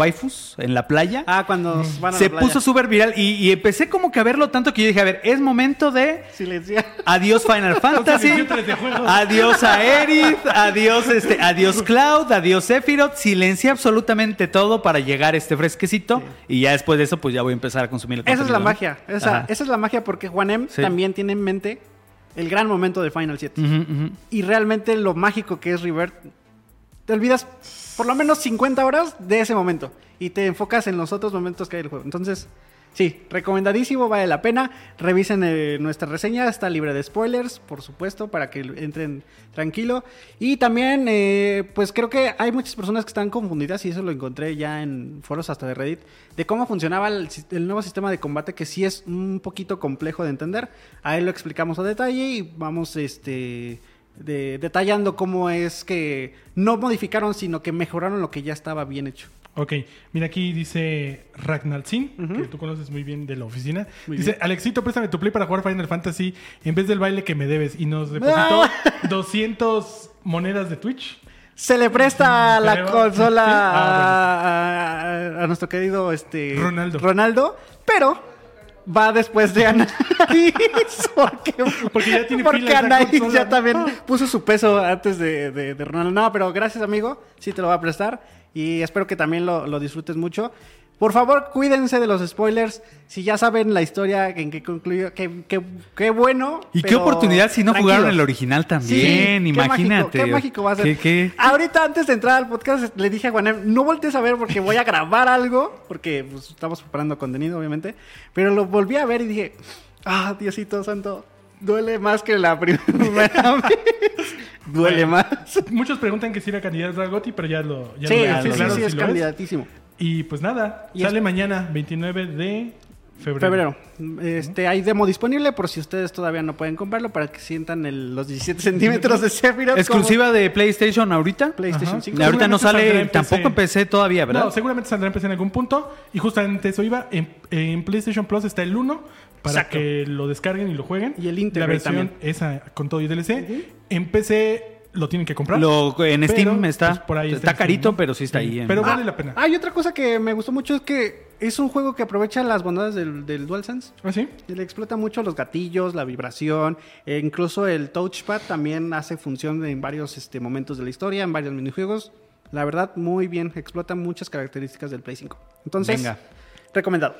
en la playa Ah, cuando van a se la playa. puso súper viral y, y empecé como que a verlo tanto que yo dije, a ver, es momento de Silenciar. adiós Final *laughs* Fantasy, adiós Aerith, adiós este, adiós Cloud, adiós Sephiroth, silencia absolutamente todo para llegar a este fresquecito y ya después de eso pues ya voy a empezar a consumir el Esa es la magia. Esa, esa es la magia porque Juanem Sí. también tiene en mente el gran momento de Final 7. Ujú, ujú. Y realmente lo mágico que es River, te olvidas por lo menos 50 horas de ese momento. Y te enfocas en los otros momentos que hay del juego. Entonces, sí, recomendadísimo, vale la pena. Revisen eh, nuestra reseña, está libre de spoilers, por supuesto, para que entren tranquilo. Y también, eh, pues creo que hay muchas personas que están confundidas, y eso lo encontré ya en foros hasta de Reddit, de cómo funcionaba el, nuevo sistema de combate, que sí es un poquito complejo de entender. Ahí lo explicamos a detalle y vamos, este de- detallando cómo es que no modificaron, sino que mejoraron lo que ya estaba bien hecho. Ok, mira aquí dice Ragnar Zin, que tú conoces muy bien de la oficina. Muy dice, bien. Alexito, préstame tu play para jugar Final Fantasy en vez del baile que me debes. Y nos depositó *laughs* 200 monedas de Twitch. Se le presta la Creo- consola Sí. Ah, a, a- a nuestro querido este, Ronaldo. Ronaldo, pero va después de Anaís. *laughs* porque, Porque ya tiene porque Anaís consola. ya también puso su peso antes de, de- de Ronaldo. No, pero gracias, amigo. Sí te lo va a prestar. Y espero que también lo, lo disfrutes mucho. Por favor, cuídense de los spoilers. Si ya saben la historia en que concluyó, qué qué- qué bueno. Y qué oportunidad si no tranquilos. jugaron el original Sí, también, qué imagínate. mágico, Qué, mágico va a ser. ¿Qué- qué? Ahorita, antes de entrar al podcast, le dije a Juanem, no voltees a ver porque voy a grabar algo, porque pues, estamos preparando contenido, obviamente. Pero lo volví a ver y dije, ah, Diosito Santo, duele más que la primera *laughs* vez. Duele más. Muchos preguntan que si era candidato al GOTY, pero ya lo. Ya Sí, lo sí, sí, claro sí, si es candidatísimo. Y pues nada, Y sale es- mañana, 29 de febrero. Febrero. Este, hay demo disponible por si ustedes todavía no pueden comprarlo para que sientan el- los 17 centímetros de Sephiroth. como ¿Exclusiva de PlayStation ahorita? PlayStation Ajá. 5. Ahorita no sale, en PC. tampoco empecé todavía, ¿verdad? No, seguramente saldrá en PC en algún punto. Y justamente eso iba. En, en PlayStation Plus está el 1 para Exacto. que lo descarguen y lo jueguen. Y el La Integrate versión también. esa con todo y DLC. En PC lo tienen que comprar. Lo- en Pero, Steam está. pues, por ahí está Steam, carito, ¿no? pero sí está ahí. en- Pero Ah, vale la pena. Hay otra cosa que me gustó mucho es que es un juego que aprovecha las bondades del, del DualSense. ¿Ah, sí? Y Le explota mucho los gatillos, la vibración, e incluso el touchpad también hace función en varios este, momentos de la historia, en varios minijuegos. La verdad, muy bien, explota muchas características del Play 5. Entonces, Venga. recomendado.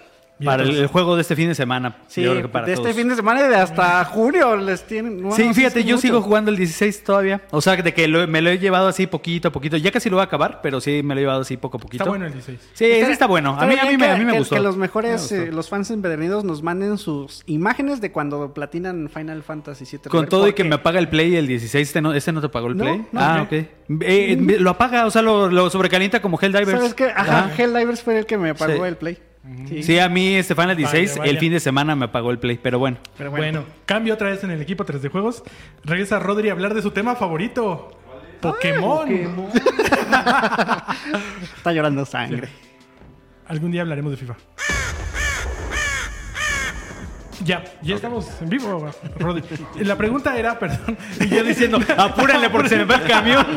Para el, el juego de este fin de semana. Sí, yo creo que para de todos. este fin de semana y de hasta junio les tienen. bueno, Sí, fíjate, yo mucho. sigo jugando el 16 todavía. O sea, de que lo- me lo he llevado así poquito a poquito. Ya casi lo voy a acabar, pero sí me lo he llevado así poco a poquito. Está bueno el 16. Sí, ese está bueno. A mí, a mí, bien me, que- a mí me que- gustó. Que los Me mejores, gustó. eh, los fans empedernidos nos manden sus imágenes de cuando platinan Final Fantasy VII. Con todo y que me apaga el play el 16, ¿este no, este no te apagó el No, play? no, ah, ok. Eh, eh, lo apaga, o sea, lo, lo sobrecalienta como Helldivers. ¿Sabes qué? Ajá, Ajá. Helldivers fue el que me apagó Sí. el play. Sí. Sí, a mí este Final 16 vaya. el fin de semana me apagó el play, pero bueno. Pero Bueno. cambio otra vez en el equipo 3 de juegos. Regresa Rodri a hablar de su tema favorito. Pokémon. *laughs* Está llorando sangre. Algún día hablaremos de FIFA. Ya, ya estamos en vivo, Rodri. La pregunta era, perdón. Y yo diciendo, *laughs* apúrenle porque se me va el camión. *laughs*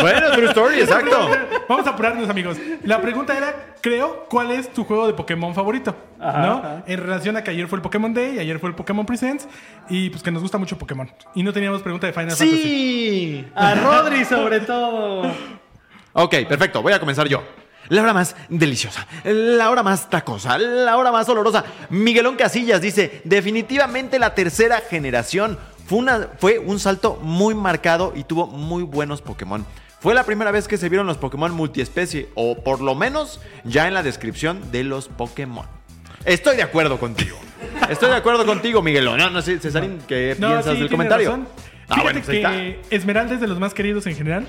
Bueno, true story, exacto. Vamos a apurarnos, amigos. La pregunta era, creo, ¿cuál es tu juego de Pokémon favorito? ¿No? En relación a que ayer fue el Pokémon Day, ayer fue el Pokémon Presents, y pues que nos gusta mucho Pokémon. Y no teníamos pregunta de Final Fantasy. Sí. A Rodri sobre todo. Ok, perfecto. Voy a comenzar yo. La hora más deliciosa, la hora más tacosa, la hora más olorosa. Miguelón Casillas dice, definitivamente la tercera generación fue, una, fue un salto muy marcado y tuvo muy buenos Pokémon. Fue la primera vez que se vieron los Pokémon multiespecie, o por lo menos ya en la descripción de los Pokémon. Estoy de acuerdo contigo. Estoy de acuerdo contigo, Miguelón. No, no sé, Cesarín, ¿qué No, piensas sí, del comentario? razón. Ah, Fíjate bueno, pues que Esmeralda es de los más queridos en general.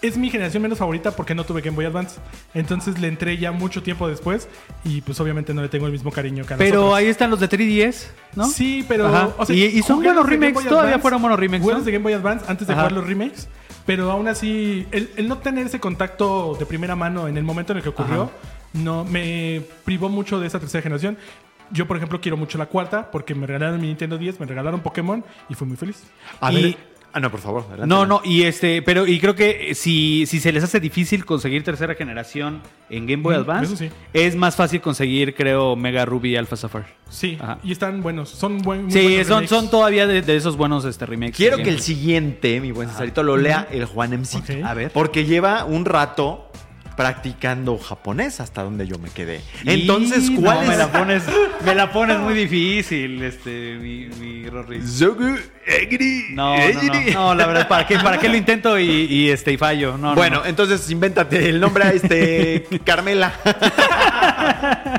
Es mi generación menos favorita porque no tuve Game Boy Advance. Entonces le entré ya mucho tiempo después y pues obviamente no le tengo el mismo cariño que a Pero ahí están los de 3DS, ¿no? Sí, pero. Y- y son buenos remakes, todavía fueron buenos remakes, ¿no? de Game Boy Advance antes de Ajá. jugar los remakes. Pero aún así, el, el no tener ese contacto de primera mano en el momento en el que ocurrió, Ajá. no me privó mucho de esa tercera generación. Yo, por ejemplo, quiero mucho la cuarta porque me regalaron mi Nintendo 10, me regalaron Pokémon y fui muy feliz. A Y- ver. Ah, no, por favor. adelante. No, no, y este, pero y creo que si, si se les hace difícil conseguir tercera generación en Game Boy Mm, Advance, sí. es más fácil conseguir, creo, Mega Ruby y Alpha Sapphire. Sí, Ajá. y están buenos. Son buen, muy Sí, buenos son, son todavía de, de esos buenos este, remakes. Quiero que el siguiente, mi buen Cesarito, lo lea el Juan. Ok. A ver. Porque lleva un rato practicando japonés hasta donde yo me quedé. Entonces, ¿cuál no, es? me la pones, me la pones muy *laughs* difícil, este, mi, mi Rory. Zogu Egri No, no, la verdad, ¿para qué, para qué lo intento y, y, este, y fallo? No, no, Bueno, no. entonces invéntate el nombre a este *laughs* Carmela. *laughs*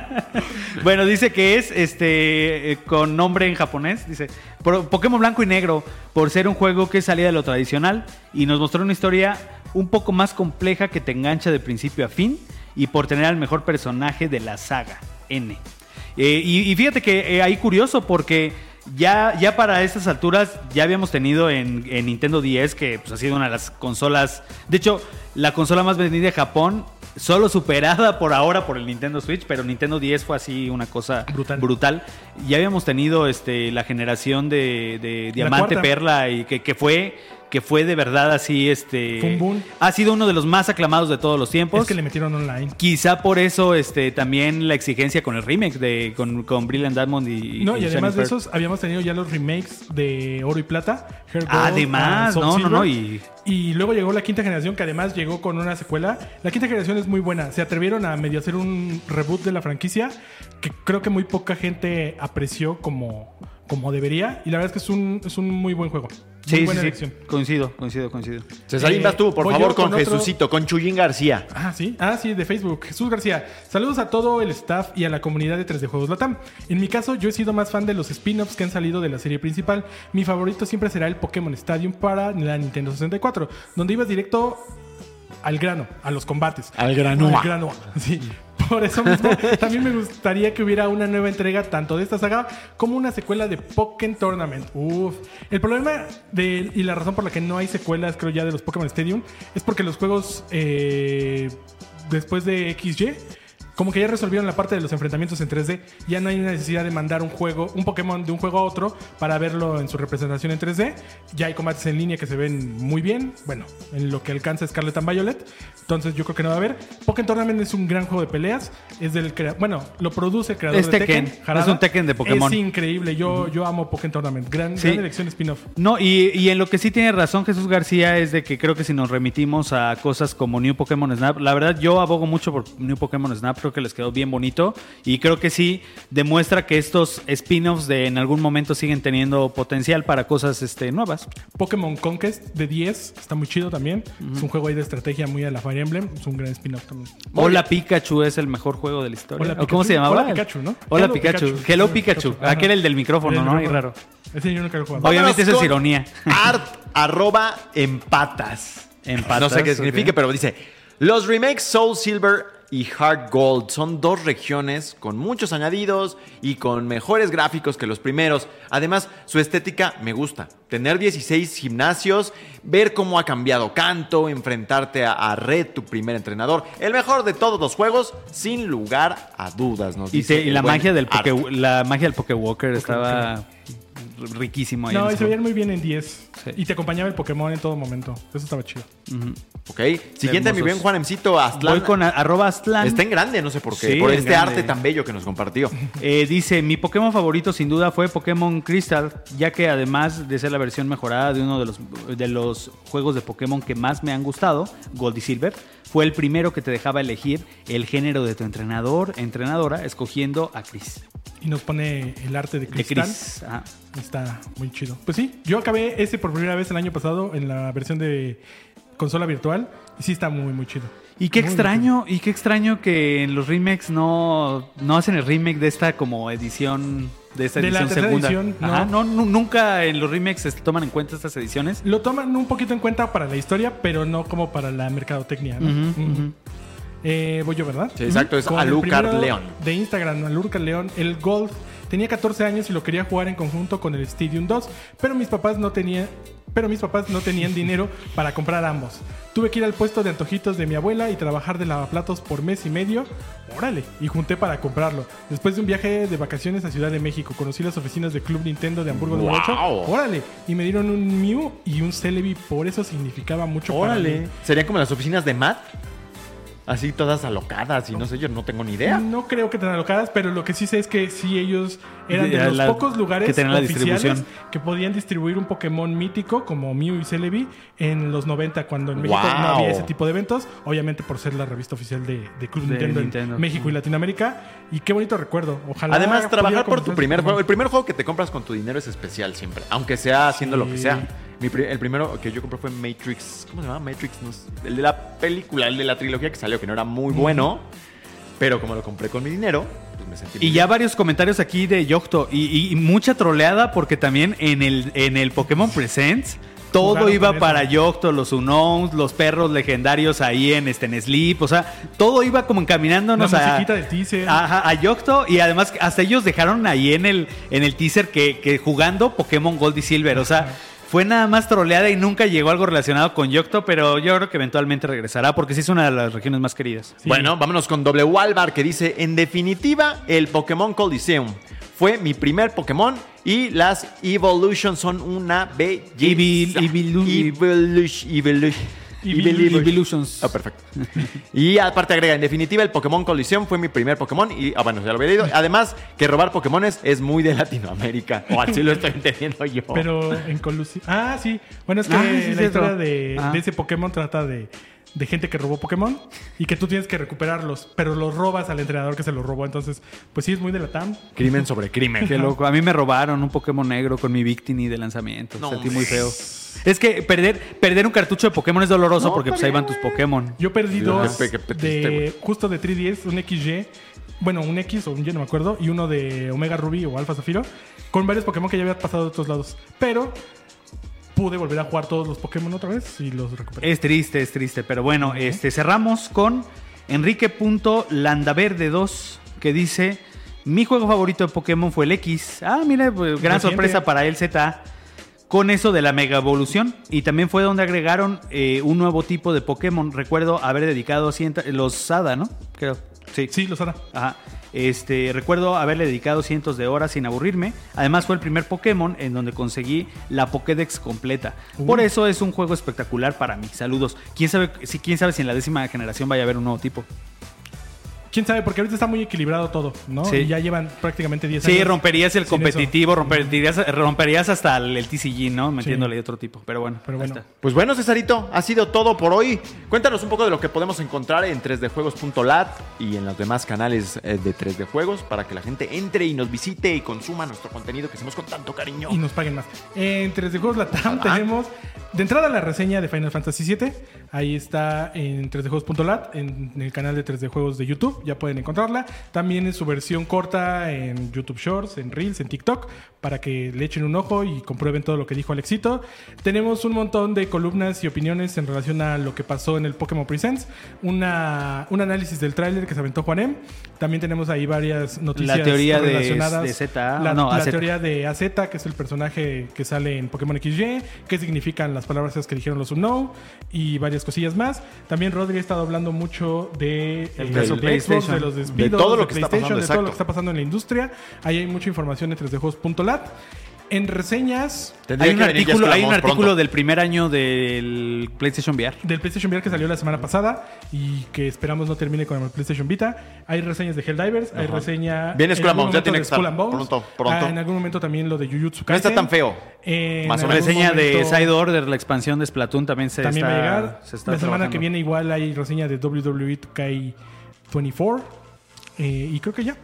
Bueno, dice que es este eh, con nombre en japonés. Dice "Pro- Pokémon Blanco y Negro, por ser un juego que salía de lo tradicional y nos mostró una historia un poco más compleja que te engancha de principio a fin y por tener al mejor personaje de la saga, N. Eh, y, y fíjate que eh, ahí curioso porque ya, ya para estas alturas ya habíamos tenido en, en Nintendo 10 que pues, ha sido una de las consolas, de hecho la consola más vendida de Japón, solo superada por ahora por el Nintendo Switch, pero Nintendo 10 fue así una cosa Brutal. brutal. Ya habíamos tenido este, la generación de, de Diamante. Perla y que, que fue que fue de verdad así, este... Boom. Ha sido uno de los más aclamados de todos los tiempos. Es que le metieron online. Quizá por eso este, también la exigencia con el remake de, con, con Brilliant Diamond y... No, y además de esos, habíamos tenido ya los remakes de Oro y Plata. Gold, Además, no, no, no, y- Y luego llegó la quinta generación, que además llegó con una secuela. La quinta generación es muy buena. Se atrevieron a medio hacer un reboot de la franquicia que creo que muy poca gente apreció como, como debería. Y la verdad es que es un, es un muy buen juego. Muy Sí, buena sí, elección. sí. Coincido, coincido, coincido. Cesarín, Eh, vas tú, por favor, con, con otro- Jesucito, con Chuyín García. Ah, sí. Ah, sí, de Facebook. Jesús García. Saludos a todo el staff y a la comunidad de 3D Juegos Latam. En mi caso, yo he sido más fan de los spin-offs que han salido de la serie principal. Mi favorito siempre será el Pokémon Stadium para la Nintendo 64, donde ibas directo al grano, a los combates. Al granoa. Al granoa, sí. Por eso mismo, *laughs* también me gustaría que hubiera una nueva entrega tanto de esta saga como una secuela de Pokémon Tournament. Uf. El problema de, y la razón por la que no hay secuelas, creo ya, de los Pokémon Stadium es porque los juegos eh, después de XY como que ya resolvieron la parte de los enfrentamientos en 3D. Ya no hay una necesidad de mandar un juego, un Pokémon de un juego a otro para verlo en su representación en 3D. Ya hay combates en línea que se ven muy bien. Bueno, en lo que alcanza Scarlet and Violet. Entonces yo creo que no va a haber. Pokémon Tournament es un gran juego de peleas. Es del bueno, lo produce el creador Es de Tekken. Tekken. Harada. Es un Tekken de Pokémon. Es increíble. Yo, yo amo Pokémon Tournament. Gran, Sí. gran elección spin-off. No, y, y en lo que sí tiene razón Jesús García es de que creo que si nos remitimos a cosas como New Pokémon Snap, la verdad yo abogo mucho por New Pokémon Snap, creo que les quedó bien bonito y creo que sí demuestra que estos spin-offs de en algún momento siguen teniendo potencial para cosas este, nuevas. Pokémon Conquest de 10 está muy chido también. Es un juego ahí de estrategia muy a la Fire Emblem. Es un gran spin-off también. Hola Pikachu es el mejor juego de la historia. Hola, ¿O ¿Cómo se llamaba? Hola, Pikachu, ¿no? Hola Hello, Pikachu. Pikachu. Hello Pikachu. Pikachu. Aquel Ajá. el del micrófono, El ¿no? Micrófono. raro. Ese yo nunca lo he jugado. Obviamente eso es ironía. Art arroba empatas. Empatas, No sé qué signifique, ok. pero dice: Los remakes Soul Silver y Heart Gold son dos regiones con muchos añadidos y con mejores gráficos que los primeros. Además, su estética me gusta. Tener 16 gimnasios, ver cómo ha cambiado Canto, enfrentarte a, a Red, tu primer entrenador. El mejor de todos los juegos, sin lugar a dudas, nos Y, dice. te- y la magia del la magia del Pokewalker estaba riquísimo ahí. No, y se veían muy bien en 10. Sí. Y te acompañaba el Pokémon en todo momento. Eso estaba chido. Ok. Siguiente, mi bien Juanemcito, Aztlán. Voy con a- arroba Aztlán. Está en grande, no sé por qué. Sí, por este grande. arte tan bello que nos compartió. *laughs* Eh, dice, mi Pokémon favorito sin duda fue Pokémon Crystal, ya que además de ser la versión mejorada de uno de los, de los juegos de Pokémon que más me han gustado, Gold y Silver, fue el primero que te dejaba elegir el género de tu entrenador, entrenadora, escogiendo a Chris. Y nos pone el arte de De cristal. Chris. ajá. Está muy chido. Pues sí, yo acabé ese por primera vez el año pasado en la versión de consola virtual. Y sí está muy, muy chido. Y qué Muy, extraño, y qué extraño que en los remakes no, no hacen el remake de esta como edición, de la edición tercera segunda. edición, no. Ajá, no, nu- nunca en los remakes se toman en cuenta estas ediciones. Lo toman un poquito en cuenta para la historia, pero no como para la mercadotecnia. ¿no? Ujú. Eh, voy yo, ¿verdad? Sí, exacto, es Alucard León. De Instagram, Alucard León, el Golf. Tenía 14 años y lo quería jugar en conjunto con el Stadium 2, pero mis papás no tenían, pero mis papás no tenían dinero para comprar ambos. Tuve que ir al puesto de antojitos de mi abuela y trabajar de lavaplatos por mes y medio. Órale, y junté para comprarlo. Después de un viaje de vacaciones a Ciudad de México, conocí las oficinas de Club Nintendo de Hamburgo número ¡Wow! 8. Órale, y me dieron un Mew y un Celebi, por eso significaba mucho para mí. Órale. ¿Serían como las oficinas de Matt? Así todas alocadas y no sé, yo no tengo ni idea. No creo que tan alocadas, pero lo que sí sé es que sí ellos eran de los la- pocos lugares que tenían la oficiales distribución. que podían distribuir un Pokémon mítico como Mew y Celebi en los 90 cuando en México no había ese tipo de eventos, obviamente por ser la revista oficial de, de Club De Nintendo, Nintendo. en México y Latinoamérica. Y qué bonito recuerdo. Ojalá Además, trabajar por tu primer Pokémon. juego. El primer juego que te compras con tu dinero es especial siempre. Aunque sea haciendo lo que sea. Mi pri- el primero que yo compré fue Matrix. ¿Cómo se llama? Matrix. No sé, el de la película, el de la trilogía que salió, que no era muy bueno. Pero como lo compré con mi dinero, pues me sentí Y muy ya bien. varios comentarios aquí de Yocto. Y, mucha troleada porque también en el, en el Pokémon Presents todo Jugaron iba para Yocto, los Unowns, los perros legendarios ahí en, este, en Sleep. O sea, todo iba como encaminándonos La a, de teaser. Ajá, a Yocto. Y además hasta ellos dejaron ahí en el, en el teaser que, que jugando Pokémon Gold y Silver. O sea... Fue nada más troleada y nunca llegó algo relacionado con Yocto, pero yo creo que eventualmente regresará porque sí es una de las regiones más queridas. Sí. Bueno, vámonos con W Alvar que dice: En definitiva, el Pokémon Coliseum fue mi primer Pokémon y las Evolution son una belleza. Evil- Evolution. Evolution. Evolutions. Ah, perfecto. Y aparte agrega, en definitiva, el Pokémon Coliseum fue mi primer Pokémon y, ah, bueno, ya lo había leído. Además, que robar Pokémones es muy de Latinoamérica. *laughs* O así lo estoy entendiendo yo. Pero en colusión. Ah, sí. Bueno, es que Ah, sí, la historia de, Ah. de ese Pokémon trata de, de gente que robó Pokémon y que tú tienes que recuperarlos, pero los robas al entrenador que se los robó. Entonces, pues sí, es muy de la TAM. Crimen sobre crimen. Qué loco. A mí me robaron un Pokémon negro con mi Victini de lanzamiento. No, Sentí muy feo. Es que perder, perder un cartucho de Pokémon es doloroso No, porque pues ahí van tus Pokémon. Yo perdí dos qué de justo de 3DS, un XY, bueno, un X o un Y, no me acuerdo, y uno de Omega Ruby o Alpha Zafiro, con varios Pokémon que ya había pasado de otros lados. Pero pude volver a jugar todos los Pokémon otra vez y los recuperé. Es triste, es triste. Pero bueno, este cerramos con Enrique.landaverde2 que dice: Mi juego favorito de Pokémon fue el X. Ah, mira, pues, gran sorpresa para el Z. Con eso de la mega evolución. Y también fue donde agregaron eh, un nuevo tipo de Pokémon. Recuerdo haber dedicado los Sada, ¿no? Creo. Sí. Sí, los hará. Ajá. Este, recuerdo haberle dedicado cientos de horas sin aburrirme. Además fue el primer Pokémon en donde conseguí la Pokédex completa. Por Uh. eso es un juego espectacular para mí. Saludos. ¿Quién sabe si, quién sabe si en la décima generación vaya a haber un nuevo tipo? ¿Quién sabe? Porque ahorita está muy equilibrado todo, ¿no? Sí. Y ya llevan prácticamente 10 Sí, años. romperías el competitivo, romperías, romperías hasta el, el TCG, ¿no? Metiéndole otro tipo. Pero bueno, Pero ahí bueno. está. Pues bueno, Cesarito, ha sido todo por hoy. Cuéntanos un poco de lo que podemos encontrar en 3djuegos.lat y en los demás canales eh, de 3D Juegos para que la gente entre y nos visite y consuma nuestro contenido que hacemos con tanto cariño. y nos paguen más. En 3D Juegos Latam tenemos de entrada la reseña de Final Fantasy VII. Ahí está en 3djuegos.lat, en el canal de 3D Juegos de YouTube. Ya pueden encontrarla. También en su versión corta en YouTube Shorts, en Reels, en TikTok, para que le echen un ojo y comprueben todo lo que dijo Alexito. Tenemos un montón de columnas y opiniones en relación a lo que pasó en el Pokémon Presents. Una, un análisis del tráiler que se aventó Juanem. También tenemos ahí varias noticias La teoría de- relacionadas. de ZA, La, no, la AZ. teoría de AZ, que es el personaje que sale en Pokémon XY, qué significan las palabras que dijeron los Unknown y varias cosillas más. También Rodri ha estado hablando mucho de, El eh, caso de. Xbox, de los De despidos, todo lo de que está pasando, de todo lo que está pasando en la industria. Ahí hay mucha información en 3djuegos.lat. En reseñas Tendría Hay un artículo, Jessica hay un Lamont artículo pronto. del primer año del PlayStation VR. del PlayStation VR que salió la semana pasada y que esperamos no termine con el PlayStation Vita. Hay reseñas de Helldivers, hay reseña. Viene en Skull Bones, ya tiene que estar pronto, pronto. Ah, en algún momento también lo de Jujutsu No está Kaisen. tan feo. En Más o menos. Reseña de Side Order, la expansión de Splatoon también se también está, va a llegar. se está la semana trabajando. que viene igual hay reseña de WWE 2K24. Eh, y creo que ya,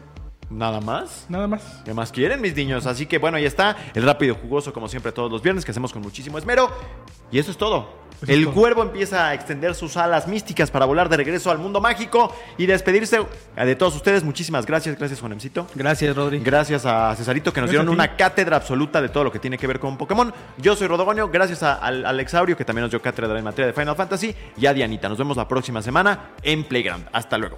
Nada más. nada más. ¿Qué más quieren, mis niños? Así que bueno, ya está. El rápido jugoso, como siempre, todos los viernes, que hacemos con muchísimo esmero. Y eso es todo. Eso es el todo. cuervo empieza a extender sus alas místicas para volar de regreso al mundo mágico y despedirse de todos ustedes. Muchísimas gracias. Gracias, Juanemcito. Gracias, Rodri. Gracias a Cesarito que nos Gracias dieron una cátedra absoluta de todo lo que tiene que ver con Pokémon. Yo soy Rodogonio, gracias a, al Alexaurio que también nos dio cátedra en materia de Final Fantasy y a Dianita. Nos vemos la próxima semana en Playground. Hasta luego.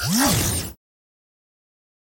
はい。